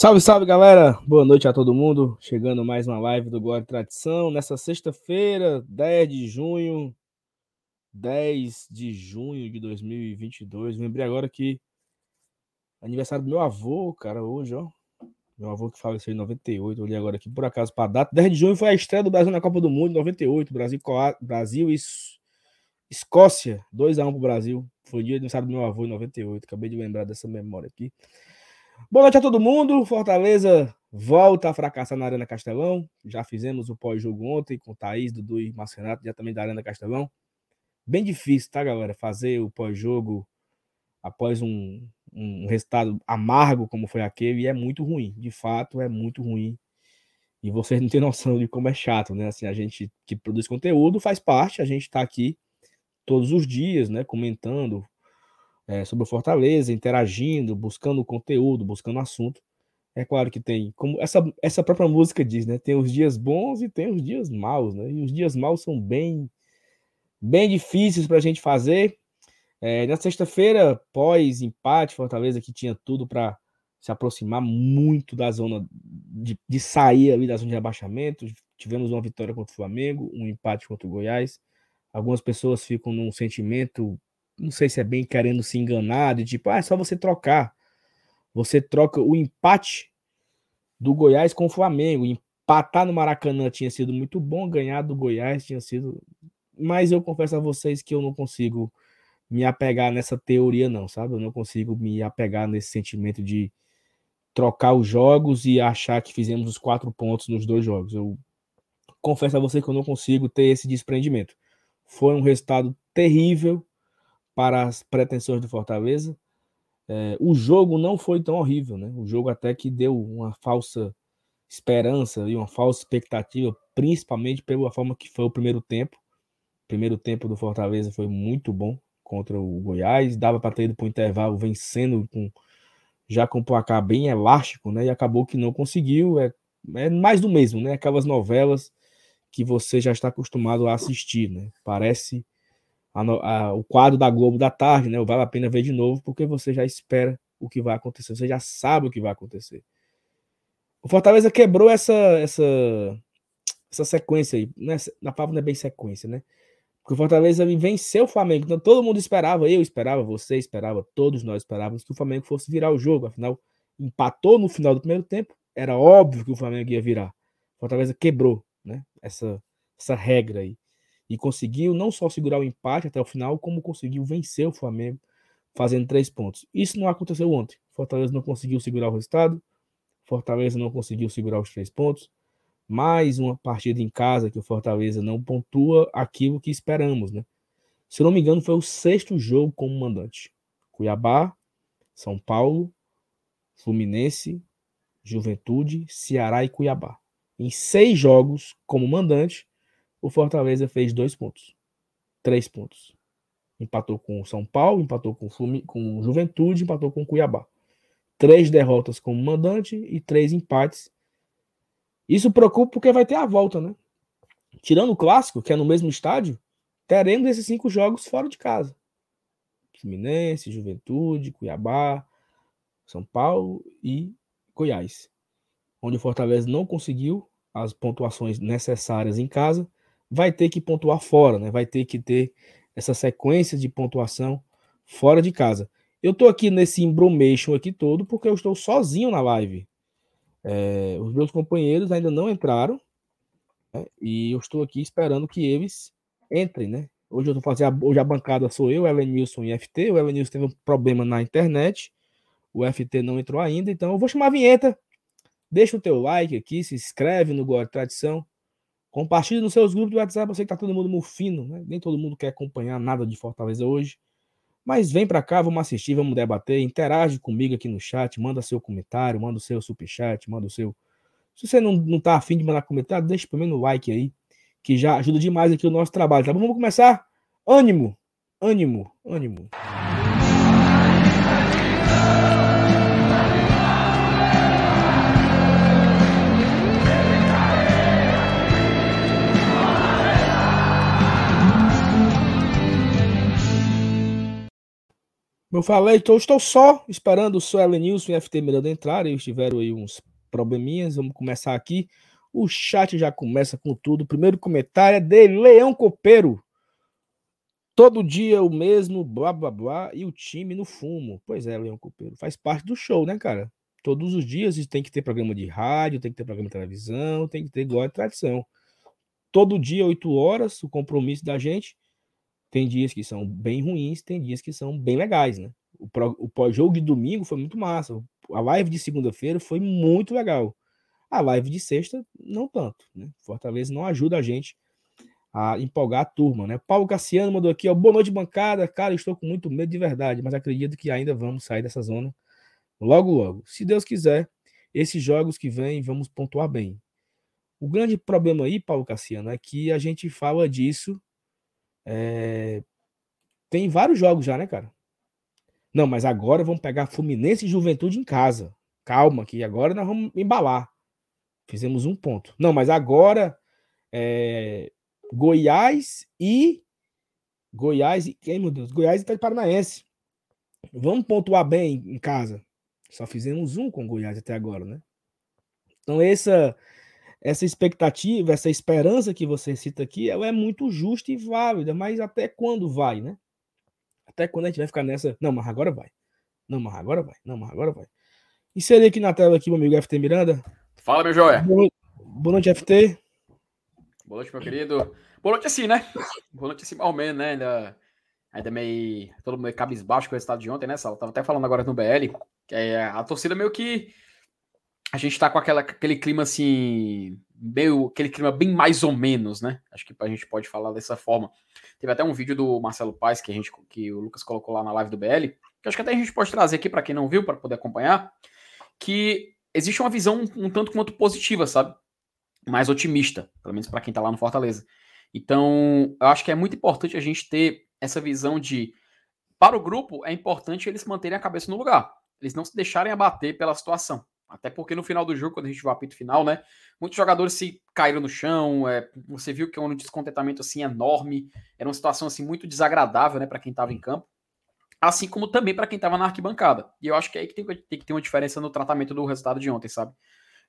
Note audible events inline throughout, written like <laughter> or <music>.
Salve, salve, galera! Boa noite a todo mundo. Chegando mais uma live do Glória e Tradição. Nessa sexta-feira, 10 de junho, 10 de junho de 2022. Lembrei agora que aniversário do meu avô, cara, hoje, ó. Meu avô que faleceu em 98, olhei agora aqui por acaso para data. 10 de junho foi a estreia do Brasil na Copa do Mundo, 98. Brasil, Brasil e Escócia, 2x1 pro Brasil. Foi o dia do aniversário do meu avô em 98. Acabei de lembrar dessa memória aqui. Boa noite a todo mundo. Fortaleza volta a fracassar na Arena Castelão. Já fizemos o pós-jogo ontem com Thaís, Dudu e Marcenato, já também da Arena Castelão. Bem difícil, tá, galera? Fazer o pós-jogo após um, um resultado amargo como foi aquele, e é muito ruim. De fato, é muito ruim. E vocês não têm noção de como é chato, né? Assim, a gente que produz conteúdo faz parte, a gente tá aqui todos os dias, né? Comentando, é, sobre o Fortaleza, interagindo, buscando conteúdo, buscando assunto. É claro que tem, como essa, essa própria música diz, né? Tem os dias bons e tem os dias maus, né? E os dias maus são bem, bem difíceis para a gente fazer. É, na sexta-feira, pós-empate, Fortaleza que tinha tudo para se aproximar muito da zona de, de sair ali da zona de abaixamento. Tivemos uma vitória contra o Flamengo, um empate contra o Goiás. Algumas pessoas ficam num sentimento não sei se é bem querendo se enganar, de tipo, ah, é só você trocar. Você troca o empate do Goiás com o Flamengo. Empatar no Maracanã tinha sido muito bom, ganhar do Goiás tinha sido. Mas eu confesso a vocês que eu não consigo me apegar nessa teoria, não, sabe? Eu não consigo me apegar nesse sentimento de trocar os jogos e achar que fizemos os quatro pontos nos dois jogos. Eu confesso a você que eu não consigo ter esse desprendimento. Foi um resultado terrível para as pretensões do Fortaleza. É, o jogo não foi tão horrível, né? O jogo até que deu uma falsa esperança e uma falsa expectativa, principalmente pela forma que foi o primeiro tempo. O primeiro tempo do Fortaleza foi muito bom contra o Goiás, dava para ter ido para o intervalo vencendo com já com o placar bem elástico, né? E acabou que não conseguiu. É, é mais do mesmo, né? Aquelas novelas que você já está acostumado a assistir, né? Parece a, a, o quadro da Globo da tarde, né? Vale a pena ver de novo, porque você já espera o que vai acontecer, você já sabe o que vai acontecer. O Fortaleza quebrou essa essa essa sequência aí, né? na palavra não é bem sequência, né? Porque o Fortaleza venceu o Flamengo, então todo mundo esperava, eu esperava, você esperava, todos nós esperávamos que o Flamengo fosse virar o jogo, afinal empatou no final do primeiro tempo, era óbvio que o Flamengo ia virar. O Fortaleza quebrou, né? Essa essa regra aí e conseguiu não só segurar o empate até o final, como conseguiu vencer o Flamengo fazendo três pontos. Isso não aconteceu ontem. Fortaleza não conseguiu segurar o resultado, Fortaleza não conseguiu segurar os três pontos. Mais uma partida em casa que o Fortaleza não pontua aquilo que esperamos, né? Se não me engano, foi o sexto jogo como mandante. Cuiabá, São Paulo, Fluminense, Juventude, Ceará e Cuiabá. Em seis jogos como mandante, o Fortaleza fez dois pontos. Três pontos. Empatou com o São Paulo, empatou com o com Juventude, empatou com o Cuiabá. Três derrotas como mandante e três empates. Isso preocupa porque vai ter a volta, né? Tirando o clássico, que é no mesmo estádio, teremos esses cinco jogos fora de casa. Fluminense, Juventude, Cuiabá, São Paulo e Goiás. Onde o Fortaleza não conseguiu as pontuações necessárias em casa vai ter que pontuar fora, né? Vai ter que ter essa sequência de pontuação fora de casa. Eu tô aqui nesse embromation aqui todo porque eu estou sozinho na live. É, os meus companheiros ainda não entraram né? e eu estou aqui esperando que eles entrem, né? Hoje eu tô fazendo hoje a bancada sou eu, Elenilson e FT. O Elenilson teve um problema na internet. O FT não entrou ainda, então eu vou chamar a vinheta. Deixa o teu like aqui, se inscreve no Guarda Tradição. Compartilhe nos seus grupos do WhatsApp, eu sei que tá todo mundo mufino, né? Nem todo mundo quer acompanhar nada de Fortaleza hoje. Mas vem para cá, vamos assistir, vamos debater, interage comigo aqui no chat, manda seu comentário, manda o seu superchat, manda o seu. Se você não, não tá afim de mandar comentário, deixa pelo menos o like aí, que já ajuda demais aqui o nosso trabalho, tá bom? Vamos começar? Ânimo, ânimo, ânimo. Meu eu falei, então estou só esperando o Suelen Nilson e FT Miranda entrar. Eles tiveram aí uns probleminhas. Vamos começar aqui. O chat já começa com tudo. O primeiro comentário é de Leão Copeiro. Todo dia o mesmo, blá blá blá, e o time no fumo. Pois é, Leão Copeiro. Faz parte do show, né, cara? Todos os dias tem que ter programa de rádio, tem que ter programa de televisão, tem que ter igual a tradição. Todo dia, 8 horas, o compromisso da gente. Tem dias que são bem ruins, tem dias que são bem legais, né? O, pós-jogo de domingo foi muito massa. A live de segunda-feira foi muito legal. A live de sexta, não tanto. Né? Fortaleza não ajuda a gente a empolgar a turma, né? Paulo Cassiano mandou aqui, ó, boa noite, bancada. Cara, estou com muito medo de verdade, mas acredito que ainda vamos sair dessa zona logo, logo. Se Deus quiser, esses jogos que vêm, vamos pontuar bem. O grande problema aí, Paulo Cassiano, é que a gente fala disso é... Tem vários jogos já, né, cara? Não, mas agora vamos pegar Fluminense e Juventude em casa. Calma, que agora nós vamos embalar. Fizemos um ponto. Não, mas agora é... Goiás e Goiás e quem, meu Deus? Goiás e Itaí Paranaense. Vamos pontuar bem em casa. Só fizemos um com Goiás até agora, né? Então essa essa expectativa, essa esperança que você cita aqui, ela é muito justa e válida, mas até quando vai, né? Até quando a gente vai ficar nessa, não, mas agora vai. Não, mas agora vai. Não, mas agora vai. Inserir aqui na tela aqui, meu amigo FT Miranda. Fala, meu joia. Boa noite, Boa noite FT. Boa noite, meu querido. Boa noite assim, né? Boa noite assim, ao menos, né? Ainda, ainda meio, todo mundo meio cabisbaixo com o resultado de ontem, né, Sal? Tava até falando agora no BL, que é, a torcida meio que a gente tá com aquela, aquele clima assim, meio aquele clima bem mais ou menos, né? Acho que a gente pode falar dessa forma. Teve até um vídeo do Marcelo Paes que a gente que o Lucas colocou lá na live do BL, que acho que até a gente pode trazer aqui para quem não viu para poder acompanhar, que existe uma visão um, tanto quanto positiva, sabe? Mais otimista, pelo menos para quem tá lá no Fortaleza. Então, eu acho que é muito importante a gente ter essa visão de para o grupo é importante eles manterem a cabeça no lugar. Eles não se deixarem abater pela situação. Até porque no final do jogo, quando a gente vai apito final, né? Muitos jogadores se caíram no chão. É, você viu que é um descontentamento assim enorme. Era uma situação assim muito desagradável, né, para quem estava em campo. Assim como também para quem estava na arquibancada. E eu acho que é aí que tem, tem, que ter uma diferença no tratamento do resultado de ontem, sabe?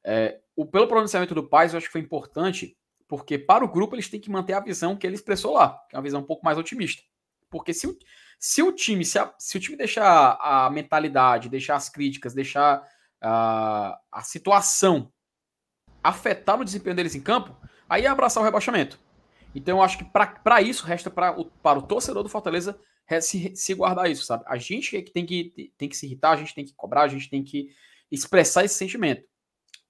É, o, pelo pronunciamento do Paz, eu acho que foi importante, porque para o grupo eles têm que manter a visão que ele expressou lá, que é uma visão um pouco mais otimista. Porque se o, se o time, se, a, se o time deixar a mentalidade, deixar as críticas, deixar a, situação afetar o desempenho deles em campo, aí é abraçar o rebaixamento. Então eu acho que para isso resta pra, o, para o torcedor do Fortaleza se, se guardar isso, sabe? A gente é que tem, que tem que se irritar, a gente tem que cobrar, a gente tem que expressar esse sentimento.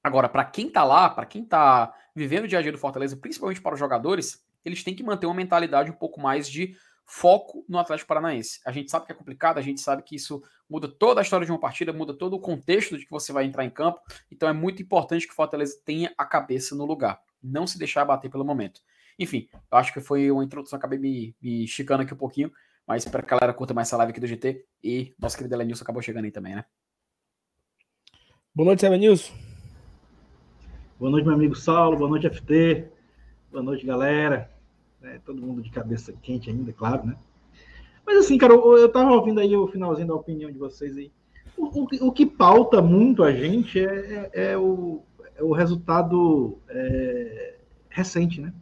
Agora, para quem tá lá, para quem tá vivendo o dia a dia do Fortaleza, principalmente para os jogadores, eles têm que manter uma mentalidade um pouco mais de foco no Atlético Paranaense. A gente sabe que é complicado, a gente sabe que isso muda toda a história de uma partida, muda todo o contexto de que você vai entrar em campo. Então é muito importante que o Fortaleza tenha a cabeça no lugar, não se deixar bater pelo momento. Enfim, eu acho que foi uma introdução, acabei me, me esticando aqui um pouquinho, mas para a galera curta mais essa live aqui do GT e nosso querido Elenilson acabou chegando aí também, né? Boa noite, Elenilson. Boa noite, meu amigo Saulo. Boa noite, FT. Boa noite, galera né? Todo mundo de cabeça quente ainda, claro, né? Mas assim, cara, eu, eu tava ouvindo aí o finalzinho da opinião de vocês aí. O, o, o que pauta muito a gente é, é, é o, é o resultado é, recente, né?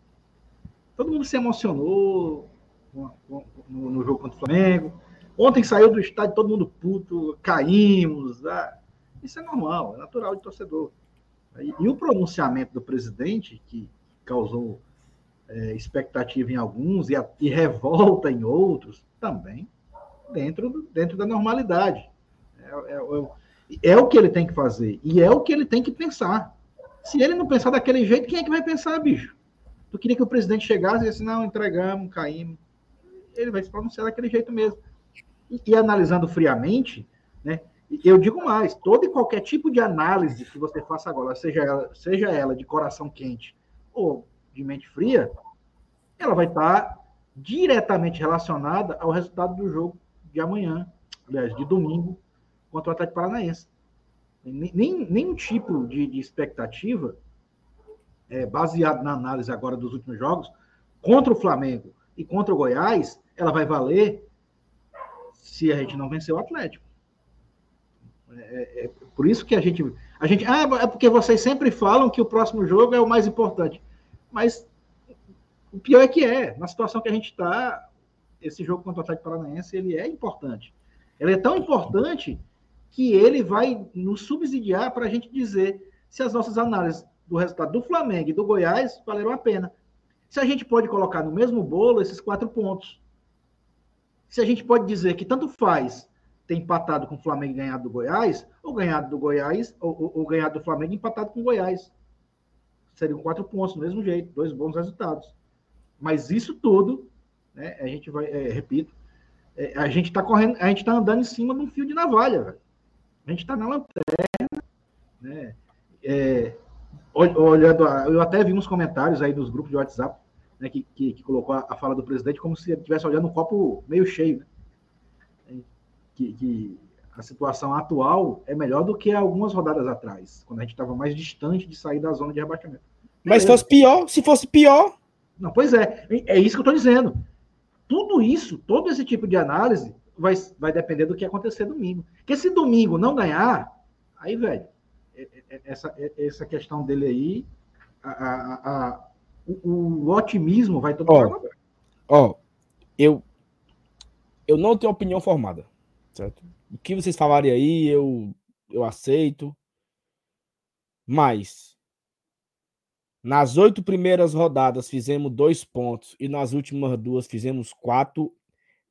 Todo mundo se emocionou no, no, jogo contra o Flamengo. Ontem saiu do estádio todo mundo puto, caímos. Ah, isso é normal, é natural de torcedor. E, e o pronunciamento do presidente, que causou é, expectativa em alguns e, a, e, revolta em outros, também dentro, dentro da normalidade. É, é, é, é, o que ele tem que fazer e é o que ele tem que pensar. Se ele não pensar daquele jeito, quem é que vai pensar, bicho? Tu queria que o presidente chegasse e disse, não, entregamos, caímos. Ele vai se pronunciar daquele jeito mesmo. E, e analisando friamente, né, eu digo mais, todo e qualquer tipo de análise que você faça agora, seja ela, seja ela de coração quente ou de mente fria, ela vai estar diretamente relacionada ao resultado do jogo de amanhã, aliás, de domingo, contra o Atlético Paranaense. Nem, nenhum tipo de, de expectativa, é, baseado na análise agora dos últimos jogos, contra o Flamengo e contra o Goiás, ela vai valer se a gente não vencer o Atlético. É, é, é, por isso que a gente, a gente. Ah, é porque vocês sempre falam que o próximo jogo é o mais importante. Mas o pior é que é. Na situação que a gente está, esse jogo contra o Atlético Paranaense ele é importante. Ele é tão importante que ele vai nos subsidiar para a gente dizer se as nossas análises do resultado do Flamengo e do Goiás valeram a pena. Se a gente pode colocar no mesmo bolo esses quatro pontos. Se a gente pode dizer que tanto faz ter empatado com o Flamengo e ganhado do Goiás, ou ganhado do Goiás, ou, ou, ou ganhado do Flamengo e empatado com o Goiás. Seriam quatro pontos, do mesmo jeito, dois bons resultados. Mas isso tudo, né, a gente vai, é, repito, é, a gente está correndo, a gente está andando em cima de um fio de navalha, velho. A gente está na lanterna, né? É, olhando, eu até vi uns comentários aí nos grupos de WhatsApp, né, que, que, que colocou a, a, fala do presidente como se ele estivesse olhando um copo meio cheio, né? que, que, a situação atual é melhor do que algumas rodadas atrás, quando a gente estava mais distante de sair da zona de rebaixamento. Mas se fosse pior, se fosse pior. Não, pois é, é isso que eu estou dizendo. Tudo isso, todo esse tipo de análise vai, vai depender do que acontecer domingo. Porque se domingo não ganhar, aí, velho, é, é, é, essa, essa questão dele aí, a, a, a, o, o, otimismo vai todo Ó, ó, eu, eu não tenho opinião formada, certo? O que vocês falarem aí, eu, eu aceito. Mas nas oito primeiras rodadas fizemos dois pontos e nas últimas duas fizemos quatro.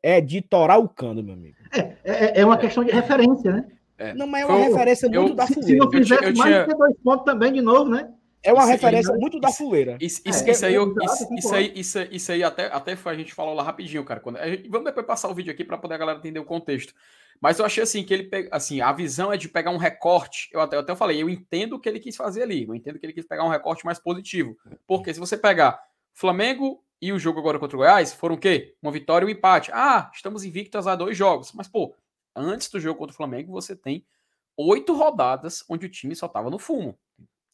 É de torar o cano, meu amigo. É, é, é uma questão de referência, né? É. Não, mas é uma eu, referência eu, muito eu, da fuleira. Se não fizesse eu, mais tinha... que dois pontos também, de novo, né? É uma isso, referência isso, muito da fuleira. Isso, isso, é, isso, aí, isso, isso, aí, isso, isso aí até, até a gente falou lá rapidinho, cara. Quando, gente, vamos depois passar o vídeo aqui para poder a galera entender o contexto. Mas eu achei assim que ele pega, assim, a visão é de pegar um recorte. Eu até, eu até falei, eu entendo o que ele quis fazer ali. Eu entendo que ele quis pegar um recorte mais positivo. Porque se você pegar Flamengo e o jogo agora contra o Goiás, foram o quê? Uma vitória e um empate. Ah, estamos invictos a dois jogos. Mas, pô, antes do jogo contra o Flamengo, você tem oito rodadas onde o time só estava no fumo.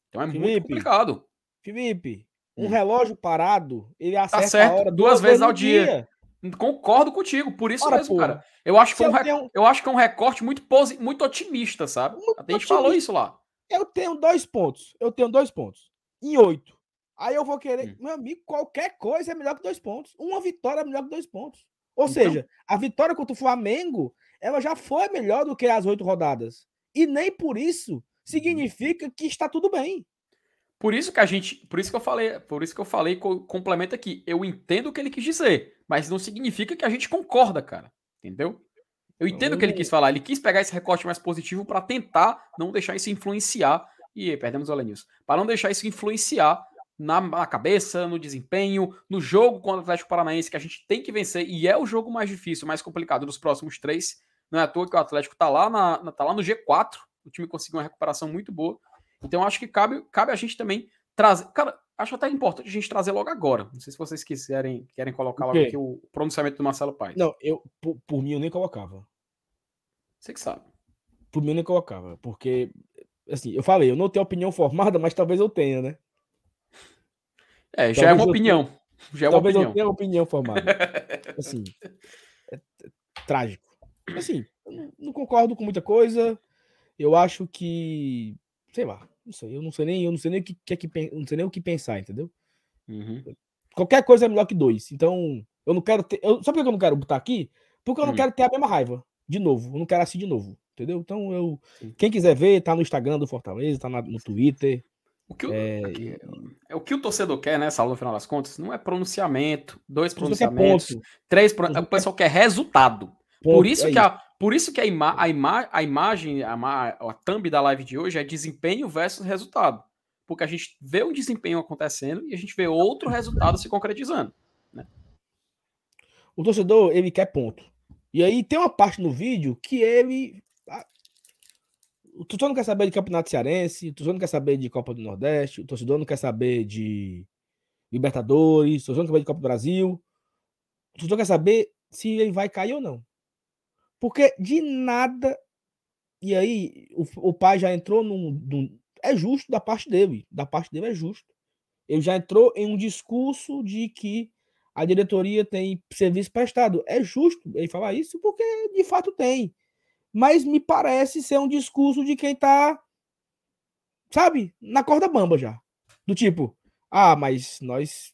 Então é Felipe, muito complicado. Felipe, um hum. relógio parado, ele tá acerta tá certo, a hora duas, duas vezes ao dia. dia. Concordo contigo, por isso Ora, mesmo, cara. Eu acho, que é um eu, tenho... eu acho que é um recorte muito, posi... muito otimista, sabe? Muito Até a gente falou isso lá. Eu tenho dois pontos. Eu tenho dois pontos. Em oito. Aí eu vou querer. Hum. Meu amigo, qualquer coisa é melhor que dois pontos. Uma vitória é melhor que dois pontos. Ou então... seja, a vitória contra o Flamengo, ela já foi melhor do que as oito rodadas. E nem por isso uhum. significa que está tudo bem. Por isso que a gente, por isso que eu falei, por isso que eu falei, complemento aqui. Eu entendo o que ele quis dizer, mas não significa que a gente concorda, cara. Entendeu? Eu entendo o que ele quis falar. Ele quis pegar esse recorte mais positivo para tentar não deixar isso influenciar. E perdemos o Alenilson. Para não deixar isso influenciar na, na, cabeça, no desempenho, no jogo contra o Atlético Paranaense, que a gente tem que vencer. E é o jogo mais difícil, mais complicado dos próximos três. Não é à toa que o Atlético tá lá, na, tá lá no G4. O time conseguiu uma recuperação muito boa. Então acho que cabe, cabe a gente também trazer. Cara, acho até importante a gente trazer logo agora. Não sei se vocês quiserem querem colocar logo aqui o pronunciamento do Marcelo Paes. Não, eu por, por, mim eu nem colocava. Você que sabe. Por mim eu nem colocava, porque assim, eu falei, eu não tenho opinião formada, mas talvez eu tenha, né? É, já é talvez é uma opinião. Tenha, já é uma talvez opinião. eu tenha opinião formada. <laughs> assim, é, é trágico. Assim, não concordo com muita coisa. Eu acho que, sei lá, não sei, eu não sei nem, eu não sei nem o que, que, que não sei nem o que pensar, entendeu? Uhum. Qualquer coisa é melhor que dois. Então, eu não quero ter, eu, sabe por que eu não quero botar aqui? Porque eu não uhum. quero ter a mesma raiva de novo. Eu não quero assistir de novo, entendeu? Então, eu, quem quiser ver, tá no Instagram do Fortaleza, tá na, no Twitter. O que, o, é... é... o que o torcedor quer, né, Saulo, no final das contas, não é pronunciamento, dois pronunciamentos, três. O pessoal quer resultado. Ponto, por isso é que a, por isso que a, ima a, ima a imagem, a, a thumb da live de hoje é desempenho versus resultado. Porque a gente vê um desempenho acontecendo e a gente vê outro resultado se concretizando. Né? O torcedor, ele quer ponto. E aí tem uma parte no vídeo que ele. O torcedor não quer saber de Campeonato Cearense, o torcedor não quer saber de Copa do Nordeste, o torcedor não quer saber de Libertadores, o torcedor não quer saber de Copa do Brasil. O torcedor quer saber se ele vai cair ou não. Porque de nada. E aí, o, o pai já entrou num, num. É justo da parte dele. Da parte dele é justo. Ele já entrou em um discurso de que a diretoria tem serviço prestado. É justo ele falar isso, porque de fato tem. Mas me parece ser um discurso de quem tá, sabe, na corda bamba já. Do tipo, ah, mas nós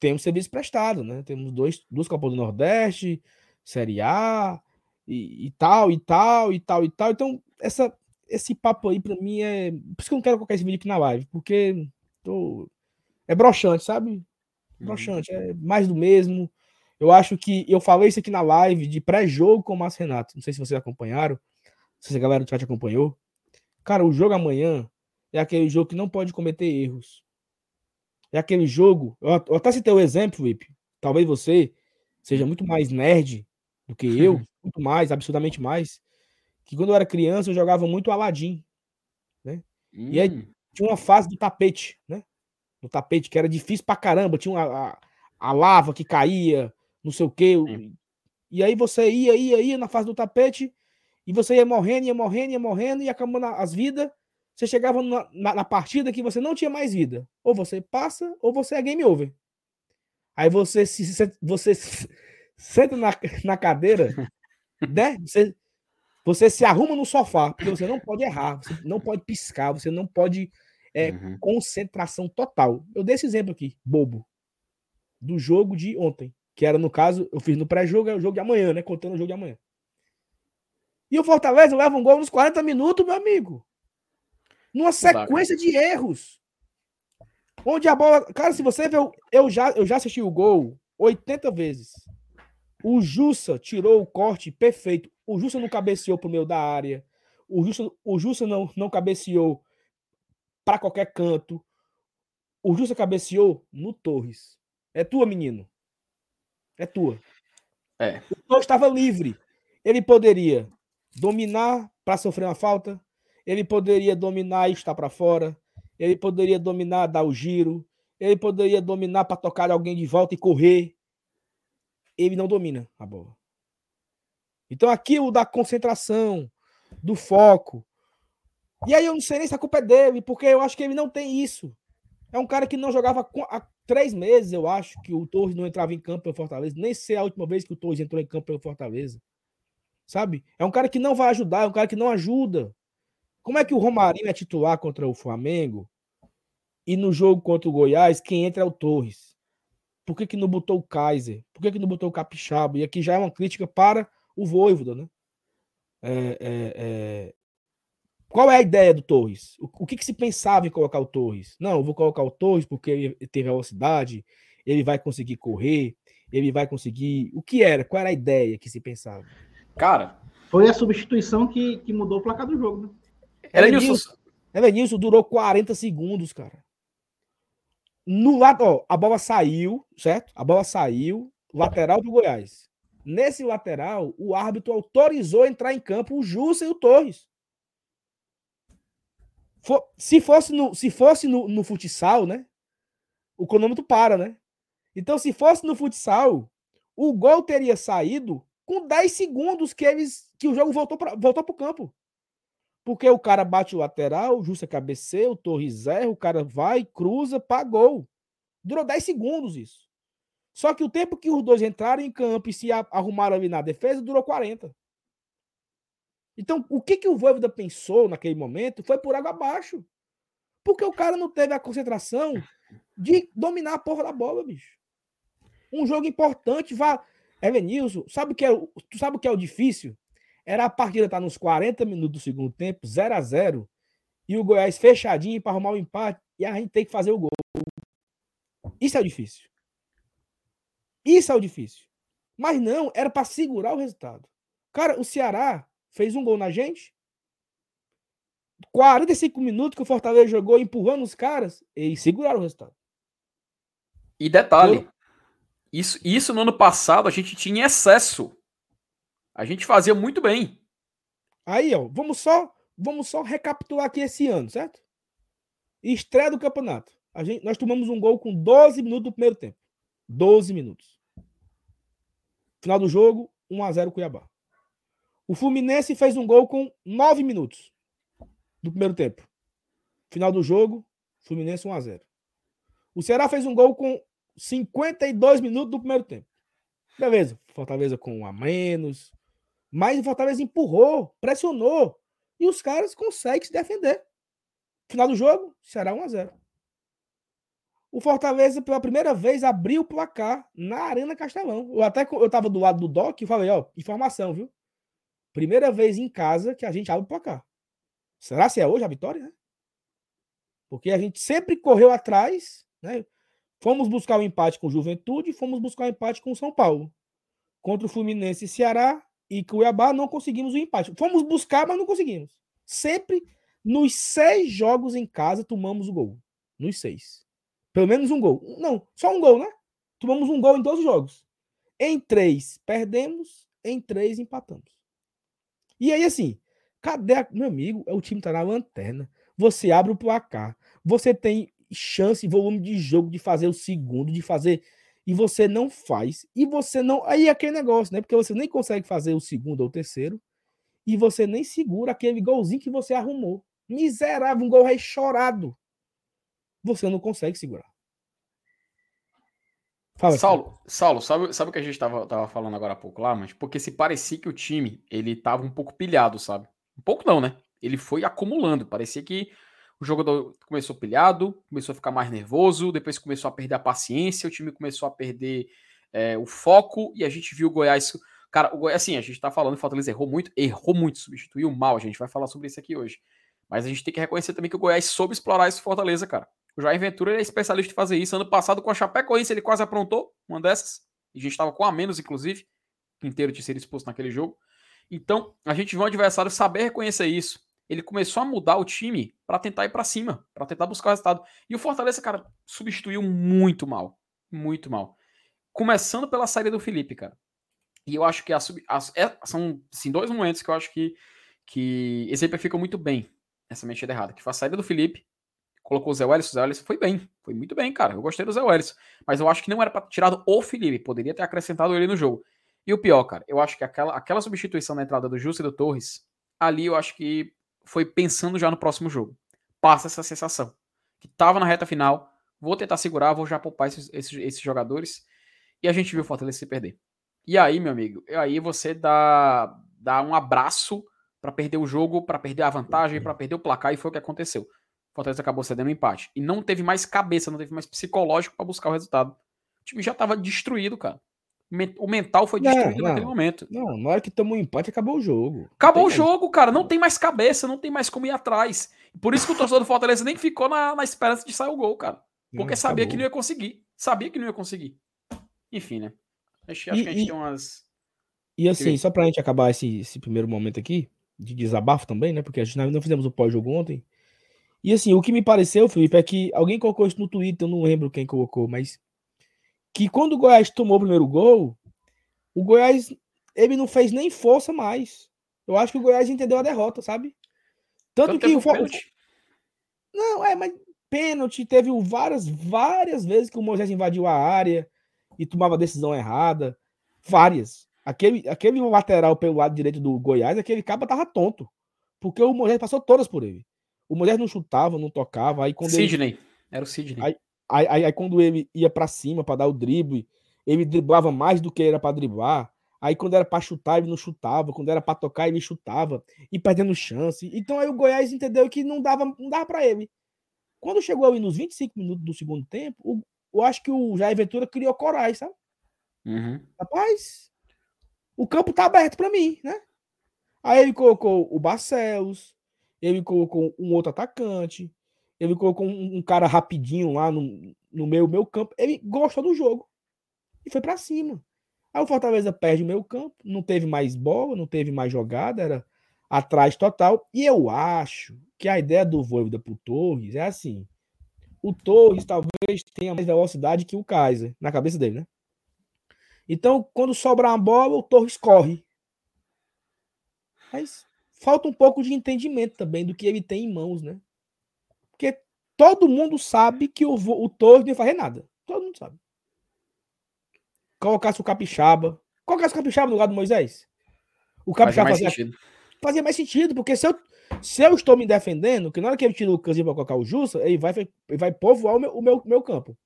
temos serviço prestado, né? Temos dois, duas Copas do Nordeste, Série A, e, e, tal, e tal, e tal, e tal. Então, essa, esse papo aí, pra mim, é. Por isso que eu não quero colocar esse vídeo aqui na live, porque tô... é broxante, sabe? Broxante, é mais do mesmo. Eu acho que eu falei isso aqui na live de pré-jogo com o Márcio Renato. Não sei se vocês acompanharam, se a galera do chat acompanhou. Cara, o jogo amanhã é aquele jogo que não pode cometer erros. É aquele jogo. Eu, eu até citei o exemplo, Vip. Talvez você seja muito mais nerd do que eu, <laughs> muito mais, absurdamente mais. Que quando eu era criança eu jogava muito Aladdin. Né? Hum. E aí hum. tinha uma fase do tapete, né? no tapete, que era difícil pra caramba, tinha uma, a, a lava que caía, não sei o quê. Sim. E aí você ia, ia, ia na fase do tapete, e você ia morrendo, ia morrendo, ia morrendo, e acabando as vidas. Você chegava na, na, na, partida que você não tinha mais vida. Ou você passa, ou você é game over. Aí você se você senta na, na cadeira, né? Você, você se arruma no sofá, porque você não pode errar, você não pode piscar, você não pode é uhum. concentração total. Eu dei esse exemplo aqui, bobo, do jogo de ontem, que era, no caso, eu fiz no pré-jogo, é o jogo de amanhã, né? Contando o jogo de amanhã. E o Fortaleza leva um gol nos 40 minutos, meu amigo. Numa sequência de erros. Onde a bola. Cara, se você ver. Eu já, eu já assisti o gol 80 vezes. O Jussa tirou o corte perfeito. O Jussa não cabeceou pro meio da área. O Jussa, o Jussa não, não cabeceou para qualquer canto. O Justa cabeceou no Torres. É tua, menino. É tua. É. O Torres estava livre. Ele poderia dominar para sofrer uma falta. Ele poderia dominar e estar para fora. Ele poderia dominar, dar o giro. Ele poderia dominar para tocar alguém de volta e correr. Ele não domina a bola. Então aquilo da concentração, do foco, e aí eu não sei nem se a culpa é dele, porque eu acho que ele não tem isso. É um cara que não jogava há três meses, eu acho, que o Torres não entrava em campo pelo Fortaleza. Nem sei a última vez que o Torres entrou em campo pelo Fortaleza. Sabe? É um cara que não vai ajudar, é um cara que não ajuda. Como é que o Romarinho é titular contra o Flamengo e no jogo contra o Goiás, quem entra é o Torres? Por que, que não botou o Kaiser? Por que, que não botou o Capixaba? E aqui já é uma crítica para o Voivoda, né? É, é, é, qual é a ideia do Torres? O, o que, que, se pensava em colocar o Torres? Não, eu vou colocar o Torres porque ele tem velocidade, ele vai conseguir correr, ele vai conseguir. O que era? Qual era a ideia que se pensava? Cara. Foi a substituição que, que mudou o placar do jogo, né? Elenilson. Elenilson durou 40 segundos, cara. No lado, ó, a bola saiu, certo? A bola saiu, lateral do Goiás. Nesse lateral, o árbitro autorizou entrar em campo o Jussa e o Torres. For, se fosse, no, se fosse no, no futsal, né? O cronômetro para, né? Então, se fosse no futsal, o gol teria saído com 10 segundos que eles que o jogo voltou para voltou pro campo. Porque o cara bate o lateral, o Justa cabeceia, o Torres erra, o cara vai, cruza, pagou. Durou 10 segundos isso. Só que o tempo que os dois entraram em campo e se arrumaram ali na defesa durou 40. Então, o que, que o Voivoda pensou naquele momento foi por água abaixo. Porque o cara não teve a concentração de dominar a porra da bola, bicho. Um jogo importante, vá. Evanilson, sabe o que é, tu sabe o que é o difícil? Era a partida estar nos 40 minutos do segundo tempo, 0 a 0 e o Goiás fechadinho para arrumar o empate, e a gente tem que fazer o gol. Isso é o difícil. Isso é o difícil. Mas não, era para segurar o resultado. Cara, o Ceará fez um gol na gente. 45 minutos que o Fortaleza jogou empurrando os caras e seguraram o resultado. E detalhe, isso, isso no ano passado a gente tinha excesso. A gente fazia muito bem. Aí, ó, vamos só, vamos só recapitular aqui esse ano, certo? Estreia do campeonato. A gente, nós tomamos um gol com 12 minutos do primeiro tempo. 12 minutos. Final do jogo, 1 a 0 Cuiabá. O Fluminense fez um gol com nove minutos do primeiro tempo. Final do jogo, Fluminense 1 a 0. O Ceará fez um gol com 52 minutos do primeiro tempo. Beleza, Fortaleza com um a menos. Mas o Fortaleza empurrou, pressionou. E os caras conseguem se defender. Final do jogo, será 1x0. O Fortaleza, pela primeira vez, abriu o placar na Arena Castelão. Eu até eu tava do lado do Doc e falei, ó, informação, viu? Primeira vez em casa que a gente abre o placar. Será se é hoje a vitória, né? Porque a gente sempre correu atrás, né? Fomos buscar o um empate com o Juventude, fomos buscar o um empate com o São Paulo. Contra o Fluminense e Ceará e Cuiabá não conseguimos o empate. Fomos buscar, mas não conseguimos. Sempre nos seis jogos em casa tomamos o gol. Nos seis. Pelo menos um gol. Não, só um gol, né? Tomamos um gol em todos os jogos. Em três, perdemos. Em três, empatamos. E aí, assim, cadê a... Meu amigo, o time tá na lanterna. Você abre o placar. Você tem chance, volume de jogo de fazer o segundo, de fazer. E você não faz. E você não. Aí é aquele negócio, né? Porque você nem consegue fazer o segundo ou o terceiro. E você nem segura aquele golzinho que você arrumou. Miserável, um gol rechorado. Você não consegue segurar. Fala, Saulo, Saulo, sabe, sabe o que a gente tava, tava falando agora há pouco lá, mas porque se parecia que o time ele tava um pouco pilhado, sabe? Um pouco não, né? Ele foi acumulando. Parecia que o jogador começou pilhado, começou a ficar mais nervoso, depois começou a perder a paciência, o time começou a perder é, o foco e a gente viu o Goiás. Cara, o Goiás, assim, a gente tá falando, o Fortaleza errou muito, errou muito, substituiu mal, a gente vai falar sobre isso aqui hoje. Mas a gente tem que reconhecer também que o Goiás soube explorar esse Fortaleza, cara. O Jair Ventura é especialista em fazer isso. Ano passado, com a Chapecoense, ele quase aprontou uma dessas. E a gente estava com a menos, inclusive. inteiro de ser exposto naquele jogo. Então, a gente viu o adversário saber reconhecer isso. Ele começou a mudar o time para tentar ir para cima, para tentar buscar o resultado. E o Fortaleza, cara, substituiu muito mal. Muito mal. Começando pela saída do Felipe, cara. E eu acho que a, a, é, são assim, dois momentos que eu acho que, que exemplificam muito bem essa mexida errada. Que foi a saída do Felipe colocou o Zé Welles, o Zé Welles foi bem, foi muito bem, cara. Eu gostei do Zé Welles, mas eu acho que não era para tirado o Felipe, poderia ter acrescentado ele no jogo. E o pior, cara, eu acho que aquela, aquela substituição na entrada do Justo e do Torres, ali eu acho que foi pensando já no próximo jogo. Passa essa sensação. Que tava na reta final, vou tentar segurar, vou já poupar esses, esses, esses jogadores. E a gente viu o Fortaleza se perder. E aí, meu amigo, aí você dá, dá um abraço para perder o jogo, para perder a vantagem, para perder o placar, e foi o que aconteceu. Fortaleza acabou cedendo um empate. E não teve mais cabeça, não teve mais psicológico para buscar o resultado. O time já estava destruído, cara. O mental foi destruído não, naquele momento. Não, na hora que tomou um empate, acabou o jogo. Acabou o jogo, cara. Não tem mais cabeça, não tem mais como ir atrás. Por isso que o torcedor do Fortaleza nem ficou na, na esperança de sair o gol, cara. Porque não, sabia que não ia conseguir. Sabia que não ia conseguir. Enfim, né? Acho, acho e, que a gente e, tem umas. E assim, só pra gente acabar esse, esse primeiro momento aqui, de desabafo também, né? Porque a gente não fizemos o pós-jogo ontem. E assim, o que me pareceu, Felipe, é que alguém colocou isso no Twitter, eu não lembro quem colocou, mas que quando o Goiás tomou o primeiro gol, o Goiás ele não fez nem força mais. Eu acho que o Goiás entendeu a derrota, sabe? Tanto então, que o, pênalti. Não, é, mas pênalti teve várias várias vezes que o Moisés invadiu a área e tomava decisão errada, várias. Aquele aquele lateral pelo lado direito do Goiás, aquele cabo tava tonto, porque o Moisés passou todas por ele. O mulher não chutava, não tocava. Aí quando Sidney. Ele... Era o Sidney. Aí, aí, aí, aí, quando ele ia para cima para dar o drible, ele driblava mais do que era para driblar. Aí quando era para chutar, ele não chutava. Quando era para tocar, ele chutava. E perdendo chance. Então aí o Goiás entendeu que não dava, não dava para ele. Quando chegou ali nos 25 minutos do segundo tempo, o, eu acho que o Jair Ventura criou coragem, sabe? Uhum. Rapaz, o campo tá aberto para mim, né? Aí ele colocou o Barcelos, ele colocou um outro atacante, ele colocou um, um cara rapidinho lá no, no meio, meu campo. Ele gostou do jogo e foi para cima. Aí o Fortaleza perde o meio campo, não teve mais bola, não teve mais jogada, era atrás total. E eu acho que a ideia do Voivoda pro Torres é assim: o Torres talvez tenha mais velocidade que o Kaiser, na cabeça dele, né? Então, quando sobrar uma bola, o Torres corre. Mas falta um pouco de entendimento também do que ele tem em mãos, né? Todo mundo sabe que o, o Torres não ia fazer nada. Todo mundo sabe. Colocasse o Capixaba. Colocasse o Capixaba no lugar do Moisés. O Capixaba fazia, fazia, fazia, mais sentido, porque se eu, se eu estou me defendendo, que na hora que ele tira o Casinho para colocar o Jussa, ele vai, ele vai povoar o meu, o meu, meu campo.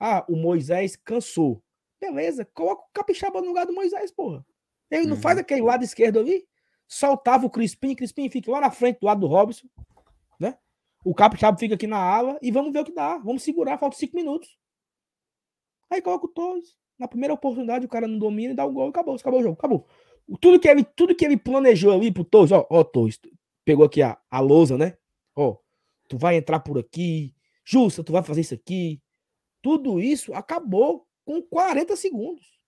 Ah, o Moisés cansou. Beleza, coloca o Capixaba no lugar do Moisés, porra. Ele não uhum. faz aquele lado esquerdo ali? Soltava o Crispim, Crispim fica lá na frente do lado do Robson? O Capixaba fica aqui na ala e vamos ver o que dá. Vamos segurar, falta cinco minutos. Aí coloca o Torres. Na primeira oportunidade, o cara não domina e dá o gol e acabou, acabou o jogo, acabou. Tudo que ele, tudo que ele planejou ali pro Torres, ó, ó, Torres, pegou aqui a, a lousa, né? Ó, tu vai entrar por aqui, Justa, tu vai fazer isso aqui. Tudo isso acabou com 40 segundos.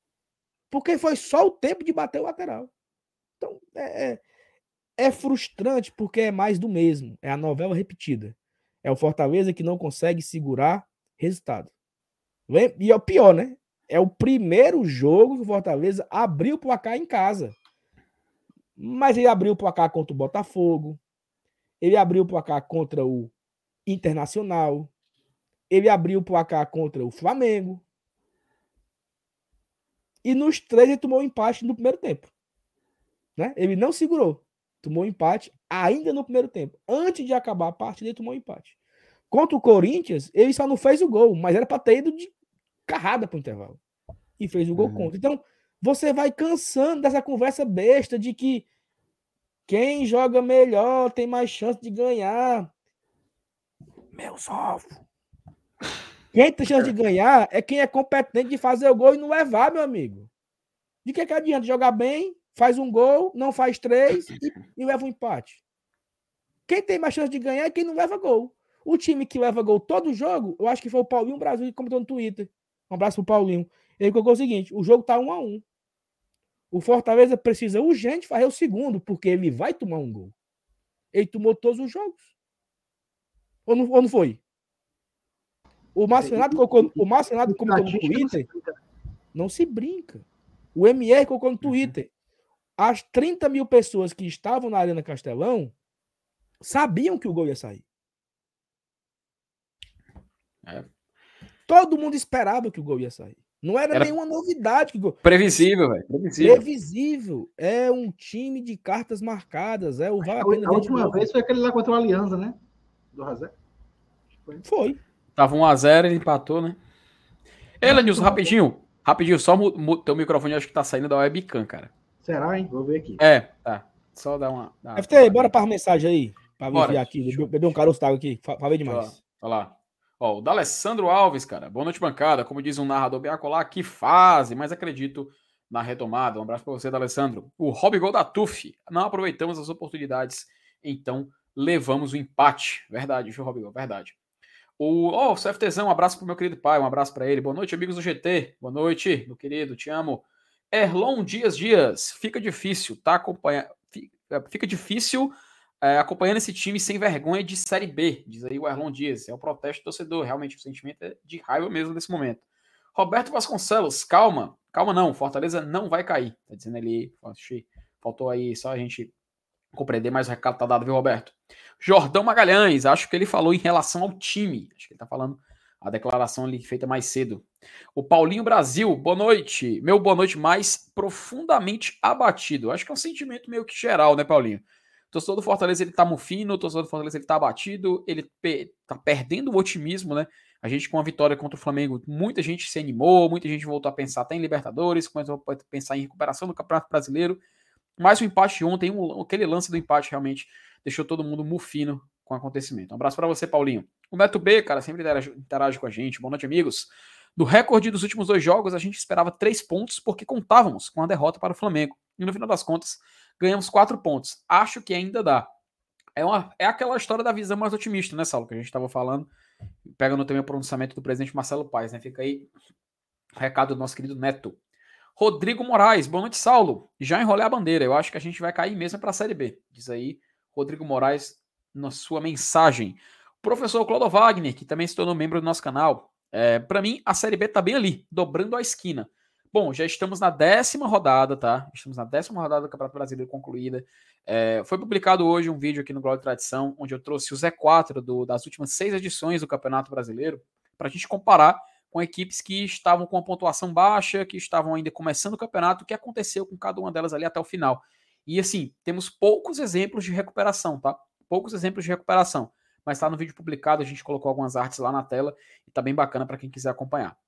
Porque foi só o tempo de bater o lateral. Então, é, é, é frustrante porque é mais do mesmo. É a novela repetida. É o Fortaleza que não consegue segurar resultado. E é o pior, né? É o primeiro jogo que o Fortaleza abriu o placar em casa. Mas ele abriu o placar contra o Botafogo. Ele abriu o placar contra o Internacional. Ele abriu o placar contra o Flamengo. E nos três ele tomou um empate no primeiro tempo. Né? Ele não segurou. Tomou um empate ainda no primeiro tempo. Antes de acabar a partida, ele tomou um empate. Contra o Corinthians, ele só não fez o gol, mas era para ter ido de carrada para o intervalo. E fez o gol uhum. contra. Então, você vai cansando dessa conversa besta de que quem joga melhor tem mais chance de ganhar. Meu salvo. Quem tem chance de ganhar é quem é competente de fazer o gol e não levar, meu amigo. De que, que adianta jogar bem, faz um gol, não faz três e, e leva um empate? Quem tem mais chance de ganhar é quem não leva gol. O time que leva gol todo jogo, eu acho que foi o Paulinho Brasil que comentou no Twitter. Um abraço pro Paulinho. Ele colocou o seguinte: o jogo tá um a um. O Fortaleza precisa urgente fazer o segundo, porque ele vai tomar um gol. Ele tomou todos os jogos. Ou não, ou não foi? O Márcio Renato colocou, o Márcio Renato comentou no Twitter. Não se brinca. O MR colocou no Twitter. As 30 mil pessoas que estavam na Arena Castelão sabiam que o gol ia sair. É. Todo mundo esperava que o gol ia sair. Não era, era... nenhuma novidade. Que... Previsível, velho. Previsível. Previsível. É um time de cartas marcadas. É o vale a, a última vez foi aquele lá contra o Aliança, né? Do Razé. Foi. foi. Tava 1x0, ele empatou, né? Ei, Nilson, rapidinho. Rapidinho, só o teu microfone acho que tá saindo da webcam, cara. Será, hein? Vou ver aqui. É, tá. Só dar uma. FT, uma... bora para mensagem aí. Pra enviar aqui. Beber um caroço d'água aqui. Falei demais. Olha lá. Ó, o D'Alessandro Alves, cara. Boa noite, bancada. Como diz um narrador bem acolá, que fase, mas acredito na retomada. Um abraço para você, D'Alessandro. O Rob Gol da TUF. Não aproveitamos as oportunidades, então levamos o empate. Verdade, viu, Rob Gol? Verdade. O oh, o CFTzão, um abraço pro meu querido pai, um abraço para ele. Boa noite, amigos do GT. Boa noite, meu querido, te amo. Erlon Dias Dias, fica difícil, tá? Acompanha... Fica difícil é, acompanhando esse time sem vergonha de Série B, diz aí o Erlon Dias. É o protesto do torcedor, realmente o sentimento é de raiva mesmo nesse momento. Roberto Vasconcelos, calma, calma não, Fortaleza não vai cair, tá dizendo ali, faltou aí só a gente compreender mais o recado tá dado, viu, Roberto? Jordão Magalhães, acho que ele falou em relação ao time, acho que ele tá falando a declaração ali feita mais cedo. O Paulinho Brasil, boa noite. Meu boa noite mais profundamente abatido. Acho que é um sentimento meio que geral, né, Paulinho? Torcedor do Fortaleza ele tá mufino, torcedor do Fortaleza ele tá abatido, ele pe tá perdendo o otimismo, né? A gente com a vitória contra o Flamengo, muita gente se animou, muita gente voltou a pensar até em Libertadores, começou a pensar em recuperação do Campeonato Brasileiro. Mas o empate ontem, um, aquele lance do empate realmente deixou todo mundo mufino com o acontecimento. Um abraço para você, Paulinho. O Neto B, cara, sempre interage, com a gente. Boa noite, amigos. Do recorde dos últimos dois jogos, a gente esperava três pontos porque contávamos com a derrota para o Flamengo. E no final das contas, ganhamos quatro pontos. Acho que ainda dá. É, uma, é aquela história da visão mais otimista, né, Saulo? Que a gente estava falando, pegando também o pronunciamento do presidente Marcelo Paes, né? Fica aí o recado do nosso querido Neto. Rodrigo Moraes, boa noite, Saulo. Já enrolei a bandeira, eu acho que a gente vai cair mesmo para a Série B. Diz aí Rodrigo Moraes na sua mensagem. Professor Clodo Wagner, que também se tornou membro do nosso canal. É, para mim, a Série B tá bem ali, dobrando a esquina. Bom, já estamos na décima rodada, tá? Estamos na décima rodada do Campeonato Brasileiro concluída. É, foi publicado hoje um vídeo aqui no Glória Tradição, onde eu trouxe o Z4 do, das últimas seis edições do Campeonato Brasileiro, para a gente comparar com equipes que estavam com a pontuação baixa, que estavam ainda começando o campeonato, o que aconteceu com cada uma delas ali até o final. E assim, temos poucos exemplos de recuperação, tá? Poucos exemplos de recuperação. Mas está no vídeo publicado, a gente colocou algumas artes lá na tela e tá bem bacana para quem quiser acompanhar.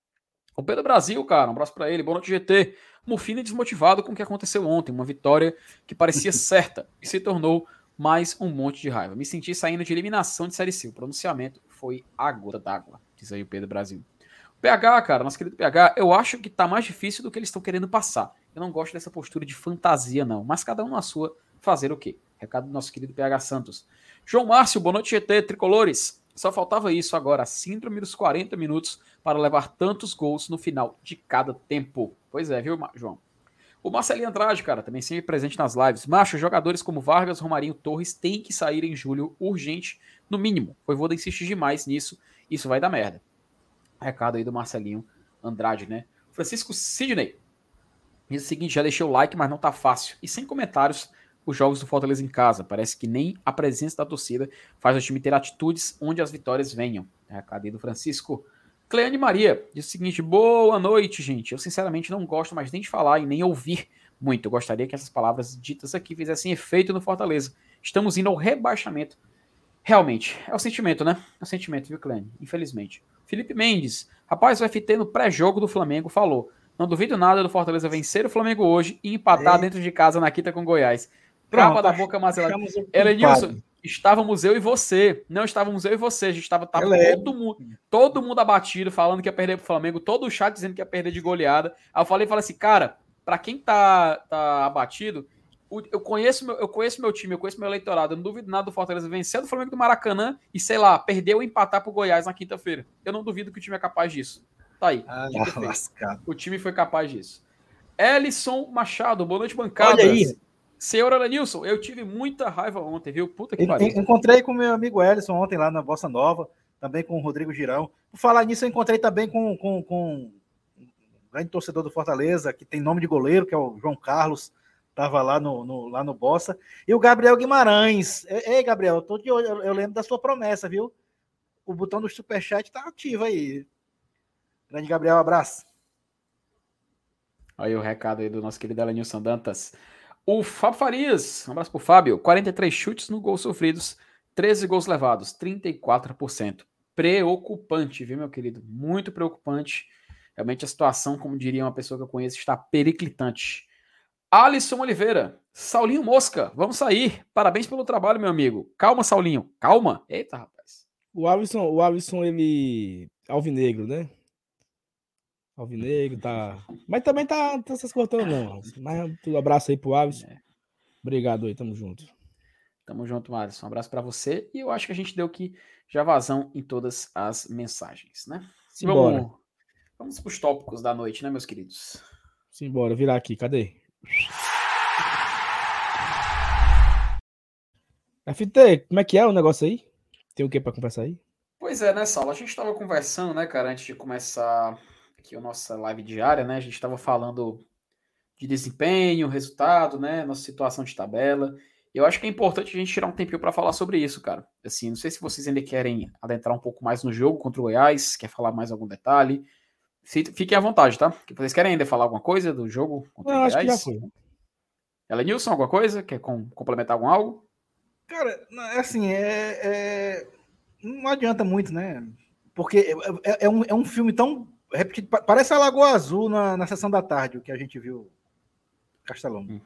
O Pedro Brasil, cara, um abraço para ele, boa noite GT. Mufina desmotivado com o que aconteceu ontem, uma vitória que parecia <laughs> certa e se tornou mais um monte de raiva. Me senti saindo de eliminação de Série C. O pronunciamento foi a gota d'água, diz aí o Pedro Brasil. PH, cara, nosso querido PH, eu acho que tá mais difícil do que eles estão querendo passar. Eu não gosto dessa postura de fantasia, não. Mas cada um na sua, fazer o quê? Recado do nosso querido PH Santos. João Márcio, boa noite, GT, tricolores. Só faltava isso agora, a síndrome dos 40 minutos para levar tantos gols no final de cada tempo. Pois é, viu, João? O Marcelinho Andrade, cara, também sempre presente nas lives. Macho, jogadores como Vargas, Romarinho, Torres têm que sair em julho urgente, no mínimo. O Voivoda insiste demais nisso, isso vai dar merda. Recado aí do Marcelinho Andrade, né? Francisco Sidney. Diz o seguinte, já deixei o like, mas não tá fácil. E sem comentários, os jogos do Fortaleza em casa. Parece que nem a presença da torcida faz o time ter atitudes onde as vitórias venham. Recado aí do Francisco. Cleane Maria diz o seguinte: boa noite, gente. Eu sinceramente não gosto mais nem de falar e nem ouvir muito. Eu gostaria que essas palavras ditas aqui fizessem efeito no Fortaleza. Estamos indo ao rebaixamento. Realmente, é o sentimento, né? É o sentimento, viu, Cleane? Infelizmente. Felipe Mendes. Rapaz, o FT no pré-jogo do Flamengo falou. Não duvido nada do Fortaleza vencer o Flamengo hoje e empatar é. dentro de casa na quinta com Goiás. Capa da boca Marcela. Elenilson, estávamos eu e você. Não estávamos eu e você. A gente estava tava todo mundo, todo mundo abatido, falando que ia perder pro Flamengo, todo o chat dizendo que ia perder de goleada. Aí eu falei, falei assim, cara, para quem tá, tá abatido, eu conheço, meu, eu conheço meu time, eu conheço meu eleitorado. Eu não duvido nada do Fortaleza vencer do Flamengo do Maracanã e, sei lá, perder ou empatar pro Goiás na quinta-feira. Eu não duvido que o time é capaz disso. Tá aí. Ah, o time foi capaz disso. Ellison Machado, boa noite, bancada. Olha aí. Senhor Alanilson, eu tive muita raiva ontem, viu? Puta que pariu. Encontrei com meu amigo Ellison ontem lá na Bossa Nova, também com o Rodrigo Girão. Por falar nisso, eu encontrei também com, com, com um grande torcedor do Fortaleza, que tem nome de goleiro, que é o João Carlos estava lá no, no, lá no Bossa. E o Gabriel Guimarães. Ei, Gabriel, eu, tô de olho, eu, eu lembro da sua promessa, viu? O botão do superchat tá ativo aí. Grande Gabriel, abraço. Aí o recado aí do nosso querido Elenilson Dantas. O Fábio Farias, um abraço pro Fábio. 43 chutes no gol sofridos, 13 gols levados, 34%. Preocupante, viu, meu querido? Muito preocupante. Realmente a situação, como diria uma pessoa que eu conheço, está periclitante. Alisson Oliveira, Saulinho Mosca, vamos sair. Parabéns pelo trabalho, meu amigo. Calma, Saulinho. Calma. Eita, rapaz. O Alisson, o Alisson, ele. Alvinegro, né? Alvinegro, tá. Mas também tá, tá se escortando, não. Mas um abraço aí pro Alisson. É. Obrigado aí, tamo junto. Tamo junto, Alisson. Um abraço para você. E eu acho que a gente deu aqui já vazão em todas as mensagens, né? Simbora. Vamos, vamos pros tópicos da noite, né, meus queridos? Simbora, virar aqui. Cadê? FT, como é que é o negócio aí? Tem o que para conversar aí? Pois é, né, Saulo? A gente estava conversando, né, cara, antes de começar aqui a nossa live diária, né? A gente estava falando de desempenho, resultado, né? Nossa situação de tabela. Eu acho que é importante a gente tirar um tempinho para falar sobre isso, cara. Assim, não sei se vocês ainda querem adentrar um pouco mais no jogo contra o Goiás, quer falar mais algum detalhe. Fiquem à vontade, tá? Vocês querem ainda falar alguma coisa do jogo? Não, acho que já foi. Ela Nilson, alguma coisa? Quer com, complementar algum algo? Cara, assim, é, é, não adianta muito, né? Porque é, é, é um, é um filme tão repetido. Parece a Lagoa Azul na, na sessão da tarde, o que a gente viu Castelão. Hum.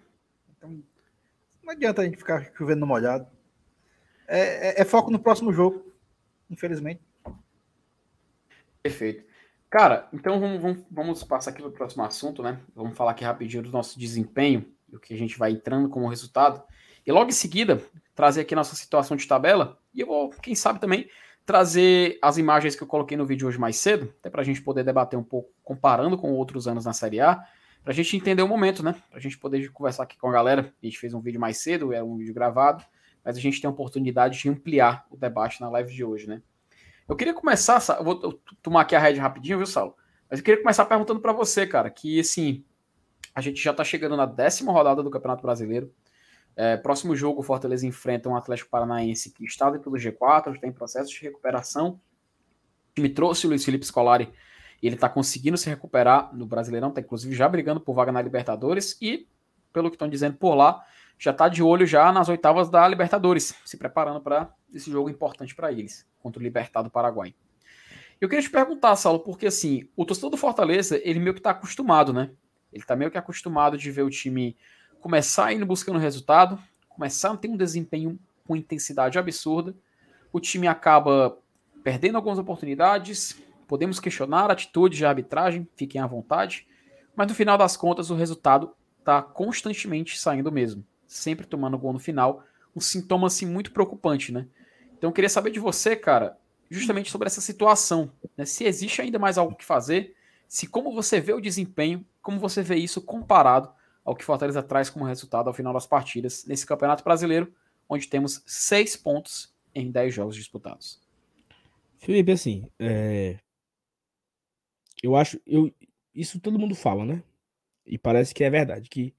Então, não adianta a gente ficar chovendo no molhado. É, é, é foco no próximo jogo, infelizmente. Perfeito. Cara, então vamos, vamos, vamos passar aqui para o próximo assunto, né? Vamos falar aqui rapidinho do nosso desempenho e o que a gente vai entrando como resultado. E logo em seguida, trazer aqui nossa situação de tabela. E eu vou, quem sabe também, trazer as imagens que eu coloquei no vídeo hoje mais cedo, até para a gente poder debater um pouco, comparando com outros anos na Série A, para a gente entender o momento, né? Para a gente poder conversar aqui com a galera. A gente fez um vídeo mais cedo, era um vídeo gravado, mas a gente tem a oportunidade de ampliar o debate na live de hoje, né? Eu queria começar, eu vou tomar aqui a rede rapidinho, viu, Saulo? Mas eu queria começar perguntando para você, cara, que assim, a gente já está chegando na décima rodada do Campeonato Brasileiro. É, próximo jogo, o Fortaleza enfrenta um Atlético Paranaense que está pelo G4, está em processo de recuperação. Time trouxe o Luiz Felipe Scolari e ele está conseguindo se recuperar no Brasileirão, está inclusive já brigando por vaga na Libertadores. E pelo que estão dizendo por lá, já está de olho já nas oitavas da Libertadores, se preparando para esse jogo importante para eles, contra o Libertado Paraguai. Eu queria te perguntar, Saulo, porque assim, o torcedor do Fortaleza, ele meio que está acostumado, né? Ele está meio que acostumado de ver o time começar indo buscando resultado, começar a ter um desempenho com intensidade absurda, o time acaba perdendo algumas oportunidades, podemos questionar a atitude de arbitragem, fiquem à vontade, mas no final das contas o resultado está constantemente saindo mesmo, sempre tomando gol no final, um sintoma assim muito preocupante, né? Então eu queria saber de você, cara, justamente sobre essa situação, né? se existe ainda mais algo que fazer, se como você vê o desempenho, como você vê isso comparado ao que Fortaleza traz como resultado ao final das partidas nesse Campeonato Brasileiro, onde temos seis pontos em dez jogos disputados. Felipe, assim, é... eu acho, eu, isso todo mundo fala, né? E parece que é verdade, que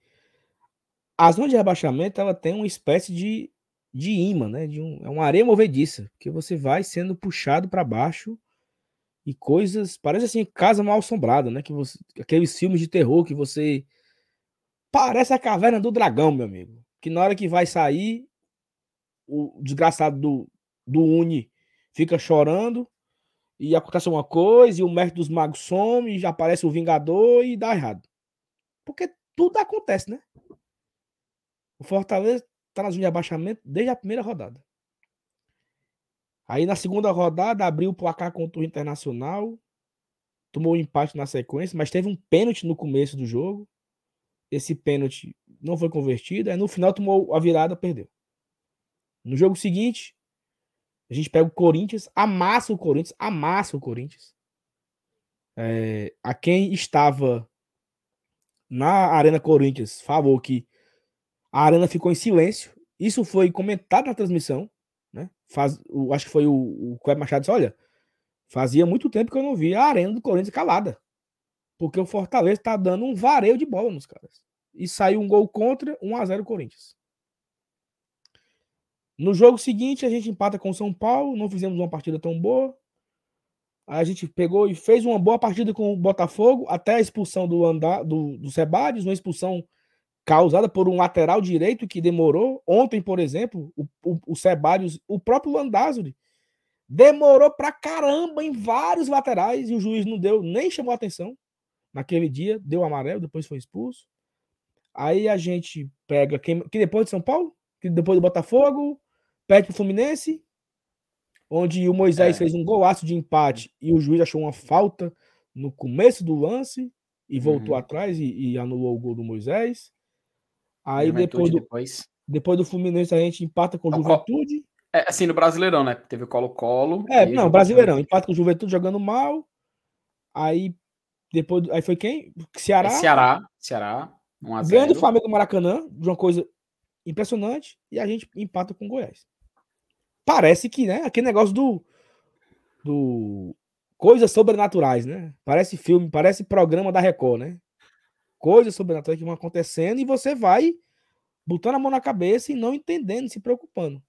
a zona de rebaixamento ela tem uma espécie de, de imã, né? De um, é uma areia movediça, que você vai sendo puxado para baixo e coisas, parece assim, casa mal assombrada, né? Que você, aqueles filmes de terror que você parece a caverna do dragão, meu amigo. Que na hora que vai sair, o desgraçado do, do Uni fica chorando e acontece uma coisa e o mestre dos magos some e já aparece o Vingador e dá errado. Porque tudo acontece, né? O Fortaleza tá na zona de abaixamento desde a primeira rodada. Aí na segunda rodada abriu o placar contra o Internacional, tomou um empate na sequência, mas teve um pênalti no começo do jogo. Esse pênalti não foi convertido, aí no final tomou a virada, perdeu. No jogo seguinte, a gente pega o Corinthians, amassa o Corinthians, amassa o Corinthians. É, a quem estava na Arena Corinthians falou que a Arena ficou em silêncio. Isso foi comentado na transmissão. Né? Faz, o, acho que foi o, Cleber Machado disse: olha, fazia muito tempo que eu não via a Arena do Corinthians calada. Porque o Fortaleza está dando um vareio de bola nos caras. E saiu um gol contra, 1x0 Corinthians. No jogo seguinte, a gente empata com o São Paulo, não fizemos uma partida tão boa. Aí a gente pegou e fez uma boa partida com o Botafogo, até a expulsão do, andar, do, do Sebades, uma expulsão causada por um lateral direito que demorou. Ontem, por exemplo, o, o, o o próprio Landázuri, demorou pra caramba em vários laterais e o juiz não deu, nem chamou atenção naquele dia, deu amarelo, depois foi expulso. Aí a gente pega quem, que depois de São Paulo, que depois do Botafogo, perde pro Fluminense, onde o Moisés é. fez um golaço de empate e o juiz achou uma falta no começo do lance e voltou uhum. atrás e, e, anulou o gol do Moisés. Aí depois do, depois. depois do Fluminense a gente empata com o Juventude. É, assim, no Brasileirão, né? Teve o Colo-Colo. É, não, Brasileirão. Empata com o Juventude jogando mal. Aí depois, aí foi quem? Ceará. É Ceará, Ceará. Ganhando o Flamengo Maracanã, de uma coisa impressionante, e a gente empata com o Goiás parece que, né? Aquele negócio do. do coisas sobrenaturais, né? Parece filme, parece programa da Record, né? Coisas sobrenaturais que vão acontecendo e você vai botando a mão na cabeça e não entendendo, se preocupando.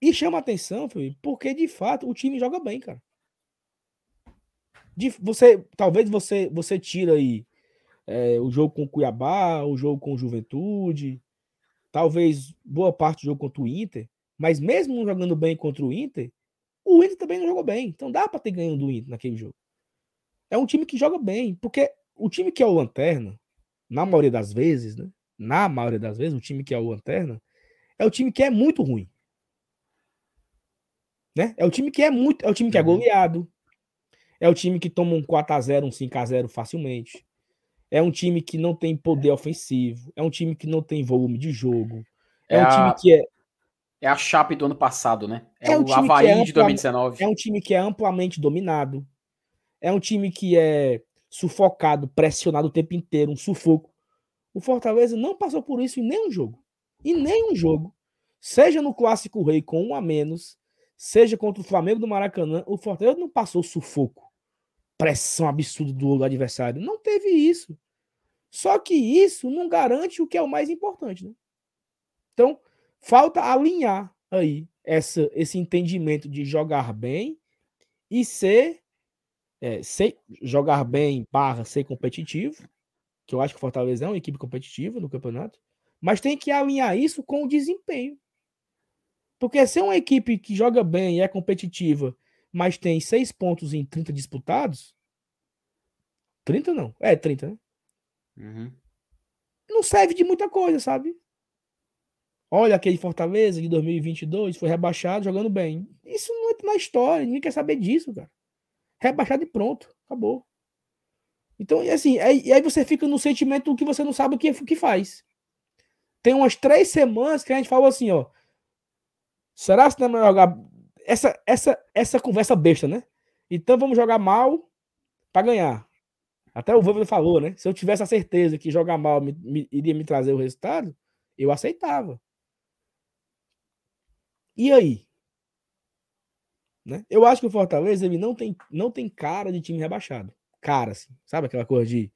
E chama atenção, filho, porque de fato o time joga bem, cara. Você, talvez você você tira aí é, o jogo com o Cuiabá, o jogo com o Juventude, talvez boa parte do jogo contra o Inter, mas mesmo jogando bem contra o Inter, o Inter também não jogou bem. Então dá para ter ganho do Inter naquele jogo. É um time que joga bem, porque o time que é o Lanterna, na maioria das vezes, né? Na maioria das vezes, o time que é o Lanterna é o time que é muito ruim. Né? É o time que é muito, é o time que é uhum. goleado. É o time que toma um 4 a 0, um 5 a 0 facilmente. É um time que não tem poder ofensivo, é um time que não tem volume de jogo. É, é um time que é é a Chape do ano passado, né? É, é o Havaí é de 2019. É um time que é amplamente dominado. É um time que é sufocado, pressionado o tempo inteiro, um sufoco. O Fortaleza não passou por isso em nenhum jogo. Em nenhum jogo. Seja no Clássico Rei com um a menos, seja contra o Flamengo do Maracanã, o Fortaleza não passou sufoco. Pressão absurda do adversário. Não teve isso. Só que isso não garante o que é o mais importante, né? Então, Falta alinhar aí essa, esse entendimento de jogar bem e ser, é, ser jogar bem barra ser competitivo que eu acho que o Fortaleza é uma equipe competitiva no campeonato, mas tem que alinhar isso com o desempenho. Porque se é uma equipe que joga bem e é competitiva, mas tem seis pontos em 30 disputados, 30 não, é 30, né? Uhum. Não serve de muita coisa, sabe? Olha aquele Fortaleza de 2022, foi rebaixado jogando bem. Isso não entra na história, ninguém quer saber disso, cara. Rebaixado e pronto, acabou. Então, e assim, e aí você fica no sentimento que você não sabe o que, o que faz. Tem umas três semanas que a gente falou assim, ó. Será que não é melhor jogar essa, essa, essa conversa besta, né? Então vamos jogar mal para ganhar. Até o Vôvoda falou, né? Se eu tivesse a certeza que jogar mal me, me, iria me trazer o resultado, eu aceitava. E aí? Né? Eu acho que o Fortaleza ele não tem, não tem cara de time rebaixado. Cara, assim, sabe aquela coisa de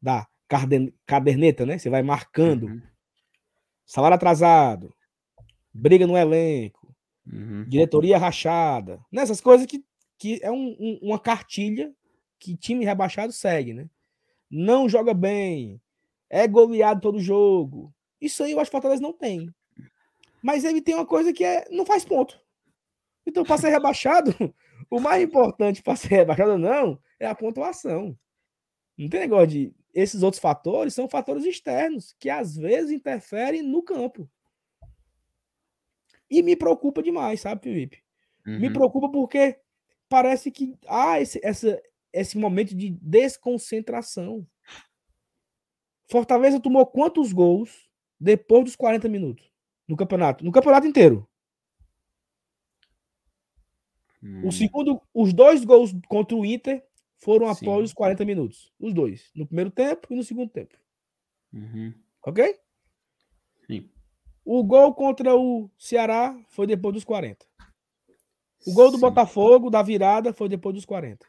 da caderneta, né? Você vai marcando. Uhum. Salário atrasado, briga no elenco, uhum. diretoria rachada. Nessas coisas que, que é um, um, uma cartilha que time rebaixado segue, né? Não joga bem, é goleado todo jogo. Isso aí eu acho que o Fortaleza não tem. Mas ele tem uma coisa que é não faz ponto. Então, para ser rebaixado, <laughs> o mais importante para ser rebaixado ou não é a pontuação. Não tem negócio de. Esses outros fatores são fatores externos que às vezes interferem no campo. E me preocupa demais, sabe, Felipe? Uhum. Me preocupa porque parece que há esse, essa, esse momento de desconcentração. Fortaleza tomou quantos gols depois dos 40 minutos no campeonato? No campeonato inteiro. Hum. O segundo, os dois gols contra o Inter foram Sim. após os 40 minutos. Os dois. No primeiro tempo e no segundo tempo. Uhum. Ok? O gol contra o Ceará foi depois dos 40. O gol do Sim. Botafogo, da virada, foi depois dos 40.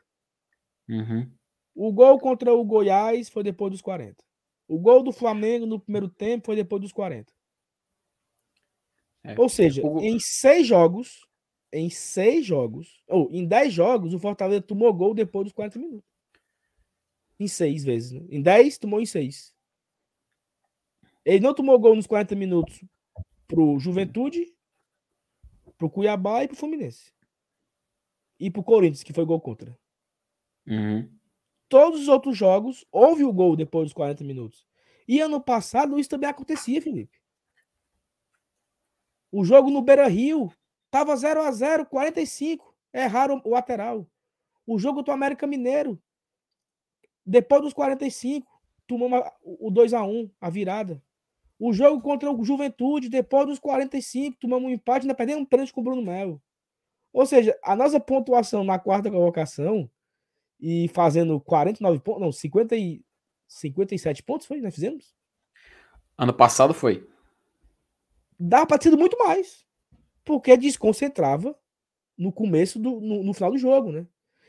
Uhum. O gol contra o Goiás foi depois dos 40. O gol do Flamengo no primeiro tempo foi depois dos 40. É. Ou seja, o... em seis jogos, em seis jogos, ou em dez jogos, o Fortaleza tomou gol depois dos 40 minutos. Em seis vezes. Né? Em dez, tomou em seis. Ele não tomou gol nos 40 minutos pro Juventude, pro Cuiabá e pro Fluminense. E pro Corinthians, que foi gol contra. Uhum. Todos os outros jogos, houve o gol depois dos 40 minutos. E ano passado isso também acontecia, Felipe. O jogo no Beira Rio tava 0 a 0 45. Erraram o lateral. O jogo do América Mineiro, depois dos 45, tomamos o 2 a 1 a virada. O jogo contra o Juventude, depois dos 45, tomamos um empate, ainda perdemos um pênalti com o Bruno Melo. Ou seja, a nossa pontuação na quarta colocação e fazendo 49 pontos, não, 50 e 57 pontos foi, nós fizemos? Ano passado foi. Dá para ter muito mais. Porque desconcentrava no começo do no, no, final do jogo, né?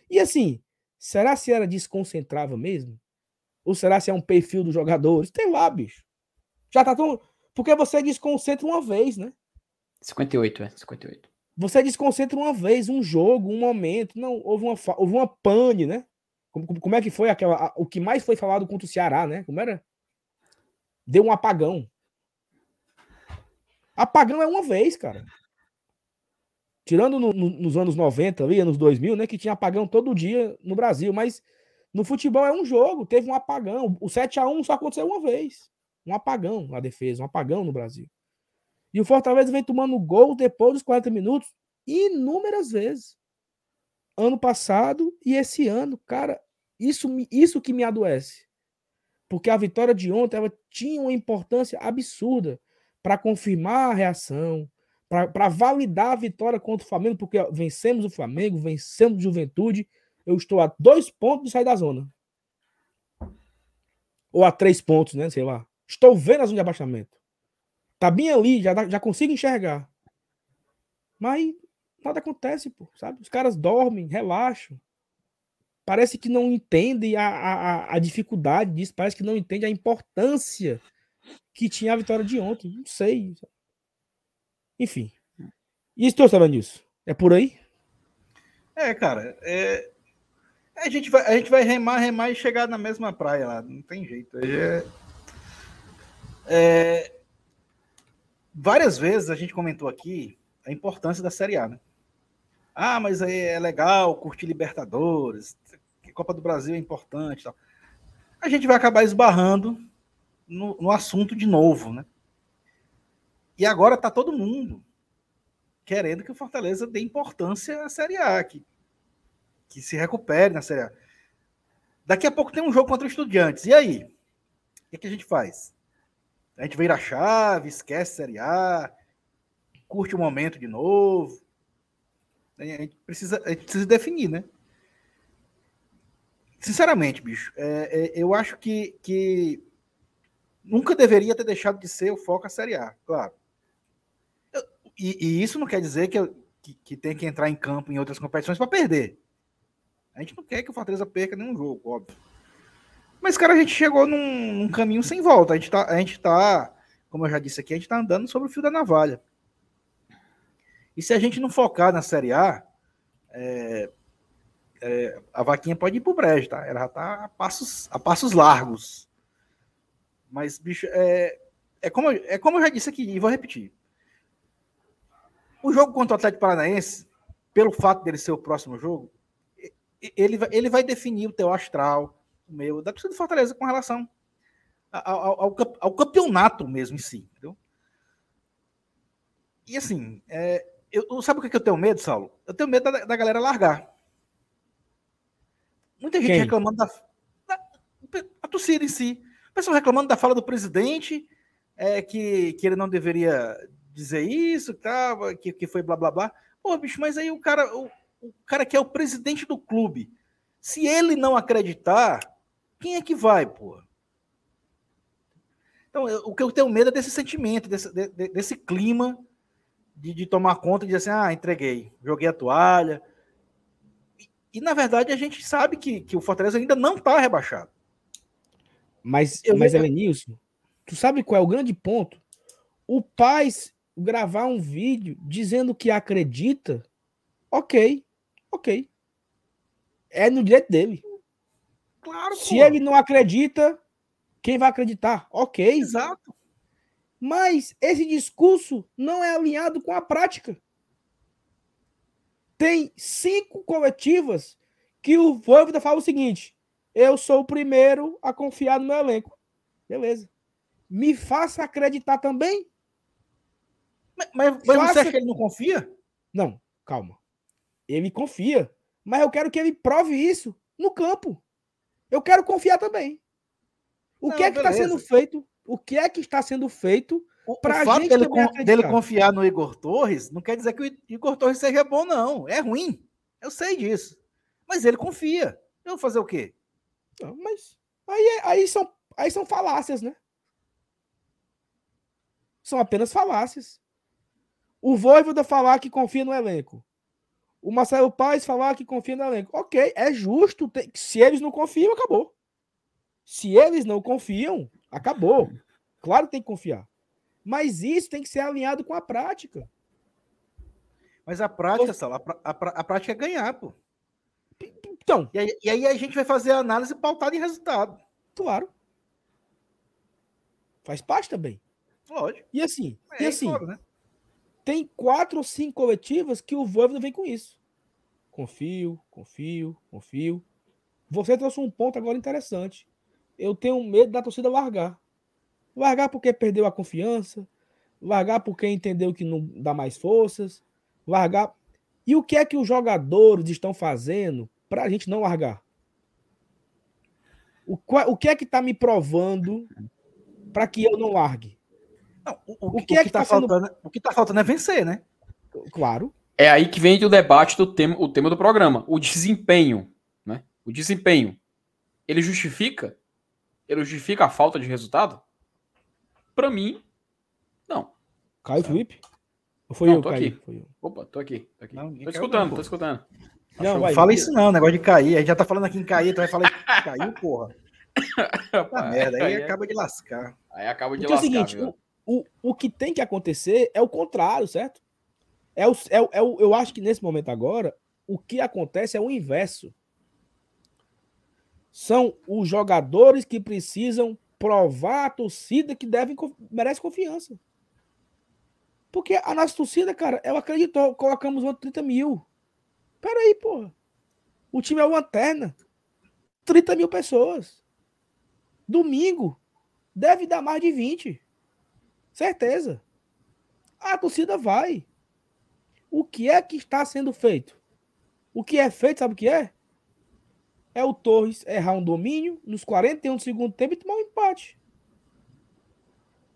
E assim, será se era desconcentrava mesmo? Ou será se é um perfil dos jogadores? Tem lá, bicho. Já tá tão porque você desconcentra uma vez, né? 58, é, 58. Você desconcentra uma vez, um jogo, um momento. Não, houve uma, houve uma pane, né? Como, como é que foi aquela. A, o que mais foi falado contra o Ceará, né? Como era? Deu um apagão. Apagão é uma vez, cara. Tirando no, no, nos anos 90, ali, anos 2000, né? Que tinha apagão todo dia no Brasil. Mas no futebol é um jogo, teve um apagão. O 7 a 1 só aconteceu uma vez. Um apagão na defesa, um apagão no Brasil. E o Fortaleza vem tomando gol depois dos 40 minutos inúmeras vezes. Ano passado e esse ano, cara, isso, isso que me adoece. Porque a vitória de ontem ela tinha uma importância absurda para confirmar a reação, para validar a vitória contra o Flamengo, porque vencemos o Flamengo, vencemos o Juventude. Eu estou a dois pontos de sair da zona. Ou a três pontos, né? Sei lá. Estou vendo a zona de abaixamento. Tá bem ali, já, já consigo enxergar. Mas nada acontece, pô, sabe? Os caras dormem, relaxam. Parece que não entendem a, a, a dificuldade disso, parece que não entendem a importância que tinha a vitória de ontem. Não sei. Enfim. E estou sabendo disso? É por aí? É, cara. É, A gente vai, a gente vai remar, remar e chegar na mesma praia lá. Não tem jeito. É... É... Várias vezes a gente comentou aqui a importância da Série A, né? Ah, mas é legal curtir Libertadores, Copa do Brasil é importante. Tal. A gente vai acabar esbarrando no, no assunto de novo, né? E agora tá todo mundo querendo que o Fortaleza dê importância à Série A, que, que se recupere na Série A. Daqui a pouco tem um jogo contra os Estudiantes. E aí? O que, que a gente faz? A gente vira a chave, esquece Série A, curte o momento de novo. A gente precisa, a gente precisa definir, né? Sinceramente, bicho, é, é, eu acho que, que nunca deveria ter deixado de ser o foco a Série A, claro. Eu, e, e, isso não quer dizer que, eu, que, que, tem que entrar em campo em outras competições para perder. A gente não quer que o Fortaleza perca nenhum jogo, óbvio. Mas, cara, a gente chegou num, num caminho sem volta. A gente, tá, a gente tá, como eu já disse aqui, a gente tá andando sobre o fio da navalha. E se a gente não focar na Série A, é, é, a vaquinha pode ir pro brejo, tá? Ela já tá a passos, a passos largos. Mas, bicho, é, é, como, é como eu já disse aqui, e vou repetir. O jogo contra o Atlético Paranaense, pelo fato dele ser o próximo jogo, ele ele vai definir o teu astral, o meu, da torcida do Fortaleza com relação ao, ao, ao, campeonato mesmo em si, entendeu? E assim, é, eu, sabe o que, eu tenho medo, Saulo? Eu tenho medo da, da galera largar. Muita gente Quem? reclamando da, da, A torcida em si. O pessoal reclamando da fala do presidente, é, que, que ele não deveria dizer isso, que, que, que foi blá blá blá. Pô, bicho, mas aí o cara, o, o cara que é o presidente do clube, se ele não acreditar, quem é que vai, pô? Então, eu, o que eu tenho medo é desse sentimento, desse, de, desse clima de, de tomar conta e dizer assim: ah, entreguei, joguei a toalha. E, e na verdade, a gente sabe que, que o Fortaleza ainda não está rebaixado. Mas, eu mas Elenilson, tu sabe qual é o grande ponto? O pai gravar um vídeo dizendo que acredita, ok, ok. É no direito dele. Claro. Se pô. ele não acredita, quem vai acreditar? Ok. Exato. Mas esse discurso não é alinhado com a prática. Tem cinco coletivas que o Voivoda fala o seguinte: eu sou o primeiro a confiar no meu elenco. Beleza. Me faça acreditar também. Mas, mas, mas faça... você acha que ele não confia? Não, calma. Ele confia. Mas eu quero que ele prove isso no campo. Eu quero confiar também. O não, que é que está sendo feito o que é que está sendo feito para a gente dele, dele confiar no Igor Torres não quer dizer que o Igor Torres seja bom, não. É ruim. Eu sei disso. Mas ele confia. Eu vou fazer o quê? Não, mas aí, é, aí, são, aí são falácias, né? São apenas falácias. O Voivoda falar que confia no elenco. O Marcelo Paz falar que confia no elenco. Ok, é justo. Ter... Se eles não confiam, acabou. Se eles não confiam, Acabou. Claro que tem que confiar. Mas isso tem que ser alinhado com a prática. Mas a prática, Sala, a, a, a, prática é ganhar, pô. Então. E aí, e aí, a gente vai fazer a análise pautada em resultado. Claro. Faz parte também. Lógico. E assim, é, e assim fora, né? Tem quatro ou cinco coletivas que o Voivoda vem com isso. Confio, confio, confio. Você trouxe um ponto agora interessante eu tenho medo da torcida largar. Largar porque perdeu a confiança, largar porque entendeu que não dá mais forças, largar. E o que é que os jogadores estão fazendo para a gente não largar? O, o que é que está me provando para que eu não largue? Não, o, o, o, que, é que está sendo... faltando? O que está faltando é vencer, né? Claro. É aí que vem o debate do tema, o tema do programa, o desempenho, né? O desempenho. Ele justifica ele justifica a falta de resultado? Para mim, não. Caio Felipe? Ou foi não, eu, tô aqui. Foi eu. Opa, tô aqui. Tô, aqui. Não, tô escutando, não, tô escutando. Não, vai, fala isso não, negócio de cair. A gente já tá falando aqui em cair, tu vai falar caiu, porra. <laughs> Tá merda, aí, aí é... acaba de lascar. Aí acaba de Porque lascar. É o seguinte, o, o, o que tem que acontecer é o contrário, certo? É o, é, é o, eu acho que nesse momento agora, o que acontece é o inverso. São os jogadores que precisam provar à torcida que devem merece confiança. Porque a nossa torcida, cara, ela acreditou, colocamos 30 mil. Peraí, porra. O time é uma lanterna. 30 mil pessoas. Domingo deve dar mais de 20. Certeza. A torcida vai. O que é que está sendo feito? O que é feito, sabe o que é? É o Torres errar um domínio nos 41 do segundo tempo e tomar um empate.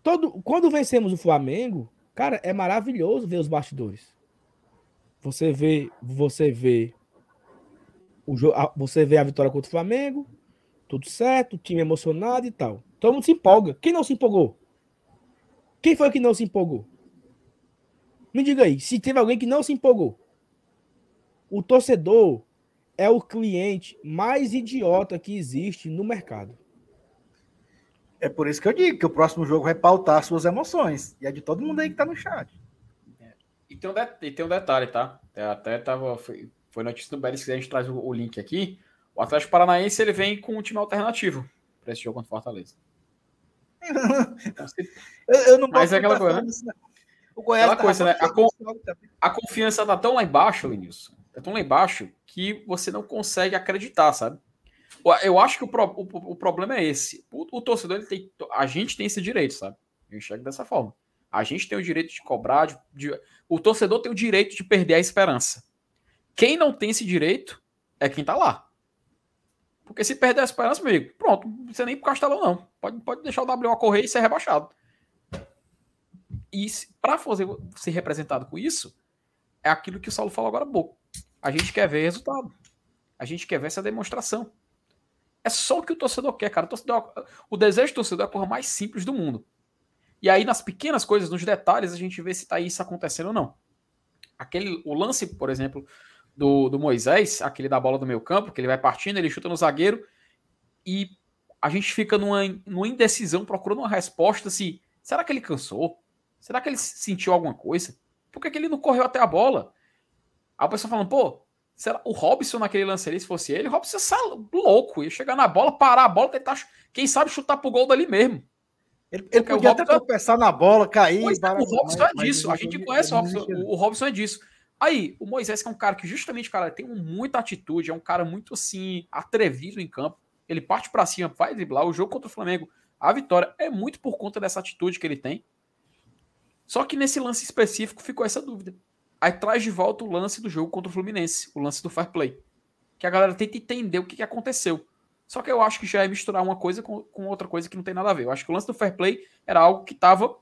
Todo, quando vencemos o Flamengo, cara, é maravilhoso ver os bastidores. Você vê, você vê o você vê a vitória contra o Flamengo, tudo certo, time emocionado e tal. Todo mundo se empolga. Quem não se empolgou? Quem foi que não se empolgou? Me diga aí, se teve alguém que não se empolgou. O torcedor é o cliente mais idiota que existe no mercado. É por isso que eu digo que o próximo jogo vai pautar suas emoções. E é de todo mundo aí que tá no chat. É. E, tem um e tem um detalhe, tá? Até tava. Foi, foi notícia do Beres que a gente traz o, o, link aqui. O Atlético Paranaense ele vem com um time alternativo para esse jogo contra o Fortaleza. <laughs> eu, eu, não Mas é aquela coisa, né? O Goiás aquela coisa, né? A, con... a, confiança tá tão lá embaixo, Linilson. Tá tão lá embaixo que você não consegue acreditar, sabe? Eu acho que o, pro, o, o problema é esse. O, o, torcedor, ele tem, a gente tem esse direito, sabe? Eu enxergo dessa forma. A gente tem o direito de cobrar, de, de, o torcedor tem o direito de perder a esperança. Quem não tem esse direito é quem tá lá. Porque se perder a esperança, amigo, pronto, precisa nem pro Castelão, não. Pode, pode deixar o WA correr e ser rebaixado. E para fazer ser representado com isso, é aquilo que o Saulo falou agora há pouco. A gente quer ver resultado. A gente quer ver essa demonstração. É só o que o torcedor quer, cara. O, torcedor, o desejo do torcedor é a coisa mais simples do mundo. E aí, nas pequenas coisas, nos detalhes, a gente vê se tá isso acontecendo ou não. Aquele, o lance, por exemplo, do, do Moisés, aquele da bola do meio campo, que ele vai partindo, ele chuta no zagueiro, e a gente fica numa, numa indecisão, procurando uma resposta se será que ele cansou? Será que ele sentiu alguma coisa? Por que, que ele não correu até a bola? Aí o pessoal falando, pô, será o Robson naquele lance ali, se fosse ele, o Robson ia louco, ia chegar na bola, parar a bola, tentar, quem sabe chutar pro gol dali mesmo. Ele, ele podia até tropeçar na bola, cair. Pois, é, o Robson é disso, a gente conhece o Robson, o Robson é disso. Aí, o Moisés, que é um cara que justamente, cara, tem muita atitude, é um cara muito, assim, atrevido em campo. Ele parte para cima, vai driblar. O jogo contra o Flamengo, a vitória é muito por conta dessa atitude que ele tem. Só que nesse lance específico ficou essa dúvida. Aí traz de volta o lance do jogo contra o Fluminense, o lance do fair play. Que a galera tenta entender o que, que aconteceu. Só que eu acho que já é misturar uma coisa com, com outra coisa que não tem nada a ver. Eu acho que o lance do fair play era algo que estava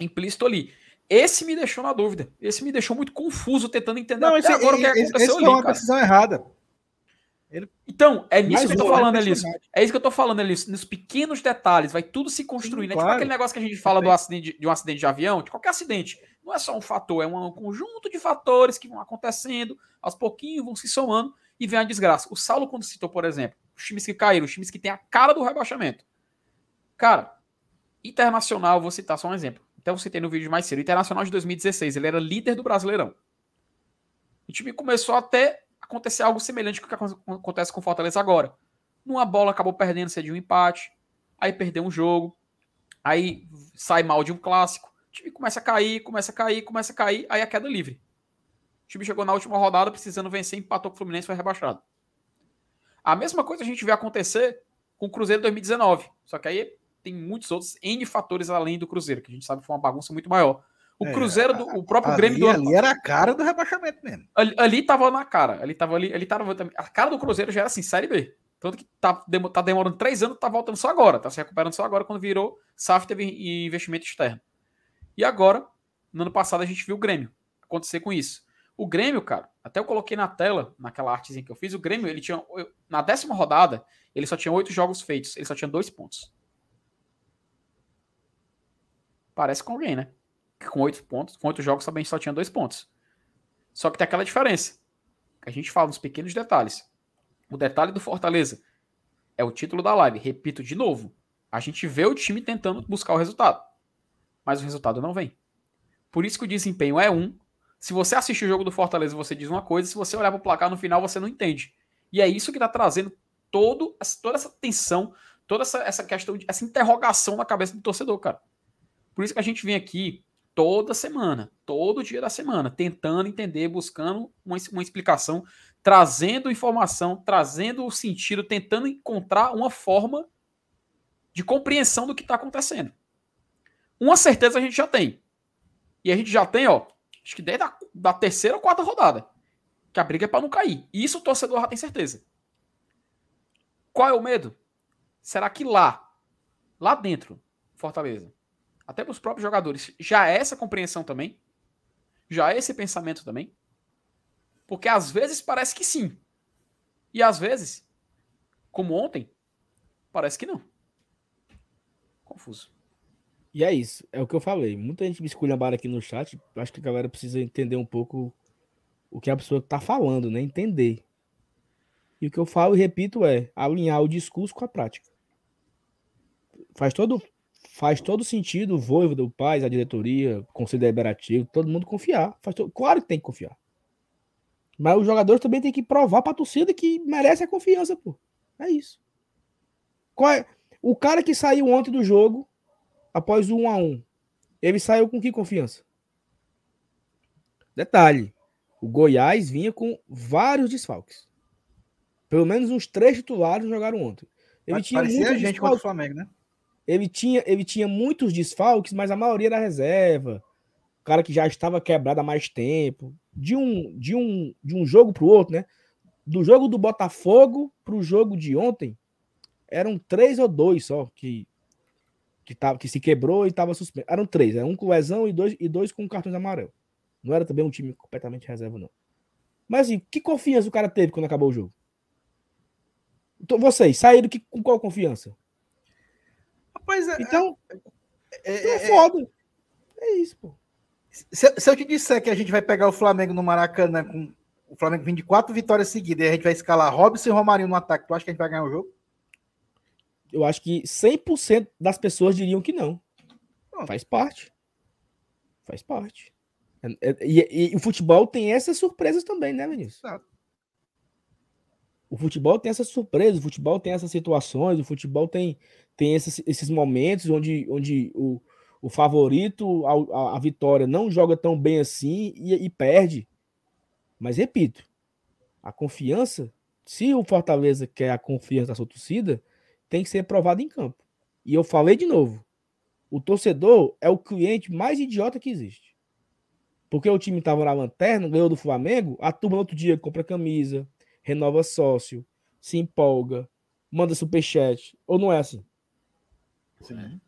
implícito ali. Esse me deixou na dúvida. Esse me deixou muito confuso, tentando entender não, esse, agora esse, o que aconteceu esse ali. Foi uma cara. decisão errada. Ele... Então, é nisso que eu tô falando, Elias. É isso que eu tô falando, Elias. Nos pequenos detalhes, vai tudo se construindo. Sim, claro. É tipo aquele negócio que a gente fala do acidente, de um acidente de avião, de qualquer acidente. Não é só um fator, é um conjunto de fatores que vão acontecendo, aos pouquinhos vão se somando e vem a desgraça. O Saulo, quando citou, por exemplo, os times que caíram, os times que têm a cara do rebaixamento. Cara, Internacional, vou citar só um exemplo. Até eu citei no vídeo mais cedo. Internacional de 2016, ele era líder do Brasileirão. O time começou até acontecer algo semelhante com o que acontece com o Fortaleza agora. Numa bola acabou perdendo, cedeu um empate, aí perdeu um jogo, aí sai mal de um clássico, o time começa a cair, começa a cair, começa a cair, aí a queda livre. O time chegou na última rodada precisando vencer, empatou com o Fluminense foi rebaixado. A mesma coisa a gente vê acontecer com o Cruzeiro 2019, só que aí tem muitos outros N fatores além do Cruzeiro, que a gente sabe que foi uma bagunça muito maior. O é, Cruzeiro, do, o próprio ali, Grêmio do ano. Ali era a cara do rebaixamento mesmo. Ali, ali tava na cara. Ali tava ali, ali tava, a cara do Cruzeiro já era assim, Série B. Tanto que tá, tá demorando três anos, tá voltando só agora. Tá se recuperando só agora quando virou SAF teve investimento externo. E agora, no ano passado, a gente viu o Grêmio acontecer com isso. O Grêmio, cara, até eu coloquei na tela, naquela artezinha que eu fiz, o Grêmio, ele tinha. Na décima rodada, ele só tinha oito jogos feitos, ele só tinha dois pontos. Parece com alguém, né? com oito pontos, com oito jogos também só tinha dois pontos. Só que tem aquela diferença. A gente fala nos pequenos detalhes. O detalhe do Fortaleza é o título da live. Repito de novo. A gente vê o time tentando buscar o resultado. Mas o resultado não vem. Por isso que o desempenho é um. Se você assistir o jogo do Fortaleza, você diz uma coisa. Se você olhar para o placar no final, você não entende. E é isso que está trazendo todo, toda essa tensão, toda essa, essa questão, essa interrogação na cabeça do torcedor, cara. Por isso que a gente vem aqui toda semana, todo dia da semana, tentando entender, buscando uma, uma explicação, trazendo informação, trazendo o sentido, tentando encontrar uma forma de compreensão do que está acontecendo. Uma certeza a gente já tem. E a gente já tem, ó, acho que desde a da terceira ou quarta rodada, que a briga é para não cair. Isso o torcedor já tem certeza. Qual é o medo? Será que lá, lá dentro, Fortaleza, até para os próprios jogadores, já é essa compreensão também? Já é esse pensamento também? Porque às vezes parece que sim. E às vezes, como ontem, parece que não. Confuso. E é isso, é o que eu falei. Muita gente me esculhambara aqui no chat. Acho que a galera precisa entender um pouco o que a pessoa está falando, né? Entender. E o que eu falo e repito é alinhar o discurso com a prática. Faz todo, faz todo sentido o Voivoda, o Paz, a diretoria, o Conselho Deliberativo, todo mundo confiar. Faz. Claro que tem que confiar. Mas os jogadores também têm que provar para a torcida que merece a confiança, pô. É isso. Qual é? O cara que saiu ontem do jogo, após o 1 a 1 ele saiu com que confiança? Detalhe: o Goiás vinha com vários desfalques. Pelo menos uns três titulares jogaram ontem. Ele Mas tinha muitos gente contra o Flamengo, né? Ele tinha, ele tinha muitos desfalques, mas a maioria era reserva. O cara que já estava quebrado há mais tempo. De um, de um, de um jogo para o outro, né? Do jogo do Botafogo para o jogo de ontem, eram três ou dois só que, que, tava, que se quebrou e estava suspenso. Eram três, é um com lesão e dois, e dois com cartões amarelos. Não era também um time completamente reserva, não. Mas assim, que confiança o cara teve quando acabou o jogo? Então, vocês saíram que, com qual confiança? É. Então, é, é, é, é foda. É isso, pô. Se, se, eu te disser que a gente vai pegar o Flamengo no Maracanã com o Flamengo vindo de quatro vitórias seguidas e a gente vai escalar Robson e Romarinho no ataque, tu acha que a gente vai ganhar o jogo? Eu acho que 100% das pessoas diriam que não. não. Faz parte. Faz parte. E, e, e, o futebol tem essas surpresas também, né, Vinícius? Exato. O futebol tem essas surpresas, o futebol tem essas situações, o futebol tem, tem esses, esses momentos onde, onde o, o favorito, a, vitória, não joga tão bem assim e, e perde. Mas repito, a confiança, se o Fortaleza quer a confiança da sua torcida, tem que ser provado em campo. E eu falei de novo: o torcedor é o cliente mais idiota que existe. Porque o time estava na lanterna, ganhou do Flamengo, a turma no outro dia compra camisa, renova sócio, se empolga, manda superchat. Ou não é assim? Sim.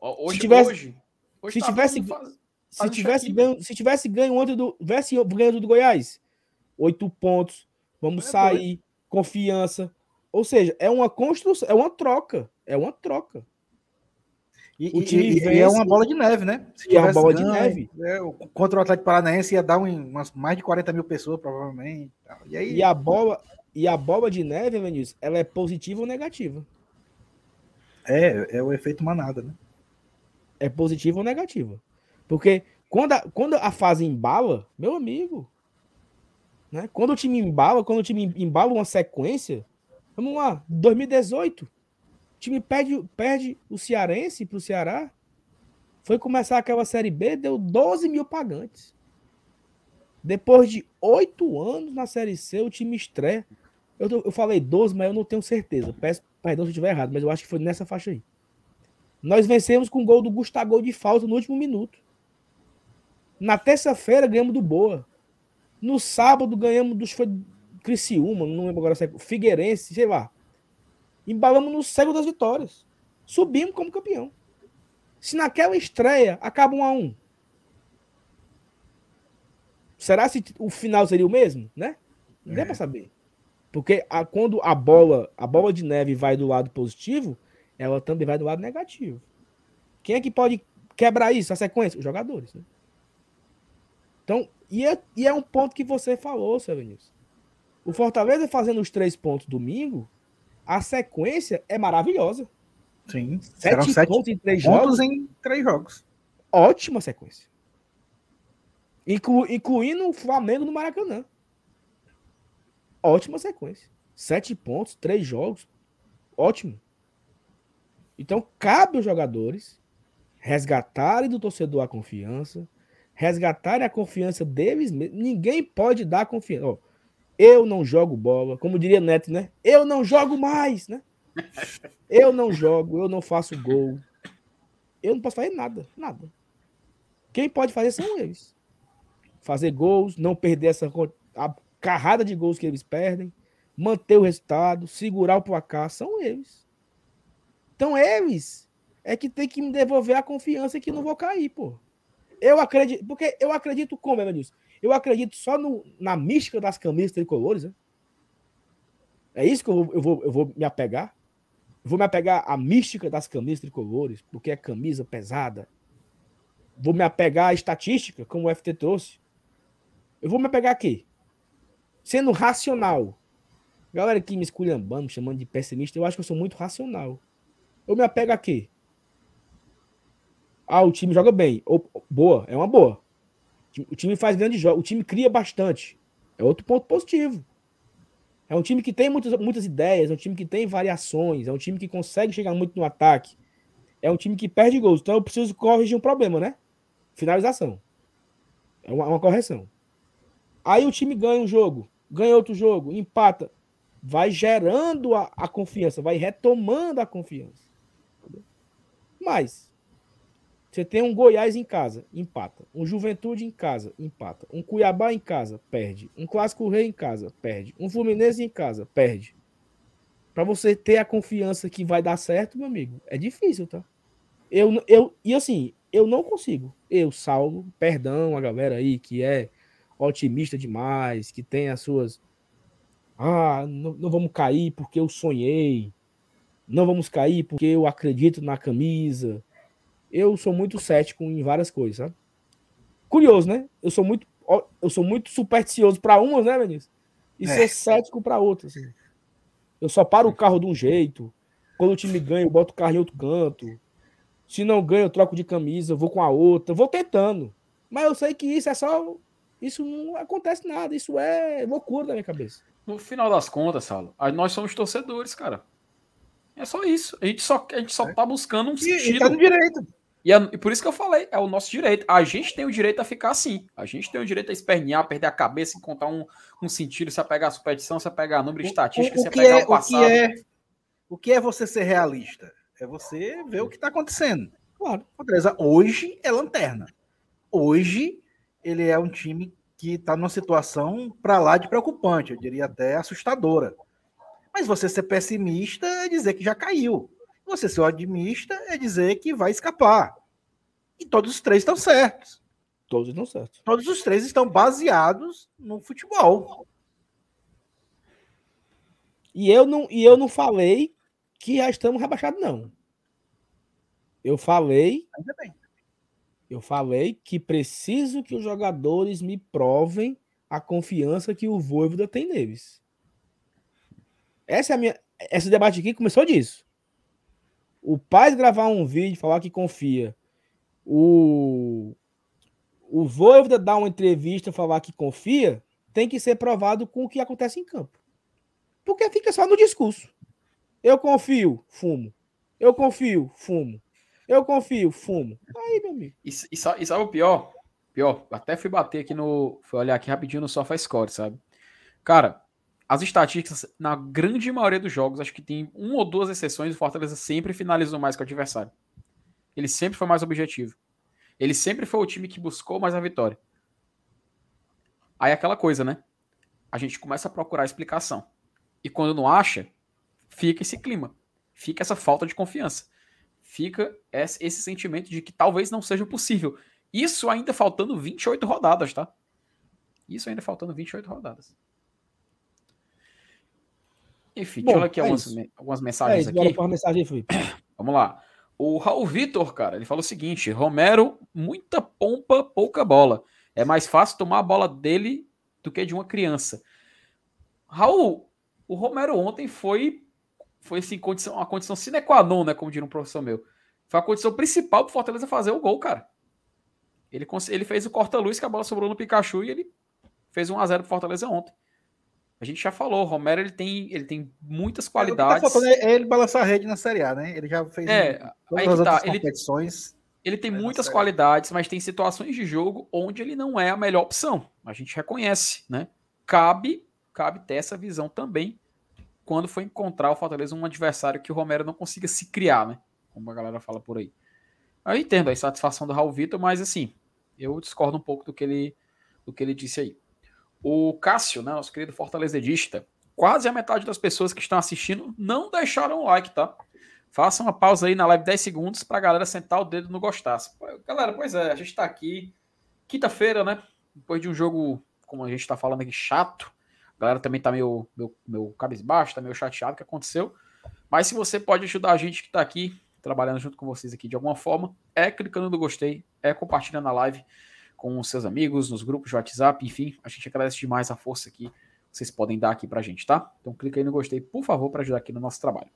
Hoje, se tivesse, hoje, hoje se tá tivesse, faz, se, tivesse ganho, se tivesse ganho ontem do, tivesse ganho do Goiás, oito pontos, vamos é sair, doido. confiança. Ou seja, é uma construção, é uma troca, é uma troca. E, o time e, vence, e é uma bola de neve, né? Se é uma bola ganho, de neve. É, contra o Atlético Paranaense ia dar um, umas mais de 40 mil pessoas, provavelmente. E, aí... e, a bola, e a bola de neve, Vinícius, ela é positiva ou negativa? É, é o efeito manada, né? É positiva ou negativa. Porque quando a, quando a fase embala, meu amigo, né? Quando o time embala, quando o time embala uma sequência, vamos lá, 2018, time perde, perde o Cearense para o Ceará. Foi começar aquela Série B, deu 12 mil pagantes. Depois de oito anos na Série C, o time estreia. Eu, eu falei 12, mas eu não tenho certeza. Peço perdão se eu estiver errado, mas eu acho que foi nessa faixa aí. Nós vencemos com o gol do Gustavo de falta no último minuto. Na terça-feira ganhamos do Boa. No sábado ganhamos dos foi Criciúma, não lembro agora se é Figueirense, sei lá. Embalamos no cego das vitórias. Subimos como campeão. Se naquela estreia acaba um a um, será que o final seria o mesmo, né? Não é. dá para saber. Porque a, quando a bola, a bola de neve vai do lado positivo, ela também vai do lado negativo. Quem é que pode quebrar isso, a sequência? Os jogadores. Né? Então, e é, e é um ponto que você falou, seu Vinícius. O Fortaleza fazendo os três pontos domingo, a sequência é maravilhosa. Sim, sete, sete pontos em três jogos. em três jogos. Ótima sequência. Inclu, incluindo o Flamengo no Maracanã. Ótima sequência. Sete pontos, três jogos. Ótimo. Então, cabe aos jogadores resgatarem do torcedor a confiança, resgatarem a confiança deles mesmos. Ninguém pode dar confiança. Ó, eu não jogo bola, como diria Neto, né? Eu não jogo mais, né? <laughs> Eu não jogo, eu não faço gol. Eu não posso fazer nada, nada. Quem pode fazer são eles. Fazer gols, não perder essa a carrada de gols que eles perdem, manter o resultado, segurar o placar, são eles. Então eles é que tem que me devolver a confiança que não vou cair, pô. Eu acredito, porque eu acredito como, Evanilson? Eu acredito só no, na mística das camisas tricolores, né? É isso que eu vou, eu vou, eu vou me apegar. Vou me apegar à mística das camisas tricolores, porque é camisa pesada. Vou me apegar à estatística, como o FT trouxe. Eu vou me apegar aqui. Sendo racional. Galera que me esculhambando, me chamando de pessimista, eu acho que eu sou muito racional. Eu me apego aqui. Ah, o time joga bem. Boa, é uma boa. O time faz grandes jogos, o time cria bastante. É outro ponto positivo. É um time que tem muitas, muitas ideias, é um time que tem variações, é um time que consegue chegar muito no ataque. É um time que perde gols. Então eu preciso corrigir um problema, né? Finalização. É uma, uma correção. Aí o time ganha um jogo, ganha outro jogo, empata. Vai gerando a, a confiança, vai retomando a confiança. Mas você tem um Goiás em casa, empata. Um Juventude em casa, empata. Um Cuiabá em casa, perde. Um Clássico Rei em casa, perde. Um Fluminense em casa, perde. Para você ter a confiança que vai dar certo, meu amigo, é difícil, tá? Eu, eu, e assim, eu não consigo. Eu, Saulo, perdão a galera aí que é otimista demais, que tem as suas. Ah, não, não vamos cair porque eu sonhei. Não vamos cair porque eu acredito na camisa eu sou muito cético em várias coisas, sabe? Curioso, né? Eu sou muito, eu sou muito supersticioso para umas, né, Vinícius? E é. ser cético para outras. Assim. Eu só paro o carro de um jeito. Quando o time ganha, eu boto o carro em outro canto. Se não ganha, eu troco de camisa, eu vou com a outra. Vou tentando. Mas eu sei que isso é só. Isso não acontece nada. Isso é loucura da minha cabeça. No final das contas, Salo, nós somos torcedores, cara. É só isso. A gente só, a gente só é. tá buscando um sentido. E, tá no direito. E, é, e, por isso que eu falei, é o nosso direito. A gente tem o direito a ficar assim. A gente tem o direito a espernear, perder a cabeça, encontrar um, um sentido, se apegar a superstição, se apegar a número de estatísticas, se apegar é, o passado. O que, é, o que é você ser realista? É você ver o que está acontecendo. Claro. Fortaleza hoje é lanterna. Hoje ele é um time que está numa situação para lá de preocupante, eu diria até assustadora. Mas você ser pessimista é dizer que já caiu. Você ser otimista é dizer que vai escapar. E todos os três estão certos. Todos estão certos. Todos os três estão baseados no futebol. E eu não, e eu não falei que já estamos rebaixados, não. Eu falei. Ainda bem. Eu falei que preciso que os jogadores me provem a confiança que o Voivoda tem neles. Essa é a minha. Esse debate aqui começou disso. O pai gravar um vídeo, falar que confia. O, o Voivoda dar uma entrevista, falar que confia, tem que ser provado com o que acontece em campo. Porque fica só no discurso. Eu confio, fumo. Eu confio, fumo. Eu confio, fumo. Aí, meu amigo. E, e, sabe, e sabe o pior? Pior, até fui bater aqui no. Fui olhar aqui rapidinho no SofaScore, sabe? Cara, as estatísticas, na grande maioria dos jogos, acho que tem uma ou duas exceções, o Fortaleza sempre finalizou mais que o adversário. Ele sempre foi mais objetivo. Ele sempre foi o time que buscou mais a vitória. Aí aquela coisa, né? A gente começa a procurar explicação. E quando não acha, fica esse clima. Fica essa falta de confiança. Fica esse sentimento de que talvez não seja possível. Isso ainda faltando 28 rodadas, tá? Isso ainda faltando 28 rodadas. Enfim, Bom, deixa eu aqui é algumas, algumas mensagens é isso, aqui. Mensagem, <coughs> Vamos lá. O Raul Vitor, cara, ele falou o seguinte: Romero, muita pompa, pouca bola. É mais fácil tomar a bola dele do que de uma criança. Raul, o Romero ontem foi foi assim, condição, uma condição sine qua non, né, como diria um professor meu. Foi a condição principal pro Fortaleza fazer o gol, cara. Ele, ele fez o corta-luz que a bola sobrou no Pikachu e ele fez 1 a 0 pro Fortaleza ontem. A gente já falou, o Romero ele tem, ele tem muitas É, tá qualidades. faltando é ele balançar a rede na Série A, né? Ele já fez É, todas as tá, ele- competições. Ele tem muitas qualidades, mas tem situações de jogo onde ele não é a melhor opção. A gente reconhece, né? Cabe, cabe ter essa visão também quando for encontrar o Fortaleza um adversário que o Romero não consiga se criar, né? Como a galera fala por aí. Eu entendo a insatisfação do Raul Vitor, mas assim, eu discordo um pouco do que ele, do que ele disse aí. O Cássio, né, nosso querido fortalecedista, quase a metade das pessoas que estão assistindo não deixaram o like, tá? Faça uma pausa aí na live 10 segundos pra galera sentar o dedo no gostasse. Galera, pois é, a gente tá aqui quinta-feira, né? Depois de um jogo, como a gente tá falando aqui, chato. A galera também tá meio, meio, meio cabisbaixo, tá meio chateado que aconteceu. Mas se você pode ajudar a gente que tá aqui, trabalhando junto com vocês aqui de alguma forma, é clicando no gostei, é compartilhando a live com os seus amigos, nos grupos de WhatsApp, enfim, a gente agradece demais a força que vocês podem dar aqui pra gente, tá? Então clica aí no gostei, por favor, para ajudar aqui no nosso trabalho.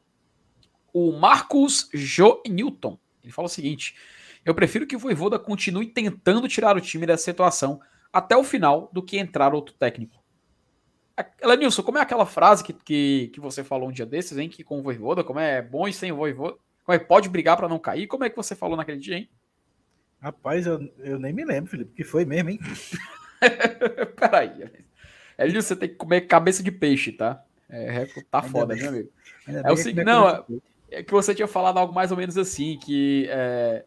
O Marcos Jo Newton, ele fala o seguinte: Eu prefiro que o Voivoda continue tentando tirar o time dessa situação até o final do que entrar outro técnico. Elenilson, como é aquela frase que, que, que você falou um dia desses, hein? Que com o Voivoda, como é bom e sem o Voivoda, como é pode brigar pra não cair? Como é que você falou naquele dia, hein? Rapaz, eu, eu nem me lembro, Felipe, que foi mesmo, hein? <laughs> Peraí. Elenilson, você tem que comer cabeça de peixe, tá? É, tá Ainda foda, bem. meu amigo. É o seguinte, não, cabeça- É que você tinha falado algo mais ou menos assim, que é,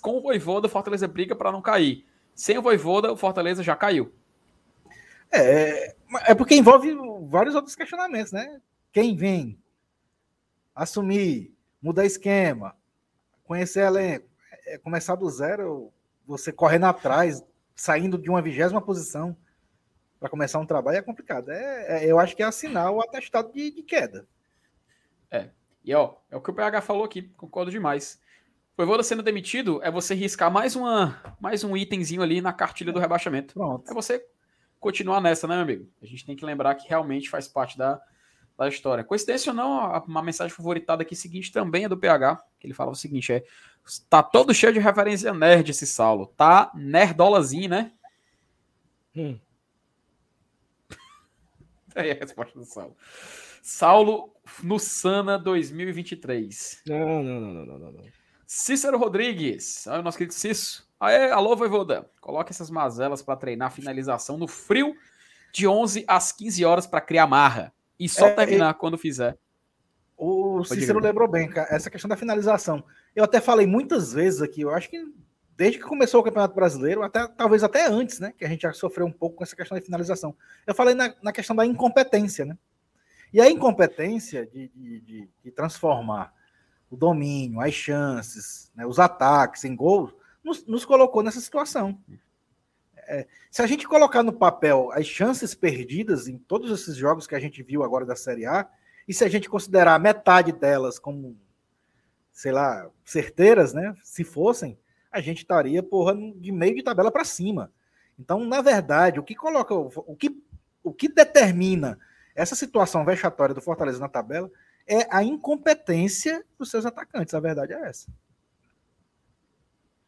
com o Voivoda, o Fortaleza briga pra não cair. Sem o Voivoda, o Fortaleza já caiu. É, é porque envolve vários outros questionamentos, né? Quem vem assumir, mudar esquema, conhecer elenco, é, começar do zero, você correndo atrás, saindo de uma vigésima posição para começar um trabalho é complicado. É, é- eu acho que é assinar o atestado de, de queda. E ó, é o que o PH falou aqui, concordo demais. O Voivoda sendo demitido é você riscar mais, uma, mais um itemzinho ali na cartilha do rebaixamento. Pronto. É você continuar nessa, né, meu amigo? A gente tem que lembrar que realmente faz parte da, da história. Coincidência ou não, uma mensagem favoritada aqui seguinte também é do PH, que ele fala o seguinte, é tá todo cheio de referência nerd esse Saulo. Tá nerdolazinho, né? Hum. <laughs> Aí é a resposta do Saulo. Saulo no Sana 2023. Não, não, não, não, não, não, não. Cícero Rodrigues. O nosso querido Cício. Aê, alô, Voivoda. Coloque essas mazelas para treinar a finalização no frio de 11 às 15 horas para criar marra. E só É, terminar quando fizer. O Cícero lembrou bem, cara, essa questão da finalização. Eu até falei muitas vezes aqui, eu acho que desde que começou o Campeonato Brasileiro, até, talvez até antes, né? Que a gente já sofreu um pouco com essa questão da finalização. Eu falei na, na questão da incompetência, né? E a incompetência de, de, de- de transformar o domínio, as chances, né, os ataques em gols, nos, nos colocou nessa situação. É, se a gente colocar no papel as chances perdidas em todos esses jogos que a gente viu agora da Série A, e se a gente considerar metade delas como, sei lá, certeiras, né? Se fossem, a gente estaria, porra, de meio de tabela para cima. Então, na verdade, o que coloca, o que, o que determina essa situação vexatória do Fortaleza na tabela é a incompetência dos seus atacantes. A verdade é essa.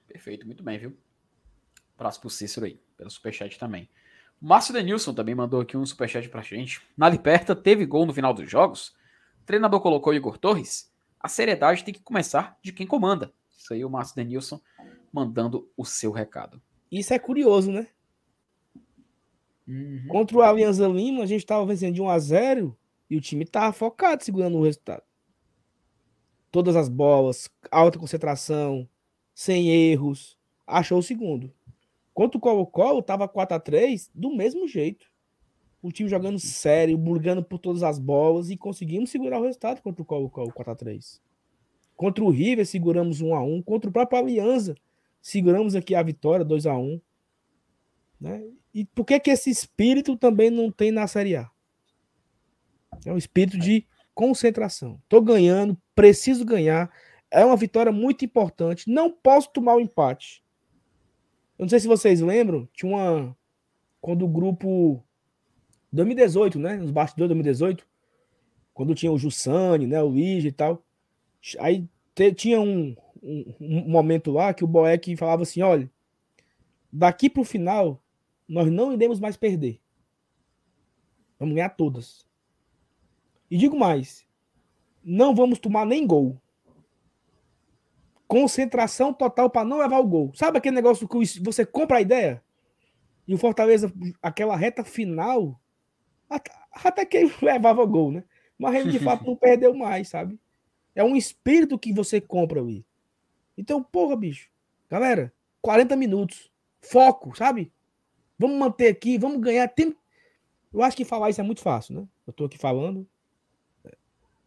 Perfeito, muito bem, viu? Abraço pro Cícero aí, pelo superchat também. O Márcio Denilson também mandou aqui um superchat pra gente. Na Liberta teve gol no final dos jogos. O treinador colocou Igor Torres. A seriedade tem que começar de quem comanda. Isso aí o Márcio Denilson mandando o seu recado. Isso é curioso, né? Uhum. Contra o Alianza Lima, a gente tava vencendo de 1 a 0 e o time tava focado segurando o resultado. Todas as bolas, alta concentração, sem erros, achou o segundo. Contra o Colo-Colo, tava 4 a 3 do mesmo jeito. O time jogando sério, brigando por todas as bolas e conseguimos segurar o resultado contra o Colo-Colo 4 a 3 Contra o River, seguramos 1 a 1 Contra o próprio Alianza, seguramos aqui a vitória 2 a 1 né? E por que que esse espírito também não tem na Série A? É um espírito de concentração. Tô ganhando, preciso ganhar. É uma vitória muito importante. Não posso tomar o empate. Eu não sei se vocês lembram, tinha uma quando o grupo 2018, né, nos bastidores de 2018, quando tinha o Jussani, né, o Luigi e tal. Aí te- tinha um, um, um momento lá que o Boeck falava assim, olha, daqui pro final nós não iremos mais perder. Vamos ganhar todas. E digo mais: não vamos tomar nem gol. Concentração total para não levar o gol. Sabe aquele negócio que você compra a ideia? E o Fortaleza, aquela reta final, até que <laughs> levava gol, né? Mas ele de <laughs> fato não perdeu mais, sabe? É um espírito que você compra ali. Então, porra, bicho. Galera, 40 minutos. Foco, sabe? Vamos manter aqui, vamos ganhar. Tem... Eu acho que falar isso é muito fácil, né? Eu tô aqui falando.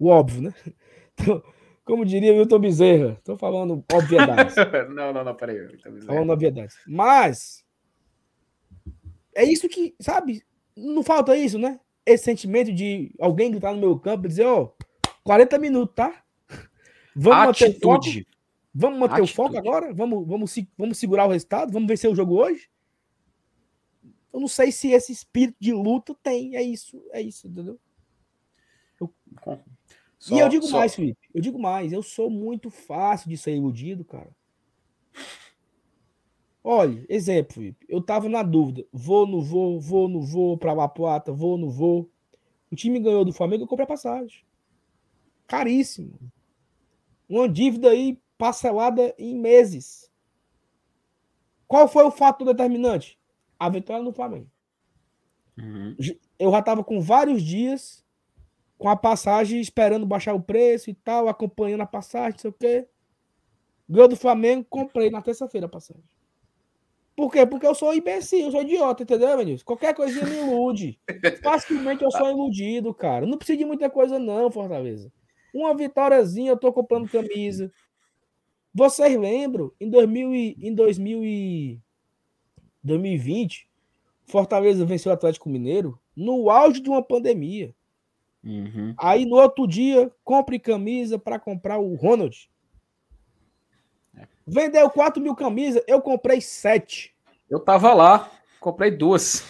O óbvio, né? <laughs> Então, como diria o Milton Bezerra, tô falando obviedades. <laughs> não, não, não, peraí. Falando obviedades. Mas é isso que, sabe? Não falta isso, né? Esse sentimento de alguém gritar no meu campo e dizer, ó, oh, 40 minutos, tá? <laughs> Vamos Atitude. manter o foco. Vamos manter Atitude. o foco agora? Vamos, vamos, vamos segurar o resultado? Vamos vencer o jogo hoje? Eu não sei se esse espírito de luta tem. É isso, é isso, entendeu? Eu... Só, e eu digo só... mais, Felipe. Eu digo mais. Eu sou muito fácil de ser iludido, cara. Olha, exemplo, Felipe. Eu tava na dúvida. Vou, não vou, vou, não vou pra La Plata, vou, não vou. O time ganhou do Flamengo, eu comprei a passagem. Caríssimo. Uma dívida aí parcelada em meses. Qual foi o fato determinante? A vitória no Flamengo. Uhum. Eu já estava com vários dias com a passagem, esperando baixar o preço e tal, acompanhando a passagem, não sei o quê. Ganhou do Flamengo, comprei na terça-feira a passagem. Por quê? Porque eu sou imbecil, eu sou idiota, entendeu, Vinícius? Qualquer coisinha me ilude. <laughs> Facilmente eu sou iludido, cara. Não precisa de muita coisa, não, Fortaleza. Uma vitóriazinha, eu tô comprando camisa. Vocês lembram? Em, 2000 e, em 2000 e 2020, Fortaleza venceu o Atlético Mineiro no auge de uma pandemia. Uhum. Aí no outro dia, compre camisa para comprar o Ronald. É. Vendeu 4 mil camisas, eu comprei 7. Eu tava lá, comprei duas.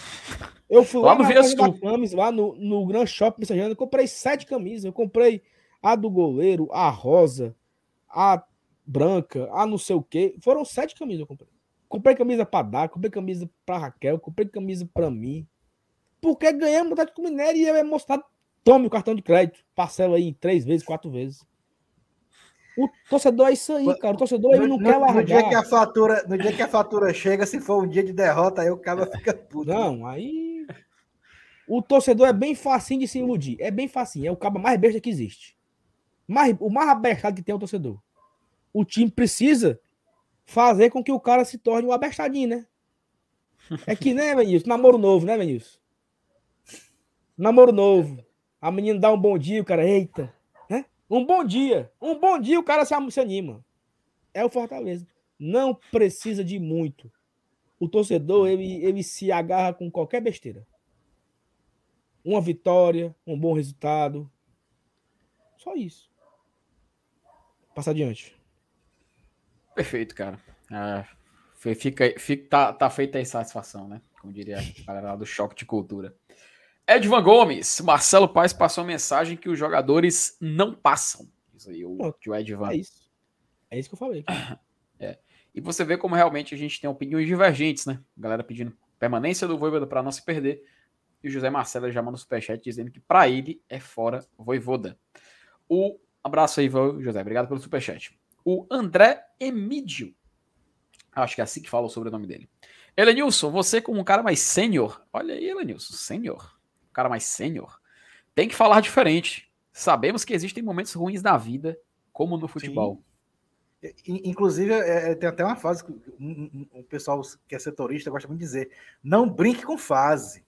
Eu fui lá, lá no Camis, lá no, no Grand Shopping Mensageiros, comprei 7 camisas. Eu comprei a do goleiro, a rosa, a branca, a não sei o quê. Foram sete camisas eu comprei. Comprei camisa para dar, comprei camisa para Raquel, comprei camisa para mim. Porque ganhamos o com Minério e eu ia mostrar, tome o cartão de crédito, parcela aí três vezes, quatro vezes. O torcedor é isso aí, cara. O torcedor ele não no, quer largar. No dia, que a fatura, no dia que a fatura chega, se for um dia de derrota, aí o cara fica puto. Não, aí. O torcedor é bem facinho de se iludir. É bem facinho. É o cabo mais besta que existe. Mais, o mais abestado que tem é o torcedor. O time precisa fazer com que o cara se torne um abestadinho, né? É que, né, Vinícius? Namoro novo, né, Vinícius? Namoro novo. A menina dá um bom dia, o cara, eita, né? Um bom dia. Um bom dia, o cara se, anima. É o Fortaleza. Não precisa de muito. O torcedor, ele, ele se agarra com qualquer besteira. Uma vitória, um bom resultado. Só isso. Passa adiante. Perfeito, cara. É, fica, fica, tá, tá feita a insatisfação, né? Como diria a galera lá do choque de cultura. Edvan Gomes, Marcelo Paes passou a mensagem que os jogadores não passam. Isso aí, o, o Edvan. É isso. É isso que eu falei. <laughs> É. E você vê como realmente a gente tem opiniões divergentes, né? A galera pedindo permanência do Voivoda para não se perder. E o José Marcelo já manda um superchat dizendo que para ele é fora Voivoda. O abraço aí, José. Obrigado pelo superchat o André Emídio. Acho que é assim que fala o sobrenome dele. Elenilson, você como um cara mais sênior, olha aí, Elenilson, sênior, cara mais sênior, tem que falar diferente. Sabemos que existem momentos ruins na vida, como no futebol. Sim. Inclusive, é, é, tem até uma fase que o pessoal que é setorista gosta muito de dizer: não brinque com fase.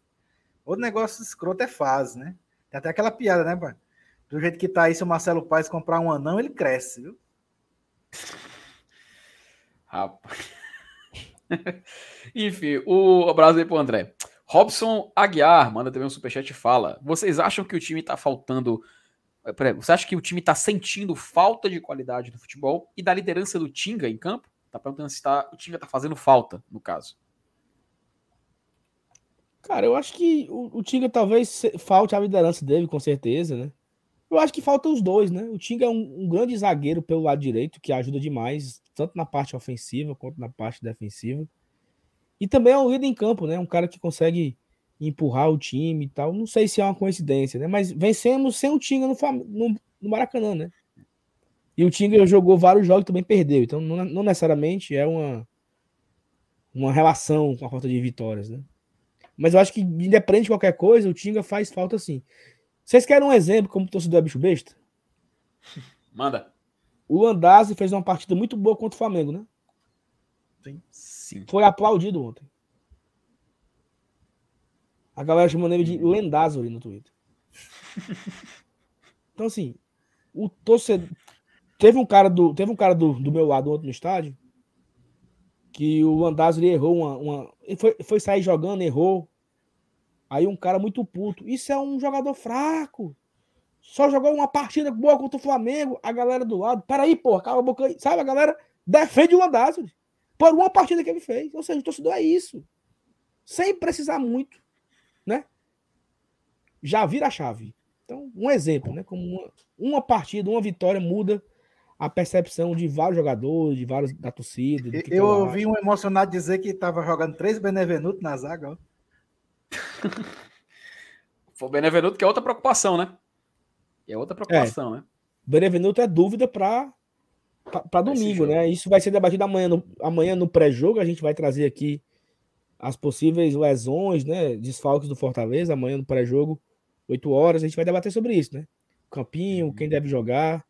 O negócio escroto é fase, né? Tem até aquela piada, né, pai? Do jeito que tá aí, se o Marcelo Paes comprar um anão, ele cresce, viu? Rapaz. <laughs> Enfim, o abraço aí pro André. Robson Aguiar manda também um superchat e fala: Vocês acham que o time tá faltando. Eh, você acha que o time tá sentindo falta de qualidade no futebol e da liderança do Tinga em campo? Tá perguntando se tá, o Tinga tá fazendo falta, no caso. Cara, eu acho que o, o Tinga talvez falte a liderança dele, com certeza, né? Eu acho que faltam os dois, né? O Tinga é um, um, grande zagueiro pelo lado direito, que ajuda demais, tanto na parte ofensiva quanto na parte defensiva. E também é um líder em campo, né? Um cara que consegue empurrar o time e tal. Não sei se é uma coincidência, né? Mas vencemos sem o Tinga no, no, no Maracanã, né? E o Tinga jogou vários jogos e também perdeu. Então, não, não, necessariamente é uma, uma relação com a falta de vitórias, né? Mas eu acho que, independente de qualquer coisa, o Tinga faz falta sim. Vocês querem um exemplo como torcedor é bicho besta? Manda. O Landazzi fez uma partida muito boa contra o Flamengo, né? Sim. Sim. Foi aplaudido ontem. A galera chamando ele de Lendazori no Twitter. <laughs> Então, assim, o torcedor. Teve um cara do, teve um cara do, do meu lado ontem no estádio que o Landazuri errou uma. uma foi, foi sair jogando, errou. Aí um cara muito puto. Isso é um jogador fraco. Só jogou uma partida boa contra o Flamengo. A galera do lado. Peraí, porra, cala a boca aí. Sabe, a galera defende o Landazuri por uma partida que ele fez. Ou seja, o torcedor é isso. Sem precisar muito né? Já vira a chave. Então, um exemplo, né? Como uma, uma partida, uma vitória muda a percepção de vários jogadores, de vários da torcida. Eu ouvi um emocionado dizer que estava jogando três Benevenuto na zaga. Ó. <laughs> Foi o Benevenuto que é outra preocupação, né? É outra preocupação, é. né? Benevenuto é dúvida para para domingo, né? Isso vai ser debatido amanhã no, amanhã no pré-jogo. A gente vai trazer aqui as possíveis lesões, né? Desfalques do Fortaleza, amanhã no pré-jogo, 8 horas, a gente vai debater sobre isso, né? Campinho, quem deve jogar.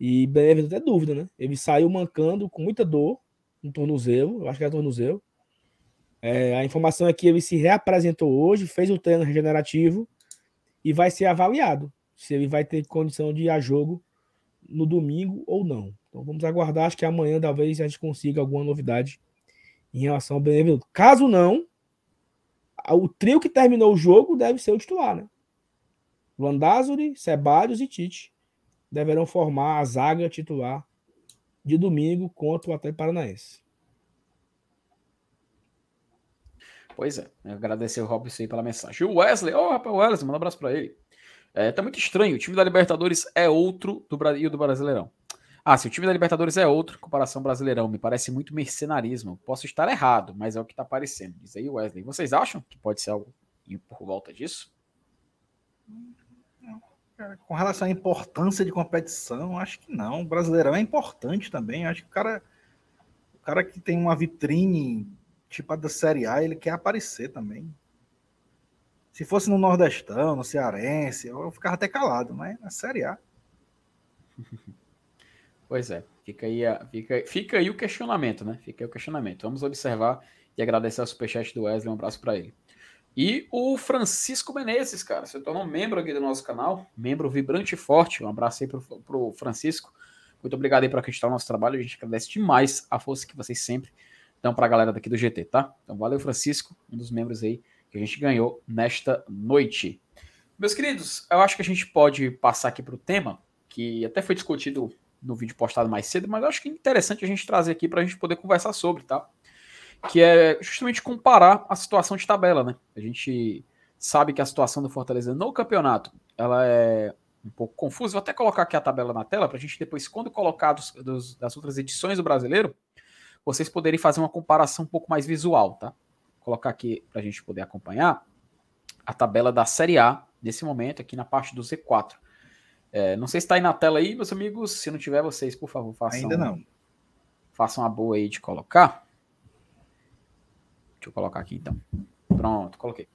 E Benevenuto é dúvida, né? Ele saiu mancando com muita dor no tornozelo, eu acho que era tornozelo. É, a informação é que ele se reapresentou hoje, fez o treino regenerativo e vai ser avaliado se ele vai ter condição de ir a jogo no domingo ou não. Então vamos aguardar, acho que amanhã talvez a gente consiga alguma novidade em relação ao Benevenuto. Caso não, o trio que terminou o jogo deve ser o titular, né? Landázuri, Ceballos e Tite deverão formar a zaga titular de domingo contra o Atlético Paranaense. Pois é, agradecer o Robson aí pela mensagem. O Wesley, ó, oh, rapaz, Wesley, manda um abraço para ele. É, tá muito estranho, o time da Libertadores é outro do Brasil do Brasileirão. Ah, se o time da Libertadores é outro, comparação Brasileirão, me parece muito mercenarismo. Posso estar errado, mas é o que está aparecendo. Diz aí Wesley. Vocês acham que pode ser algo por volta disso? Com relação à importância de competição, acho que não. O Brasileirão é importante também. Acho que o cara, o cara que tem uma vitrine tipo a da Série A, ele quer aparecer também. Se fosse no Nordestão, no Cearense, eu ficava até calado, mas na Série A. <laughs> Pois é, fica aí, a, fica, fica aí o questionamento, né? Fica aí o questionamento. Vamos observar e agradecer ao superchat do Wesley, um abraço para ele. E o Francisco Menezes, cara, se tornou membro aqui do nosso canal, membro vibrante e forte. Um abraço aí pro, pro Francisco. Muito obrigado aí por acreditar no nosso trabalho. A gente agradece demais a força que vocês sempre dão para a galera daqui do GT, tá? Então valeu, Francisco, um dos membros aí que a gente ganhou nesta noite. Meus queridos, eu acho que a gente pode passar aqui para o tema, que até foi discutido no vídeo postado mais cedo, mas acho que é interessante a gente trazer aqui para a gente poder conversar sobre, tá? Que é justamente comparar a situação de tabela, né? A gente sabe que a situação do Fortaleza no campeonato ela é um pouco confusa. Vou até colocar aqui a tabela na tela para a gente depois, quando colocar dos, dos, das outras edições do Brasileiro, vocês poderem fazer uma comparação um pouco mais visual, tá? Vou colocar aqui para a gente poder acompanhar a tabela da Série A nesse momento aqui na parte do Z4. É, não sei se está aí na tela aí, meus amigos. Se não tiver, vocês, por favor, façam. Ainda não. Façam a boa aí de colocar. Deixa eu colocar aqui então. Pronto, coloquei.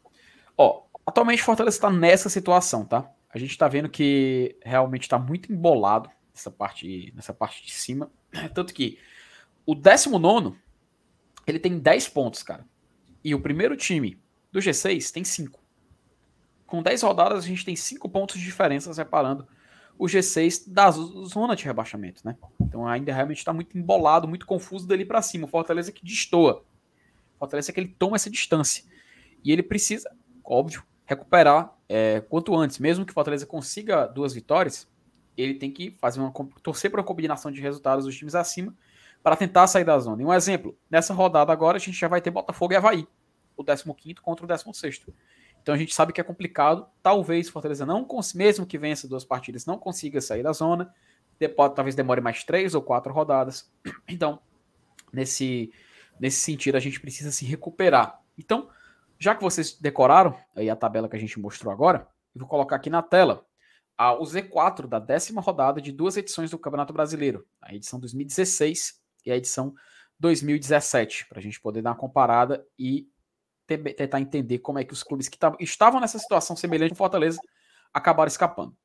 Ó, atualmente Fortaleza está nessa situação, tá? A gente está vendo que realmente está muito embolado nessa parte, nessa parte de cima. <clears throat> Tanto que o 19 ele tem 10 pontos, cara. E o primeiro time do G6 tem 5. Com 10 rodadas, a gente tem 5 pontos de diferença separando o G6 da zona de rebaixamento, né? Então ainda realmente está muito embolado, muito confuso dali para cima. O Fortaleza que destoa. O Fortaleza é que ele toma essa distância. E ele precisa, óbvio, recuperar é, quanto antes. Mesmo que o Fortaleza consiga duas vitórias, ele tem que fazer uma torcer para uma combinação de resultados dos times acima para tentar sair da zona. E um exemplo, nessa rodada agora a gente já vai ter Botafogo e Havaí, o 15 contra o 16 então a gente sabe que é complicado. Talvez Fortaleza não mesmo que vença duas partidas, não consiga sair da zona. Depois, talvez demore mais três ou quatro rodadas. <clears throat> Então, nesse, nesse sentido, a gente precisa se recuperar. Então, Já que vocês decoraram aí a tabela que a gente mostrou agora, eu vou colocar aqui na tela a, o Z4 da décima rodada de duas edições do Campeonato Brasileiro, a edição 2016 e a edição 2017, para a gente poder dar uma comparada e tentar entender como é que os clubes que estavam nessa situação semelhante com Fortaleza acabaram escapando.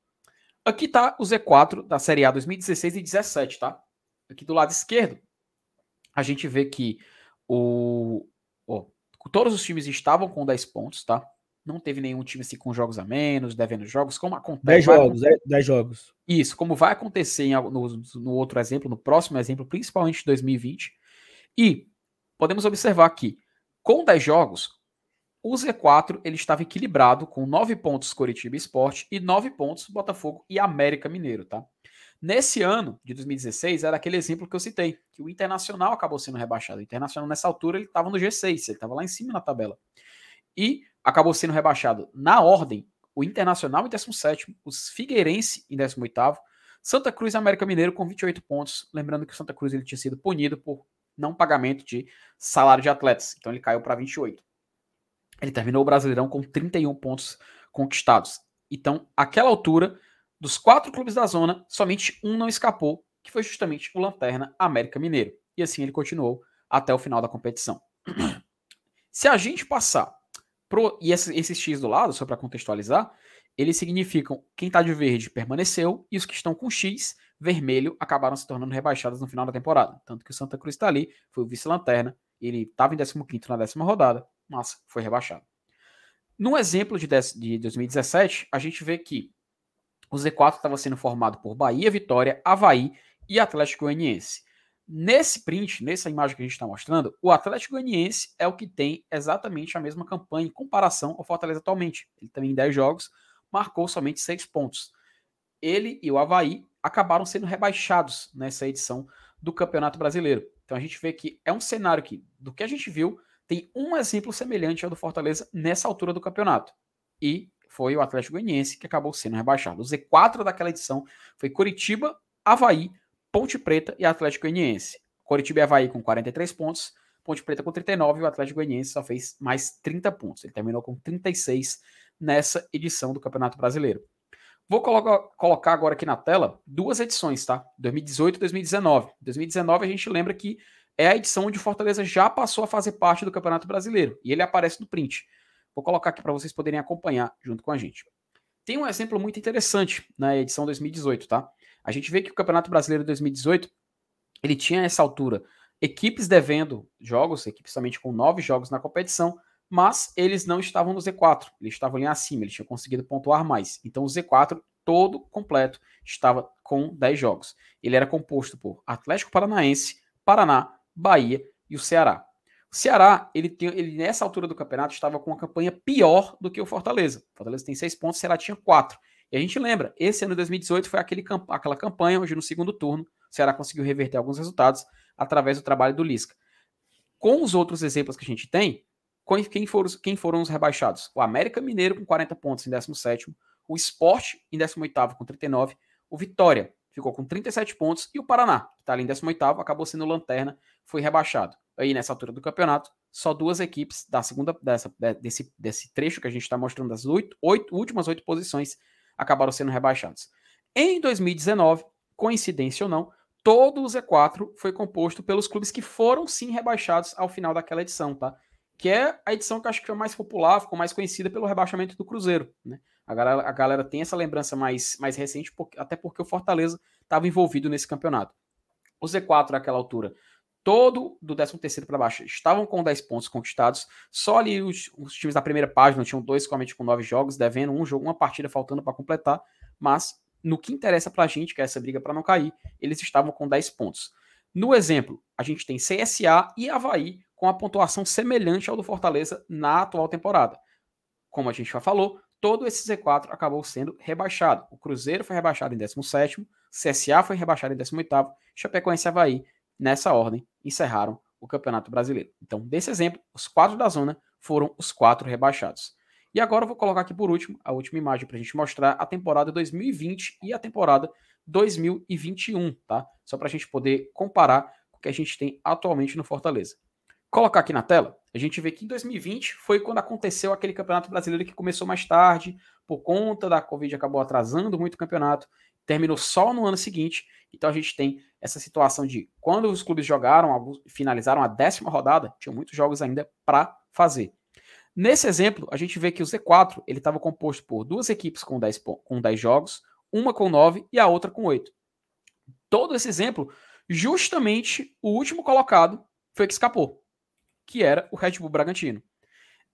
Aqui está o Z4 da Série A 2016 e 17, tá? Aqui do lado esquerdo, a gente vê que o, ó, todos os times estavam com 10 pontos, tá? Não teve nenhum time assim com jogos a menos, devendo jogos, como acontece. 10 jogos, 10 jogos. Isso, como vai acontecer em, no, no outro exemplo, no próximo exemplo, principalmente em 2020. E podemos observar que, com 10 jogos, o Z4 ele estava equilibrado com 9 pontos Coritiba Esporte e 9 pontos Botafogo e América Mineiro, tá? Nesse ano de 2016, era aquele exemplo que eu citei, que o Internacional acabou sendo rebaixado. O Internacional, nessa altura, ele estava no G6, ele estava lá em cima na tabela. E acabou sendo rebaixado na ordem o Internacional em 17, os Figueirense em 18, Santa Cruz e América Mineiro com 28 pontos. Lembrando que o Santa Cruz ele tinha sido punido por não pagamento de salário de atletas, então ele caiu para 28. Ele terminou o Brasileirão com 31 pontos conquistados. Então, aquela altura, dos quatro clubes da zona, somente um não escapou, que foi justamente o Lanterna América Mineiro. E assim ele continuou até o final da competição. <clears throat> Se a gente passar pro, e esse, esse X do lado, só para contextualizar, eles significam quem está de verde permaneceu e os que estão com X vermelho acabaram se tornando rebaixados no final da temporada. Tanto que o Santa Cruz está ali, foi o vice-lanterna, ele estava em 15 na décima rodada, mas foi rebaixado. No exemplo de 2017, a gente vê que o Z4 estava sendo formado por Bahia, Vitória, Havaí e Atlético Goianiense. Nesse print, nessa imagem que a gente está mostrando, o Atlético Goianiense é o que tem exatamente a mesma campanha em comparação ao Fortaleza atualmente. Ele também em 10 jogos marcou somente 6 pontos. Ele e o Havaí acabaram sendo rebaixados nessa edição do Campeonato Brasileiro. Então a gente vê que é um cenário que, do que a gente viu, tem um exemplo semelhante ao do Fortaleza nessa altura do campeonato. E foi o Atlético Goianiense que acabou sendo rebaixado. O Z4 daquela edição foi Curitiba, Havaí, Ponte Preta e Atlético Goianiense. Curitiba e Havaí com 43 pontos, Ponte Preta com 39 e o Atlético Goianiense só fez mais 30 pontos. Ele terminou com 36 nessa edição do Campeonato Brasileiro. Vou colocar, colocar agora aqui na tela duas edições, tá? 2018 e 2019. 2019 a gente lembra que é a edição onde o Fortaleza já passou a fazer parte do Campeonato Brasileiro e ele aparece no print. Vou colocar aqui para vocês poderem acompanhar junto com a gente. Tem um exemplo muito interessante na edição 2018, tá? A gente vê que o Campeonato Brasileiro 2018 ele tinha essa altura equipes devendo jogos, equipes somente com nove jogos na competição, mas eles não estavam no Z4, eles estavam ali acima, eles tinham conseguido pontuar mais. Então o Z4 todo completo estava com 10 jogos. Ele era composto por Atlético Paranaense, Paraná, Bahia e o Ceará. O Ceará, ele, tem, ele nessa altura do campeonato estava com uma campanha pior do que o Fortaleza. O Fortaleza tem seis pontos, o Ceará tinha quatro. E a gente lembra, esse ano de 2018 foi aquele, aquela campanha onde no segundo turno o Ceará conseguiu reverter alguns resultados através do trabalho do Lisca. Com os outros exemplos que a gente tem, quem foram, quem foram os rebaixados? O América Mineiro com 40 pontos em 17 o Sport em 18 com 39, o Vitória ficou com 37 pontos e o Paraná, que está ali em 18 acabou sendo lanterna, foi rebaixado aí nessa altura do campeonato, só duas equipes da segunda dessa, desse, desse trecho que a gente está mostrando das oito, oito, últimas oito posições acabaram sendo rebaixados. Em 2019, coincidência ou não, todo o Z4 foi composto pelos clubes que foram sim rebaixados ao final daquela edição, tá? Que é a edição que eu acho que foi mais popular, ficou mais conhecida pelo rebaixamento do Cruzeiro, né? A galera, a galera tem essa lembrança mais, mais recente, porque, até porque o Fortaleza estava envolvido nesse campeonato. O Z4 naquela altura todo do 13 para baixo estavam com 10 pontos conquistados. Só ali os, os, times da primeira página tinham dois somente com 9 jogos, devendo um jogo, uma partida faltando para completar. Mas no que interessa para a gente, que é essa briga para não cair, eles estavam com 10 pontos. No exemplo, a gente tem CSA e Havaí com a pontuação semelhante ao do Fortaleza na atual temporada. Como a gente já falou, todo esse Z4 acabou sendo rebaixado. O Cruzeiro foi rebaixado em 17º, CSA foi rebaixado em 18º, Chapecoense e Havaí nessa ordem, encerraram o Campeonato Brasileiro. Então, desse exemplo, os quatro da zona foram os quatro rebaixados. E agora eu vou colocar aqui por último a última imagem para a gente mostrar a temporada 2020 e a temporada 2021, tá? Só para a gente poder comparar com o que a gente tem atualmente no Fortaleza. Colocar aqui na tela, a gente vê que em 2020 foi quando aconteceu aquele campeonato brasileiro que começou mais tarde, por conta da Covid acabou atrasando muito o campeonato, terminou só no ano seguinte. Então a gente tem essa situação de quando os clubes jogaram, finalizaram a décima rodada, tinham muitos jogos ainda para fazer. Nesse exemplo, a gente vê que o Z4 ele estava composto por duas equipes com 10, com 10 jogos, uma com 9 e a outra com 8. Todo esse exemplo, justamente o último colocado foi que escapou, que era o Red Bull Bragantino.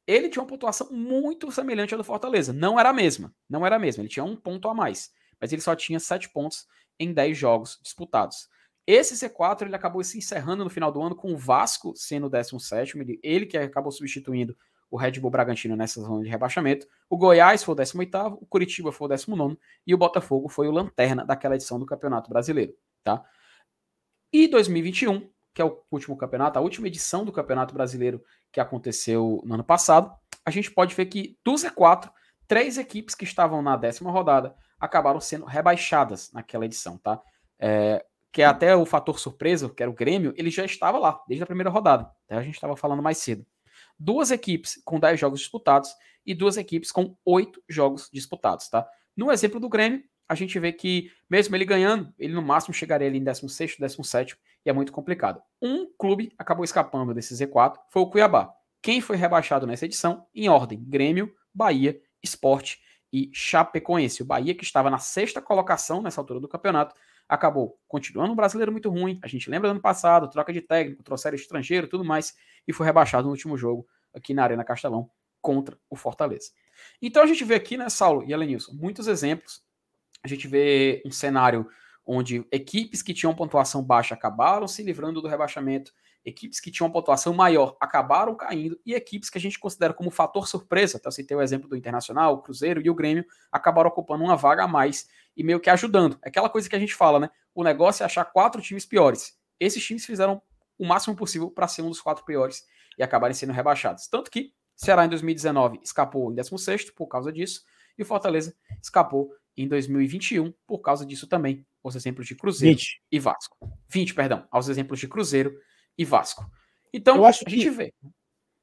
Ele tinha uma pontuação muito semelhante à do Fortaleza. Não era a mesma, não era a mesma. Ele tinha um ponto a mais, mas ele só tinha 7 pontos em 10 jogos disputados. Esse C4 ele acabou se encerrando no final do ano com o Vasco sendo o 17, ele que acabou substituindo o Red Bull Bragantino nessa zona de rebaixamento. O Goiás foi o 18, o Curitiba foi o 19 e o Botafogo foi o lanterna daquela edição do Campeonato Brasileiro, tá? E 2021, que é o último campeonato, a última edição do Campeonato Brasileiro que aconteceu no ano passado, a gente pode ver que do Z4, três equipes que estavam na décima rodada acabaram sendo rebaixadas naquela edição, tá? É, que é até o fator surpresa, que era o Grêmio, ele já estava lá, desde a primeira rodada. Até a gente estava falando mais cedo. Duas equipes com 10 jogos disputados e duas equipes com 8 jogos disputados, tá? No exemplo do Grêmio, a gente vê que, mesmo ele ganhando, ele no máximo chegaria ali em 16, 17, e é muito complicado. Um clube acabou escapando desse Z4, foi o Cuiabá. Quem foi rebaixado nessa edição? Em ordem: Grêmio, Bahia, Esporte e Chapecoense. O Bahia, que estava na sexta colocação nessa altura do campeonato, acabou continuando um brasileiro muito ruim. A gente lembra do ano passado, troca de técnico, trouxeram estrangeiro tudo mais, e foi rebaixado no último jogo aqui na Arena Castelão contra o Fortaleza. Então a gente vê aqui, né, Saulo e Elenilson, muitos exemplos. A gente vê um cenário onde equipes que tinham pontuação baixa acabaram se livrando do rebaixamento, equipes que tinham pontuação maior acabaram caindo, e equipes que a gente considera como fator surpresa, até citei o exemplo do Internacional, o Cruzeiro e o Grêmio, acabaram ocupando uma vaga a mais e meio que ajudando. É aquela coisa que a gente fala, né? O negócio é achar quatro times piores. Esses times fizeram o máximo possível para ser um dos quatro piores e acabarem sendo rebaixados. Tanto que Ceará em 2019 escapou em 16 por causa disso, e o Fortaleza escapou em 2021 por causa disso também, os exemplos de Cruzeiro 20. e Vasco. 20, perdão, aos exemplos de Cruzeiro e Vasco. Então, Eu acho a gente vê.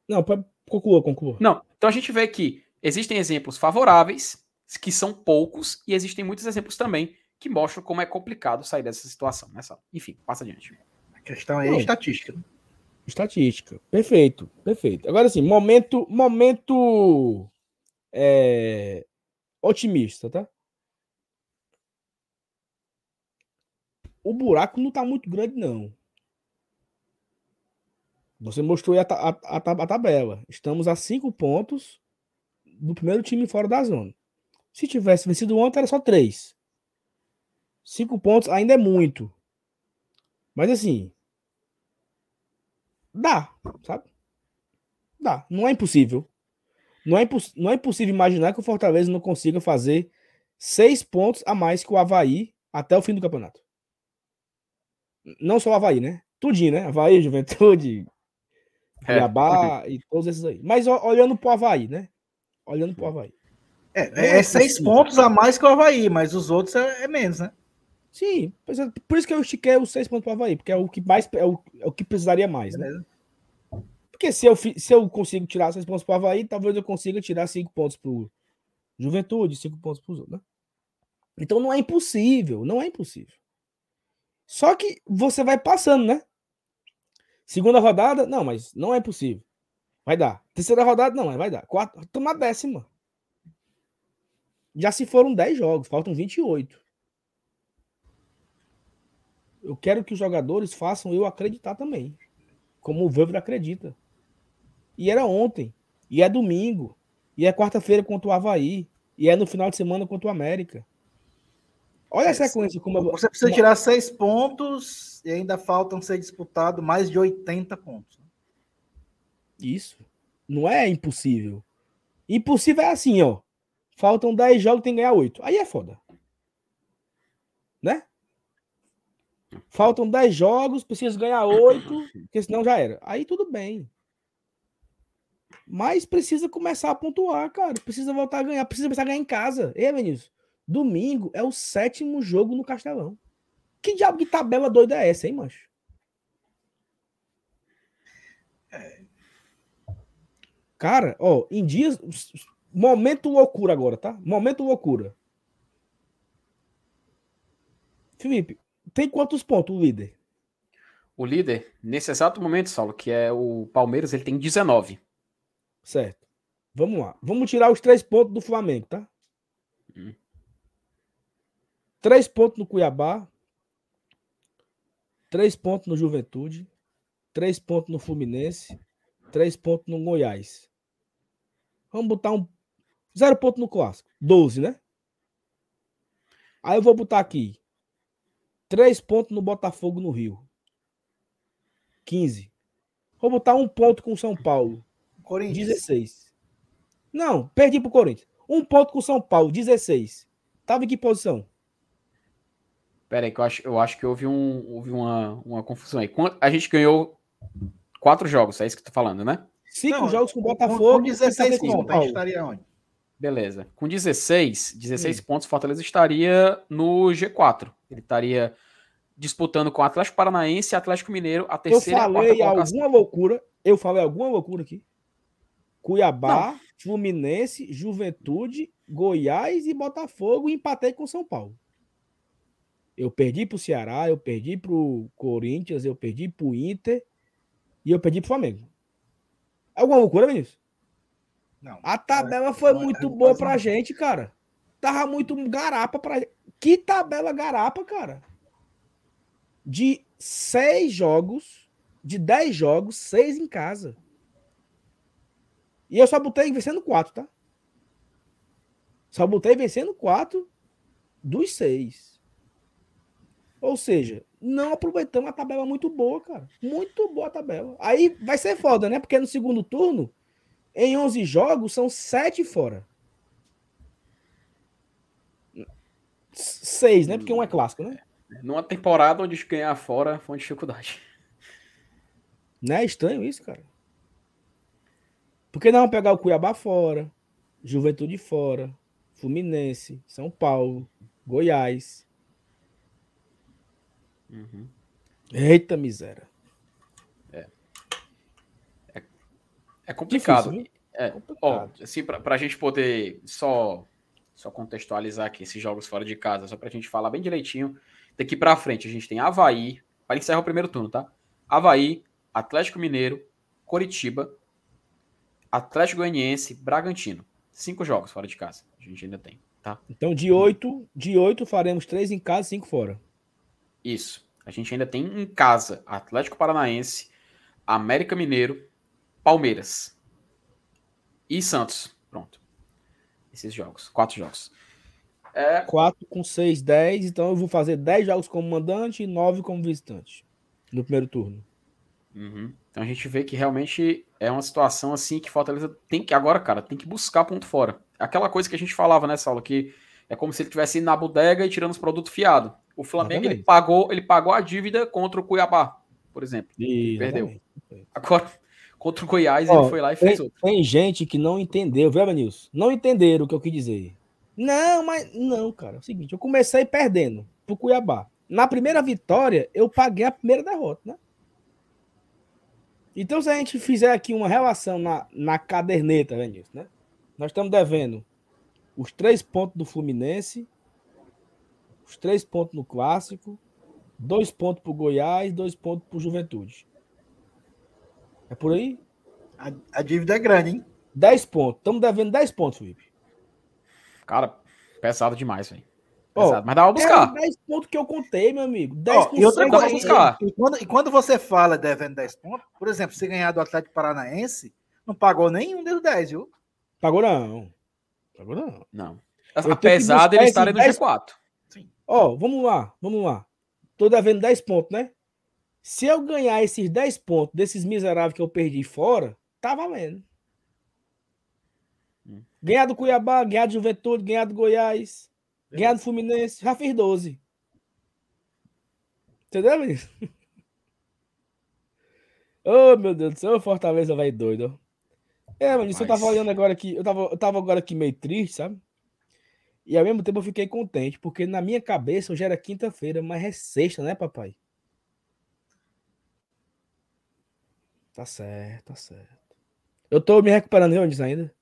Não, conclua, conclua. Não, então a gente vê que existem exemplos favoráveis, que são poucos, e existem muitos exemplos também que mostram como é complicado sair dessa situação. Nessa... Enfim, passa adiante. A questão é Não. estatística. Né? Estatística. Perfeito, perfeito. Agora sim, momento, momento é, otimista, tá? O buraco não está muito grande, não. Você mostrou a, a, a, a, tabela. Estamos a cinco pontos do primeiro time fora da zona. Se tivesse vencido ontem, era só três. Cinco pontos ainda é muito. Mas assim. Dá, sabe? Dá. Não é impossível. Não é, não é impossível imaginar que o Fortaleza não consiga fazer seis pontos a mais que o Havaí até o fim do campeonato. Não só o Havaí, né? Tudinho, né? Havaí, <laughs> Juventude, é. Cuiabá é. e todos esses aí. Mas olhando pro Havaí, né? Olhando pro Havaí. É, é, é seis pontos a mais que o Havaí, mas os outros é, é menos, né? Sim, por isso que eu estiquei os seis pontos pro Havaí, porque é o que mais é o, é o que precisaria mais, né? Porque se eu, se eu consigo tirar seis pontos pro Havaí, talvez eu consiga tirar cinco pontos pro Juventude, cinco pontos pro outros, né? Então não é impossível, não é impossível. Só que você vai passando, né? Segunda rodada, não, mas não é possível. Vai dar. Terceira rodada, não, mas vai dar. Quarta, toma décima. Já se foram 10 jogos, faltam 28. Eu quero que os jogadores façam eu acreditar também. Como o Vâver acredita. E era ontem. E é domingo. E é quarta-feira contra o Havaí. E é no final de semana contra o América. Olha a sequência. Como Você precisa tirar seis pontos e ainda faltam ser disputados mais de 80 pontos. Isso. Não é impossível. Impossível é assim, ó. Faltam 10 jogos, tem que ganhar 8. Aí é foda. Né? Faltam 10 jogos, precisa ganhar 8, porque senão já era. Aí tudo bem. Mas precisa começar a pontuar, cara. Precisa voltar a ganhar. Precisa começar a ganhar em casa. Ei, Vinícius. Domingo é o sétimo jogo no Castelão. Que diabo de tabela doida é essa, hein, mancho? É, Cara, ó, em dias. Momento loucura agora, tá? Momento loucura. Felipe, tem quantos pontos o líder? O líder, nesse exato momento, Saulo, que é o Palmeiras, ele tem 19. Certo. Vamos lá. Vamos tirar os três pontos do Flamengo, tá? Hum. Três pontos no Cuiabá. Três pontos no Juventude. Três pontos no Fluminense. Três pontos no Goiás. Vamos botar um. Zero ponto no clássico. 12, né? Aí eu vou botar aqui. Três pontos no Botafogo no Rio. 15. Vou botar um ponto com São Paulo. Corinthians. 16. Não, perdi pro Corinthians. Um ponto com São Paulo, 16. Tava em que posição? Pera aí, que eu acho, eu acho que houve, um, houve uma, uma confusão aí. A gente ganhou quatro jogos, é isso que tu tá falando, né? Cinco Não, jogos com o Botafogo. Com 16 pontos, a gente estaria onde? Beleza. Com 16, 16 Sim. pontos, Fortaleza estaria no G4. Ele estaria disputando com o Atlético Paranaense e Atlético Mineiro a terceira Eu falei alguma loucura. Eu falei alguma loucura aqui. Cuiabá, Não. Fluminense, Juventude, Goiás e Botafogo e empatei com São Paulo. Eu perdi para o Ceará, eu perdi para o Corinthians, eu perdi para o Inter e eu perdi para o Flamengo. Alguma loucura, Vinícius? Não. A tabela foi não, muito boa para a gente, cara. Tava muito garapa para Que tabela garapa, cara de seis jogos, de dez jogos, seis em casa. E eu só botei vencendo quatro, tá? Só botei vencendo quatro dos seis. Ou seja, não aproveitamos a tabela muito boa, cara. Muito boa a tabela. Aí vai ser foda, né? Porque no segundo turno, em 11 jogos, são sete fora. Seis, né? Porque um é clássico, né? Numa temporada onde ganhar fora foi uma dificuldade. Não é estranho isso, cara? Por que não pegar o Cuiabá fora, Juventude fora, Fluminense, São Paulo, Goiás? Uhum. Eita miséria. É. É, é complicado. Difícil, é, complicado. Ó, assim, pra, pra gente poder só, só contextualizar aqui esses jogos fora de casa, só pra gente falar bem direitinho. Daqui para frente, a gente tem Havaí, para encerrar o primeiro turno, tá? Havaí, Atlético Mineiro, Coritiba, Atlético Goianiense, Bragantino. Cinco jogos fora de casa. A gente ainda tem, tá? Então, de oito, de oito faremos três em casa e cinco fora. Isso. A gente ainda tem em casa Atlético Paranaense, América Mineiro, Palmeiras e Santos. Pronto. Esses jogos. Quatro jogos. É. 4 com 6, 10. Então eu vou fazer 10 jogos como mandante e 9 como visitante no primeiro turno. Uhum. Então a gente vê que realmente é uma situação assim que Fortaleza tem que, agora, cara, tem que buscar ponto fora. Aquela coisa que a gente falava nessa aula, que é como se ele tivesse indo na bodega e tirando os produtos fiados. O Flamengo ele pagou, ele pagou a dívida contra o Cuiabá, por exemplo. E perdeu. Agora, <laughs> contra o Goiás, Ó, ele foi lá e fez tem, outro. Tem gente que não entendeu, viu, Nilson? Não entenderam o que eu quis dizer. Não, mas não, cara. É o seguinte, eu comecei perdendo pro Cuiabá. Na primeira vitória, eu paguei a primeira derrota, né? Então, se a gente fizer aqui uma relação na, na caderneta, Vinícius, né? Nós estamos devendo os três pontos do Fluminense, os três pontos no Clássico, dois pontos pro Goiás, dois pontos pro Juventude. É por aí? A, a dívida é grande, hein? Dez pontos. Estamos devendo dez pontos, Felipe. Cara, pesado demais, velho. Oh, mas dá pra buscar. É 10 pontos que eu contei, meu amigo. 10 oh, e outra coisa, buscar. E quando, e quando você fala devendo 10 pontos, por exemplo, se ganhar do Atlético Paranaense, não pagou nenhum dos 10, viu? Pagou não. Pagou não. Não. Apesar dele estar no G4. Ó, oh, vamos lá, vamos lá. Tô devendo 10 pontos, né? Se eu ganhar esses 10 pontos desses miseráveis que eu perdi fora, tá valendo. Ganhar do Cuiabá, ganhar do Juventude, ganhar do Goiás, Beleza. ganhar do Fluminense, já fiz 12. Entendeu, isso? <laughs> oh, meu Deus do céu, Fortaleza vai doido. É, mano, isso eu tava olhando agora aqui, eu tava, eu tava agora aqui meio triste, sabe? E ao mesmo tempo eu fiquei contente, porque na minha cabeça hoje era quinta-feira, mas é sexta, né, papai? Tá certo, tá certo. Eu tô me recuperando, viu, ainda?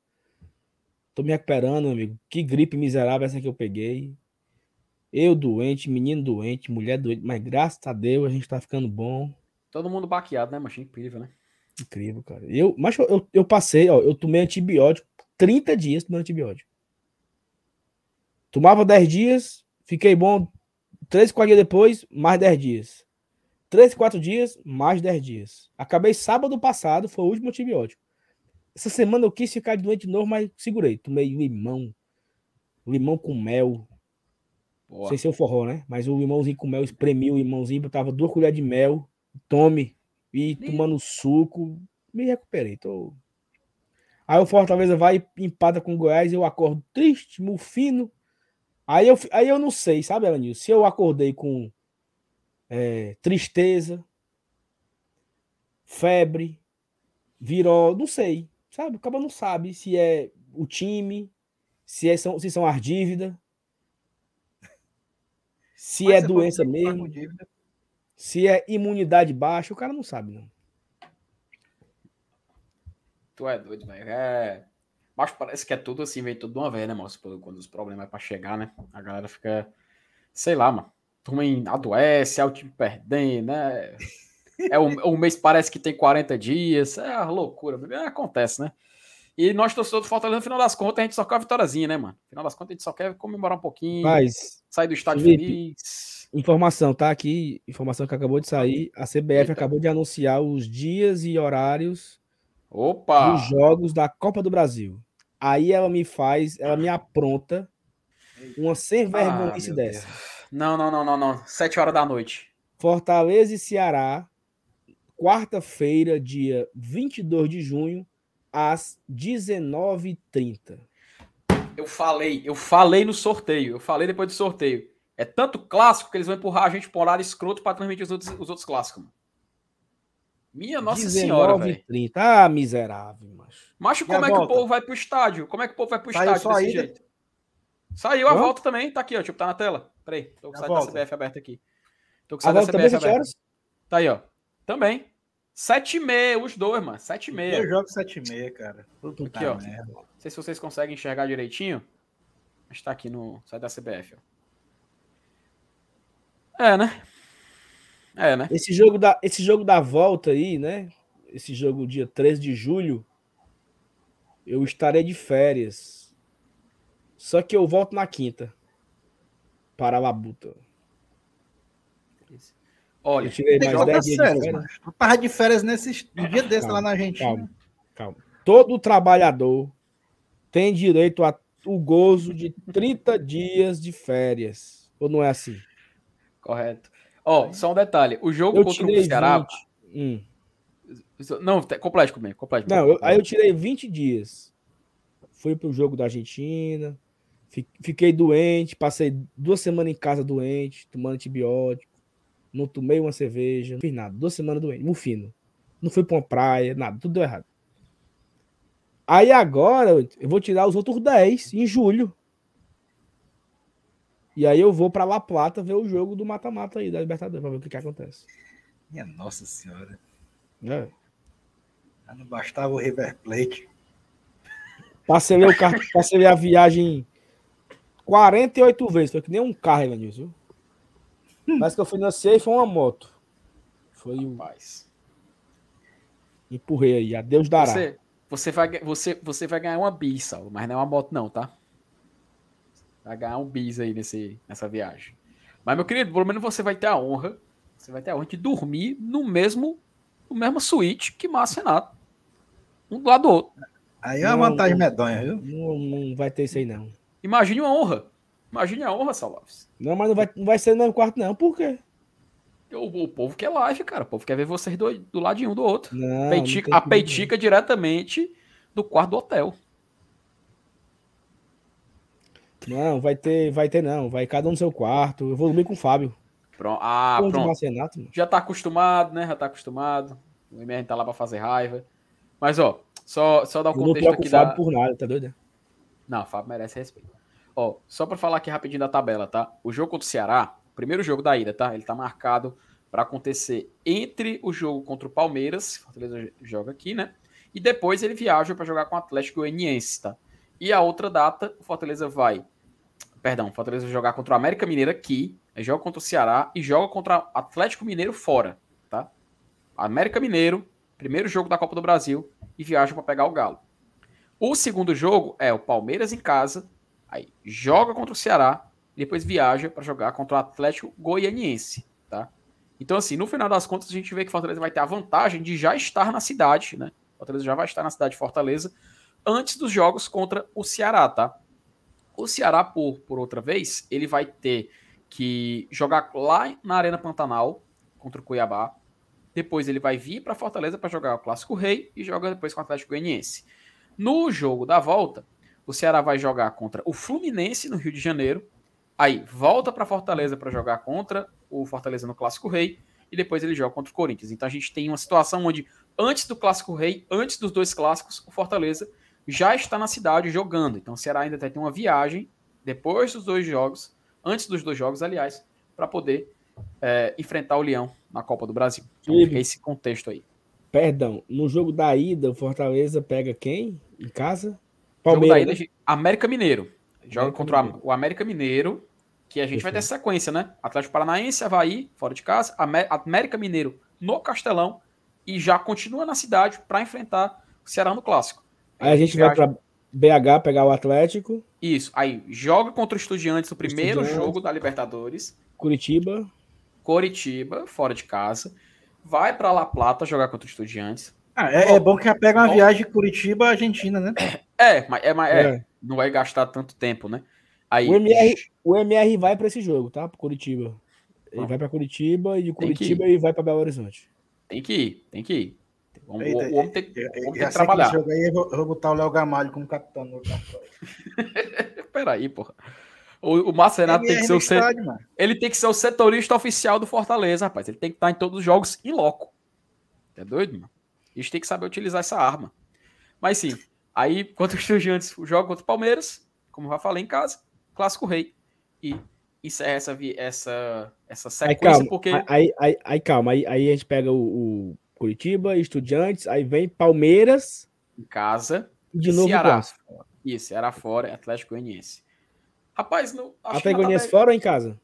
Tô me recuperando, amigo. Que gripe miserável essa que eu peguei. Eu doente, menino doente, mulher doente, mas graças a Deus a gente tá ficando bom. Todo mundo baqueado, né, macho? Incrível, né? Incrível, cara. Eu, mas eu, eu, eu passei, ó, eu tomei antibiótico 30 dias tomando antibiótico. Tomava 10 dias, fiquei bom 3, 4 dias depois, mais 10 dias. 3, 4 dias, mais 10 dias. Acabei sábado passado, foi o último antibiótico. Essa semana eu quis ficar doente de novo, mas segurei. Tomei limão. Limão com mel. Boa. Não sei se é o forró, né? Mas o limãozinho com mel, espremi o limãozinho, botava duas colheres de mel. Tome. E tomando suco. Me recuperei. Tô... Aí o Fortaleza vai empata com o Goiás. Eu acordo triste, mufino. Aí eu, aí eu não sei, sabe, Elanil? Se eu acordei com é, tristeza, febre, virou, não sei, sabe? O cara não sabe se é o time, se, é, são, se são as dívidas, <laughs> se Mas é doença mesmo, se é imunidade baixa, o cara não sabe, não. Tu é doido, velho. É... Mas parece que é tudo assim, vem tudo de uma vez, né, moço? Quando os problemas é pra chegar, né? A galera fica. Sei lá, mano. Turma adoece, é o time perdendo, né? É o, o mês parece que tem 40 dias. É uma loucura. É, acontece, né? E nós, torcedores do Fortaleza, no final das contas, a gente só quer a vitóriazinha, né, mano? No final das contas, a gente só quer comemorar um pouquinho. Mas, sair do estádio Felipe, feliz. Informação, tá aqui. Informação que acabou de sair. A CBF Eita. acabou de anunciar os dias e horários Opa! dos jogos da Copa do Brasil. Aí ela me faz, ela me apronta uma sem vergonhice ah, dessa. Não, não, não, não, não. Sete horas da noite. Fortaleza e Ceará, quarta-feira, dia 22 de junho, às 19h30. Eu falei, eu falei no sorteio, eu falei depois do sorteio. É tanto clássico que eles vão empurrar a gente por horário escroto para transmitir os outros, os outros clássicos. Minha Nossa Senhora, velho. Ah, miserável, macho. Macho, como é volta? que o povo vai pro estádio? Como é que o povo vai pro Saiu estádio desse jeito? Saiu a volta também, tá aqui, ó. Tipo, tá na tela. Peraí, tô com o site da CBF aberto aqui. Tô com o site da CBF aberto. Horas? Tá aí, ó. Também. 7 e meia, os dois, mano. 7 e meia. Eu jogo 7 e meia, cara. Puta aqui, ó. Merda. Não sei se vocês conseguem enxergar direitinho. Mas tá aqui no site da CBF, ó. É, né? É, né? Esse jogo da, esse jogo da volta aí, né? Esse jogo dia 13 de julho, eu estarei de férias. Só que eu volto na quinta. Para a Labuta. Olha, eu tirei mais 10 dias de férias. Tava de férias nesse dia desse lá na Argentina. Calma, calma. Todo trabalhador tem direito a o gozo de 30 dias de férias. Ou não é assim? Correto. Ó, oh, só um detalhe. O jogo eu contra o Ceará. Hum. Não, complete comigo, complete. Não, eu, aí eu tirei 20 dias. Fui pro jogo da Argentina. Fiquei doente, passei duas semanas em casa doente, tomando antibiótico. Não tomei uma cerveja, não fiz nada. Duas semanas doente, no fino. Não fui pra uma praia, nada, tudo deu errado. Aí agora eu vou tirar os outros 10 em julho. E aí eu vou para La Plata ver o jogo do mata-mata aí da Libertadores, para ver o que, que acontece. Minha nossa senhora. É. não bastava o River Plate. Passei o carro, <laughs> passei a viagem 48 vezes, foi que nem um carro, Evanilson. Mas que eu financei foi uma moto. Foi o. Rapaz. Empurrei aí, adeus dará. Você, você, vai, você, você vai ganhar uma bis, Saulo, mas não é uma moto, não, tá? Vai ganhar um bis aí nesse, nessa viagem. Mas, meu querido, pelo menos você vai ter a honra. Você vai ter a honra de dormir no mesmo, no mesmo suíte que Márcio Renato. Um do lado do outro. Aí é uma vantagem medonha, viu? Não, não, vai ter isso aí, não. Imagine uma honra. Imagine a honra, Salaves. Não, mas não vai, não vai ser no mesmo quarto, não. Por quê? O, o, povo quer live, cara. O povo quer ver vocês do, do ladinho um do outro. Não, Peitica, não a peitica diretamente do quarto do hotel. Não, vai ter, vai ter não. Vai cada um no seu quarto. Eu vou dormir com o Fábio. Pronto. Ah, pronto. Renato, Já tá acostumado, né? Já tá acostumado. O MR tá lá pra fazer raiva. Mas, ó, só, só dar o um contexto aqui. Não Fábio da... por nada, tá doido? Não, o Fábio merece respeito. Ó, só pra falar aqui rapidinho da tabela, tá? O jogo contra o Ceará, primeiro jogo da ida, tá? Ele tá marcado para acontecer entre o jogo contra o Palmeiras, Fortaleza joga aqui, né? e depois ele viaja para jogar com o Atlético Goianiense, tá? E a outra data, o Fortaleza vai, perdão, Fortaleza vai jogar contra o América Mineiro aqui, joga contra o Ceará e joga contra o Atlético Mineiro fora, tá? América Mineiro, primeiro jogo da Copa do Brasil e viaja para pegar o Galo. O segundo jogo é o Palmeiras em casa, aí joga contra o Ceará depois viaja para jogar contra o Atlético Goianiense, tá? Então, assim, no final das contas, a gente vê que Fortaleza vai ter a vantagem de já estar na cidade, né? Fortaleza já vai estar na cidade de Fortaleza antes dos jogos contra o Ceará, tá? O Ceará, por, por outra vez, ele vai ter que jogar lá na Arena Pantanal contra o Cuiabá. Depois ele vai vir para Fortaleza para jogar o Clássico Rei e joga depois com o Atlético Goianiense. No jogo da volta, o Ceará vai jogar contra o Fluminense no Rio de Janeiro. Aí volta para Fortaleza para jogar contra o Fortaleza no Clássico Rei e depois ele joga contra o Corinthians. Então a gente tem uma situação onde antes do Clássico Rei, antes dos dois clássicos, o Fortaleza já está na cidade jogando. Então o Ceará ainda tem uma viagem depois dos dois jogos, antes dos dois jogos, aliás, para poder é, enfrentar o Leão na Copa do Brasil. Então, fica esse contexto aí. Perdão, no jogo da ida, o Fortaleza pega quem em casa? Palmeiras. Jogo da ida, né? América Mineiro. Joga América contra Mineiro. o América Mineiro, que a gente vai ter sequência, né? Atlético Paranaense, Havaí, fora de casa, América Mineiro no Castelão e já continua na cidade para enfrentar o Ceará no Clássico. Aí a gente vai para BH pegar o Atlético. Isso. Aí joga contra o Estudiantes no primeiro Estudiantes. jogo da Libertadores. Curitiba. Curitiba, fora de casa. Vai para La Plata jogar contra o Estudiantes. Ah, é, é, bom que já pega uma bom. viagem Curitiba, Argentina, né? É, mas, é, mas é, é. não vai gastar tanto tempo, né? Aí, o, MR, o MR vai para esse jogo, tá? Pro Curitiba. Ele bom. vai para Curitiba e de Curitiba ele vai para Belo Horizonte. Tem que ir, tem que ir. O, Eita, o homem tem, eu, homem tem que trabalhar. Jogo aí, eu, vou, eu vou botar o Léo Gamalho como capitão no <laughs> Peraí, porra. O, o Márcio Renato tem que ser o set... Ele tem que ser o setorista oficial do Fortaleza, rapaz. Ele tem que estar em todos os jogos em loco. É doido, mano? A gente tem que saber utilizar essa arma. Mas sim, aí contra os <laughs> estudiantes, o jogo contra o Palmeiras, como eu já falei em casa, clássico rei. E encerra essa, essa, essa sequência, aí, calma, porque. Aí, aí, aí, calma, aí, aí a gente pega o, o Curitiba, Estudiantes, aí vem Palmeiras. Em casa. De novo Ceará. Isso, Ceará fora, Atlético Goianiense. Rapaz, no, Atlético Goianiense fora ou em casa?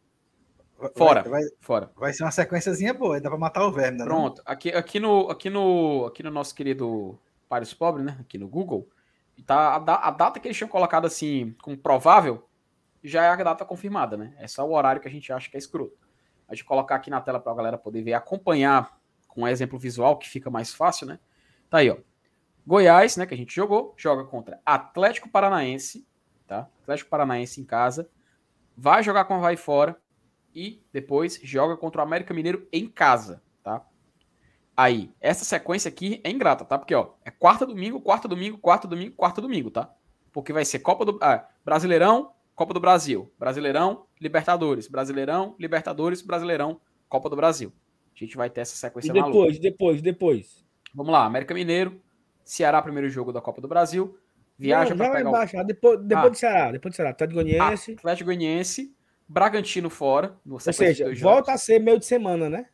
Fora, vai, fora. Vai ser uma sequenciazinha boa, dá pra matar o verme, né? Pronto, aqui, aqui, no, aqui, no, aqui no nosso querido Paris Pobre, né? Aqui no Google, tá a, a, data que eles tinham colocado assim, como provável, já é a data confirmada, né? É só o horário que a gente acha que é escroto. A gente colocar aqui na tela pra galera poder ver, acompanhar com um exemplo visual que fica mais fácil, né? Tá aí, ó. Goiás, né, que a gente jogou, joga contra Atlético Paranaense, tá? Atlético Paranaense em casa, vai jogar com o Vai fora, e depois joga contra o América Mineiro em casa, tá? Aí, essa sequência aqui é ingrata, tá? Porque, ó, é quarta domingo, quarta domingo, quarta domingo, quarta domingo, tá? Porque vai ser Copa do ah, Brasileirão, Copa do Brasil, Brasileirão, Libertadores, Brasileirão, Libertadores, Brasileirão, Copa do Brasil. A gente vai ter essa sequência e depois, maluca. depois, depois. Vamos lá, América Mineiro, Ceará, primeiro jogo da Copa do Brasil. Viaja para pegar embaixo, o... depois, depois ah, do Ceará, depois do Ceará, Atlético Goianiense. Atlético Goianiense, Bragantino fora. Ou seja, volta a ser meio de semana, né?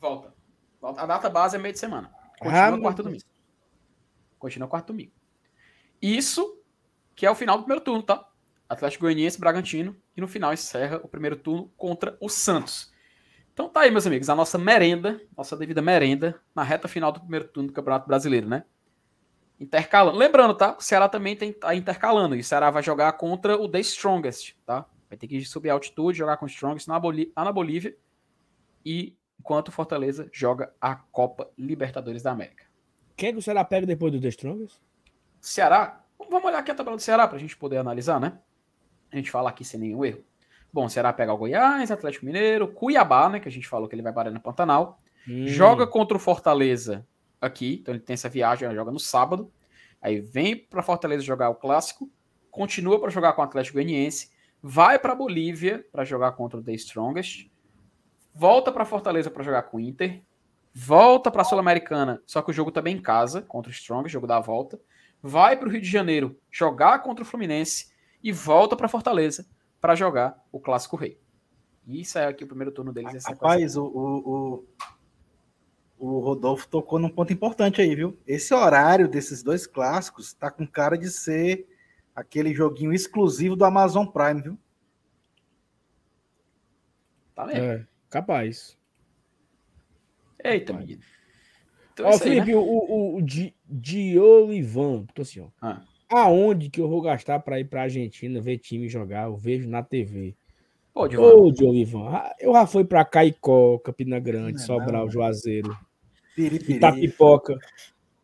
Volta. A data base é meio de semana. Continua ah, quarto domingo. Continua quarto domingo. Isso que é o final do primeiro turno, tá? Atlético Goianiense, Bragantino. E no final encerra o primeiro turno contra o Santos. Então tá aí, meus amigos, a nossa merenda, nossa devida merenda, na reta final do primeiro turno do Campeonato Brasileiro, né? Intercalando. Lembrando, tá? O Ceará também tem, tá intercalando. E o Ceará vai jogar contra o The Strongest, tá? Vai ter que subir a altitude, jogar com o Strongest na lá na Bolívia. E enquanto o Fortaleza joga a Copa Libertadores da América. Quem é que o Ceará pega depois do The Strongest? Ceará. Vamos olhar aqui a tabela do Ceará para a gente poder analisar, né? A gente fala aqui sem nenhum erro. Bom, o Ceará pega o Goiás, Atlético Mineiro, Cuiabá, né? Que a gente falou que ele vai parar no Pantanal. Hum. Joga contra o Fortaleza aqui. Então ele tem essa viagem, joga no sábado. Aí vem para Fortaleza jogar o clássico. Continua para jogar com o Atlético Goianiense vai para Bolívia para jogar contra o The Strongest, volta para Fortaleza para jogar com o Inter, volta para a Sul-Americana, só que o jogo também em casa, contra o Strongest, jogo da volta, vai para o Rio de Janeiro jogar contra o Fluminense e volta para Fortaleza para jogar o Clássico Rei. E isso é aqui o primeiro turno deles. Rapaz, o, o, o, Rodolfo tocou num ponto importante aí, viu? Esse horário desses dois clássicos tá com cara de ser aquele joguinho exclusivo do Amazon Prime, viu? Tá mesmo. É, capaz. Eita, menino. Então, Ó, é isso aí, Felipe, né? o, o, o Di- Diolivan, tô assim, ó. Ah. Aonde que eu vou gastar pra ir pra Argentina ver time jogar? Eu vejo na TV. Ô, Diolivan, ah, eu já fui pra Caicó, Campina Grande, Não é Sobral, não, Juazeiro, Piripiri. Itapipoca,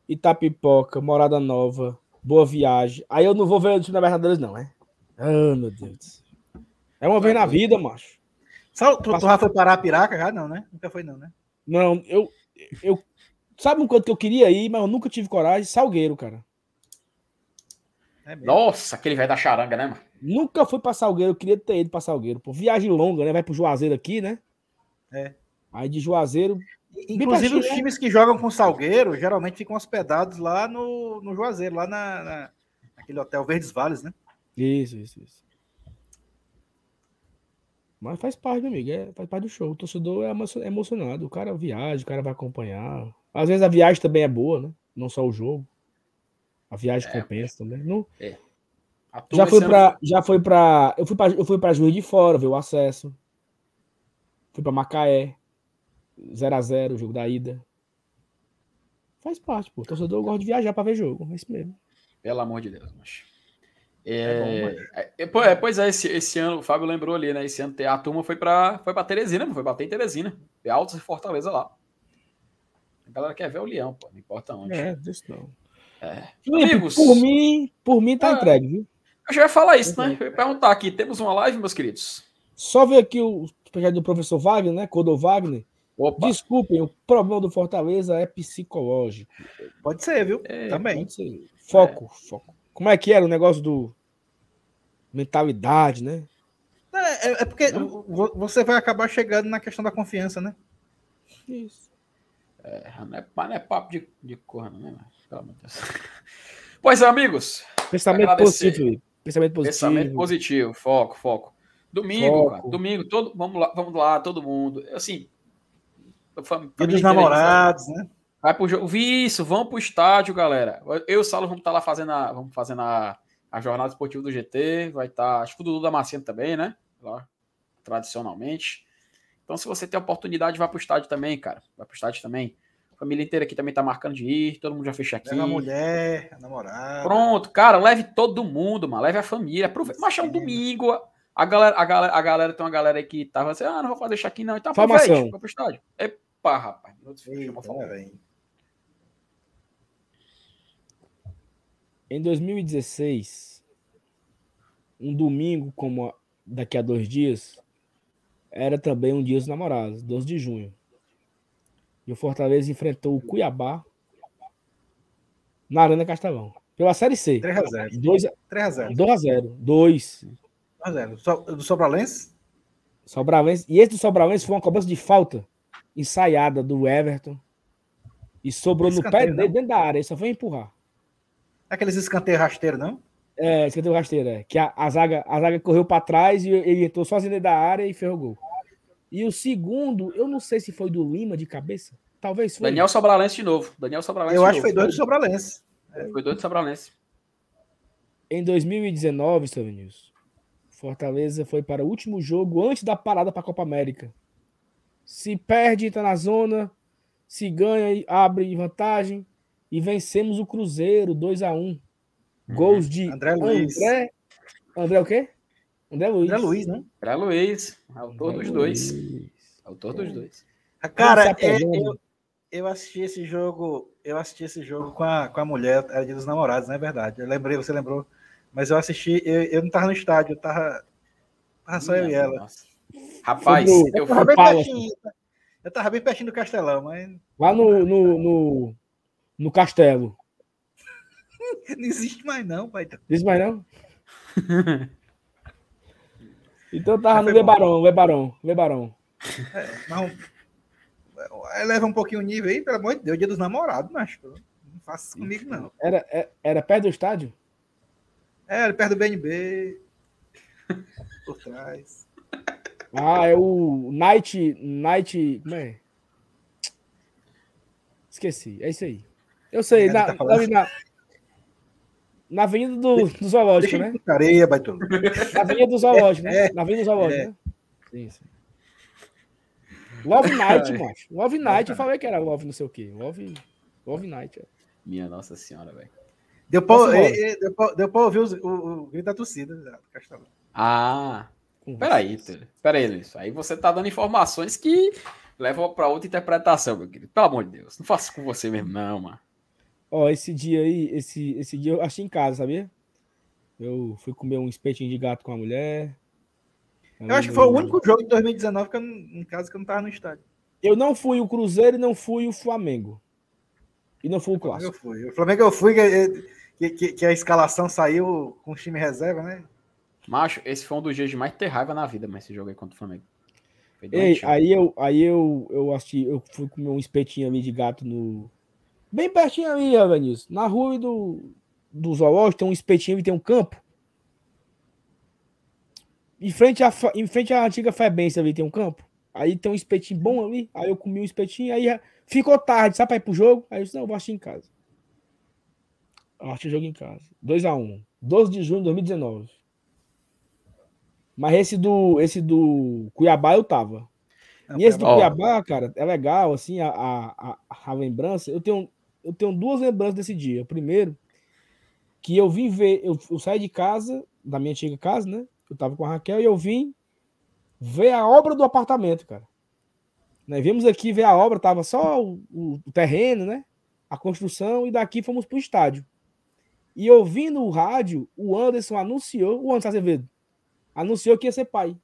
Itapipoca, Morada Nova, Boa Viagem. Aí eu não vou ver o time da Libertadores, não, é? Ah, meu Deus. É uma vez na vida, macho. Sabe, tu, tu já foi parar a piraca já? Não, né? Nunca foi, não, né? Não, eu. eu sabe um canto que eu queria ir, mas eu nunca tive coragem? Salgueiro, cara. É. Nossa, aquele velho da charanga, né, mano? Nunca fui pra Salgueiro, eu queria ter ido pra Salgueiro. Pô, viagem longa, né? Vai pro Juazeiro aqui, né? É. Aí de Juazeiro. Inclusive, os né? times que jogam com Salgueiro geralmente ficam hospedados lá no, no Juazeiro, lá na, na- naquele hotel Verdes Vales, né? Isso, isso, isso. Mas faz parte, meu amigo. É, faz parte do show. O torcedor é emocionado. O cara viaja, o cara vai acompanhar. Às vezes a viagem também é boa, né? Não só o jogo. A viagem É. compensa também. Não, A turma já foi esse ano-. Já foi pra. Eu fui pra, eu fui pra Juiz de Fora ver o acesso. Fui pra Macaé. 0x0, o jogo da ida. Faz parte, pô. O torcedor gosta de viajar pra ver jogo. É isso mesmo. Pelo amor de Deus, macho. É bom, É, mano. é, é, pô, é, pois é, esse, esse ano, o Fábio lembrou ali, né? Esse ano a turma foi pra, foi pra Teresina, foi bater em Teresina. Altos e Fortaleza lá. A galera quer ver o Leão, pô, não importa onde. É, disso não. É. Felipe, Amigos. por mim, por mim tá Ah. entregue, viu? Eu já ia falar isso, né? Eu ia perguntar aqui, temos uma live, meus queridos? Só ver aqui o projeto do professor Wagner, né? Codô Wagner. Opa, Desculpem, o problema do Fortaleza é psicológico. Pode ser, viu? É, Também. Pode ser. Foco, foco. Como é que era o negócio do mentalidade, né? É, é- é porque vo- você vai acabar chegando na questão da confiança, né? Isso. é, não, é, mas não é papo de, de corno, né? Mano? Pelo amor de Deus. <laughs> Pois é, amigos. Pensamento Agradecer. positivo. Pensamento positivo. Pensamento positivo, foco, foco. Domingo, Foco. cara, domingo, todo, vamos lá, vamos lá, todo mundo. Assim, família dos namorados, né? Vai pro jogo. Isso, vamos pro estádio, galera. Eu e o Saulo vamos estar lá fazendo a, vamos fazendo a, a jornada esportiva do GT. Vai estar, acho que o Dudu da Marciano também, né? Lá, tradicionalmente. Então, se você tem oportunidade, vai pro estádio também, cara. Vai pro estádio também. A família inteira aqui também tá marcando de ir. Todo mundo já fecha aqui. Leva a mulher, a namorada. Pronto, cara, leve todo mundo, mano. Leve a família. Aproveita. Mas é um domingo. A galera, a galera, a galera tem uma galera aí que tava assim, ah, não vou fazer check-in, não. Então aproveite, vai pro estádio. Epa, rapaz. Minuto, chama Eita, falar. né? Em 2016, um domingo, como daqui a dois dias, era também um dia dos namorados, 12 de junho. E o Fortaleza enfrentou o Cuiabá na Arena Castelão. Pela Série C. 3x0. 2 a 3x0. 2 a 0. 2. 2x0. So- Do Sobralense? Sobravense. E esse do Sobravense foi uma cobrança de falta ensaiada do Everton. E sobrou no pé Escanteio, dele não? dentro da área. Ele só foi empurrar. Aqueles escanteios rasteiros, não? É, esqueceu o rasteiro, é. Que a, a, zaga, a zaga correu para trás e ele entrou sozinho dentro da área e fez o gol. E o segundo, eu não sei se foi do Lima de cabeça. Talvez foi. Daniel Sobralense de novo. Daniel Sobralense Eu de acho que foi dois do Sobralense. Foi dois do Sobralense. Em 2019, Sr. Vinícius, Fortaleza foi para o último jogo antes da parada para a Copa América. Se perde, entra na zona. Se ganha, abre vantagem. E vencemos o Cruzeiro 2 a 1 Gols de André Luiz. André. André o quê? André Luiz. André Luiz, né? Era Luiz, autor André dos dois. Luiz. Autor dos dois. Cara, Vamos se é- eu, eu assisti esse jogo, eu assisti esse jogo com a, com a mulher, era dia dos namorados, não é verdade? Eu lembrei, você lembrou. Mas eu assisti, eu, eu não tava no estádio, eu tava, tava só eu e ela. Nossa. Rapaz, no- eu Eu tava bem Palace. pertinho, eu tava bem pertinho do Castelão, mas Lá no, no, no, no Castelo. <laughs> não existe mais não, pai. Diz mais não? <laughs> então eu tava no foi bom. Lebarão, Lebarão, Lebarão. Não, eleva um pouquinho o nível aí, pelo amor de Deus, dia dos namorados, macho. Não faça isso comigo, não. Era, é- era perto do estádio? É, ali perto do BNB, por trás. Ah, é o Night. Night. Como é? Esqueci. É isso aí. Eu sei, na, tá na, na Avenida do, do Zoológico, né? Areia, baitolo. Na Avenida do Zoológico, né? É, na Avenida do Zoológico, é. né? Sim, sim. Love Night, <laughs> macho. Love Night, eu falei que era Love não sei o quê. Love, Love Night. É. Minha Nossa Senhora, velho. Deu pra, deu, pra, deu pra ouvir o, o, o grito da torcida. Ah, peraí, peraí, Luiz. Aí você tá dando informações que levam pra outra interpretação, meu querido. Pelo amor de Deus, não faça com você mesmo, não, mano. Ó, esse dia aí, esse, esse dia eu achei em casa, sabia? Eu fui comer um espetinho de gato com a mulher. Eu acho que foi o único jogo de 2019 que eu, em casa que eu não tava no estádio. Eu não fui o Cruzeiro e não fui o Flamengo. E não fui o Clássico. Eu fui. O Flamengo eu fui, que, que, que, a escalação saiu com o time reserva, né? Macho, esse foi um dos dias de mais ter raiva na vida, mas esse jogo aí contra o Flamengo. Ei, aí eu, aí eu, eu assisti, eu fui comer um espetinho ali de gato no, Bem pertinho ali, Avanis. Na rua do, do zoológico tem um espetinho e tem um campo. Em frente à, em frente à antiga Febense ali tem um campo. Aí tem um espetinho bom ali. Aí eu comi um espetinho, aí ficou tarde, sabe, pra ir pro jogo? Aí eu disse, não, eu vou assistir em casa. Eu assisti o jogo em casa. 2x1. 12 de junho de 2019. Mas esse do, esse do Cuiabá eu tava. e esse do Cuiabá, cara, é legal, assim, a, a, a, lembrança. Eu tenho, eu tenho duas lembranças desse dia. Primeiro, que eu vim ver, eu, eu saí de casa, da minha antiga casa, né? Eu tava com a Raquel e eu vim ver a obra do apartamento, cara. Né? Vimos aqui ver a obra, tava só o, o, o terreno, né? A construção, e daqui fomos pro estádio. E ouvindo o rádio, o Anderson anunciou, o Anderson Azevedo, anunciou que ia ser pai.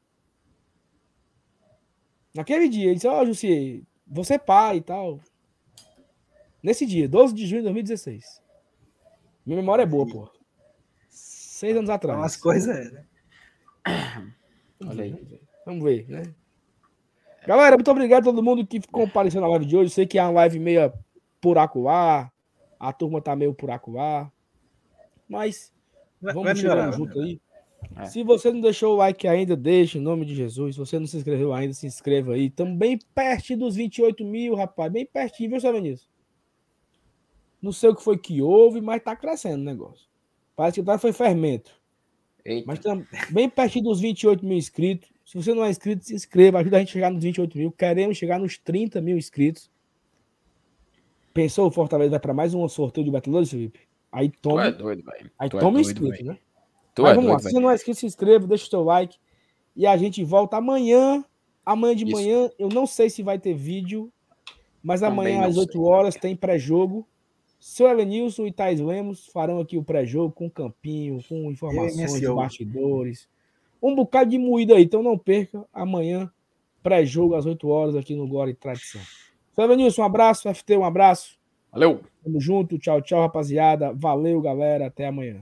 Naquele dia, ele disse, ó, oh, Jussi, você é pai e tal. Nesse dia, 12 de junho de 2016. Minha memória é boa, pô. Seis anos atrás. Umas coisas é, né? Olha aí. Vamos ver, né? Galera, muito obrigado a todo mundo que compareceu na live de hoje. Eu sei que é uma live meio por acuar. A turma tá meio por acuar. Mas vamos vai chegando junto aí. É. Se você não deixou o like ainda, deixa em nome de Jesus. Se você não se inscreveu ainda, se inscreva aí. Também perto dos 28 mil, rapaz. Bem pertinho, viu, Sabenício? Não sei o que foi que houve, mas tá crescendo o negócio. Parece que foi fermento. Eita. Mas tá bem pertinho dos 28 mil inscritos. Se você não é inscrito, se inscreva. Ajuda a gente a chegar nos 28 mil. Queremos chegar nos 30 mil inscritos. Pensou o Fortaleza vai para mais um sorteio de Batalhões, Felipe? Aí toma. Tu é doido, velho. Aí tu é toma é doido, inscrito, véio. né? Tu Mas é vamos doido, lá. Se você não é inscrito, se inscreva, deixa o seu like. E a gente volta amanhã. Amanhã de Isso. manhã, eu não sei se vai ter vídeo, mas Também amanhã às 8 horas tem pré-jogo. Seu Elenilson e Thais Lemos farão aqui o pré-jogo com campinho, com informações de bastidores. Um bocado de moída aí, então não perca. Amanhã, pré-jogo às 8 horas aqui no Glória e Tradição. Seu Elenilson, um abraço. FT, um abraço. Valeu. Tamo junto. Tchau, tchau, rapaziada. Valeu, galera. Até amanhã.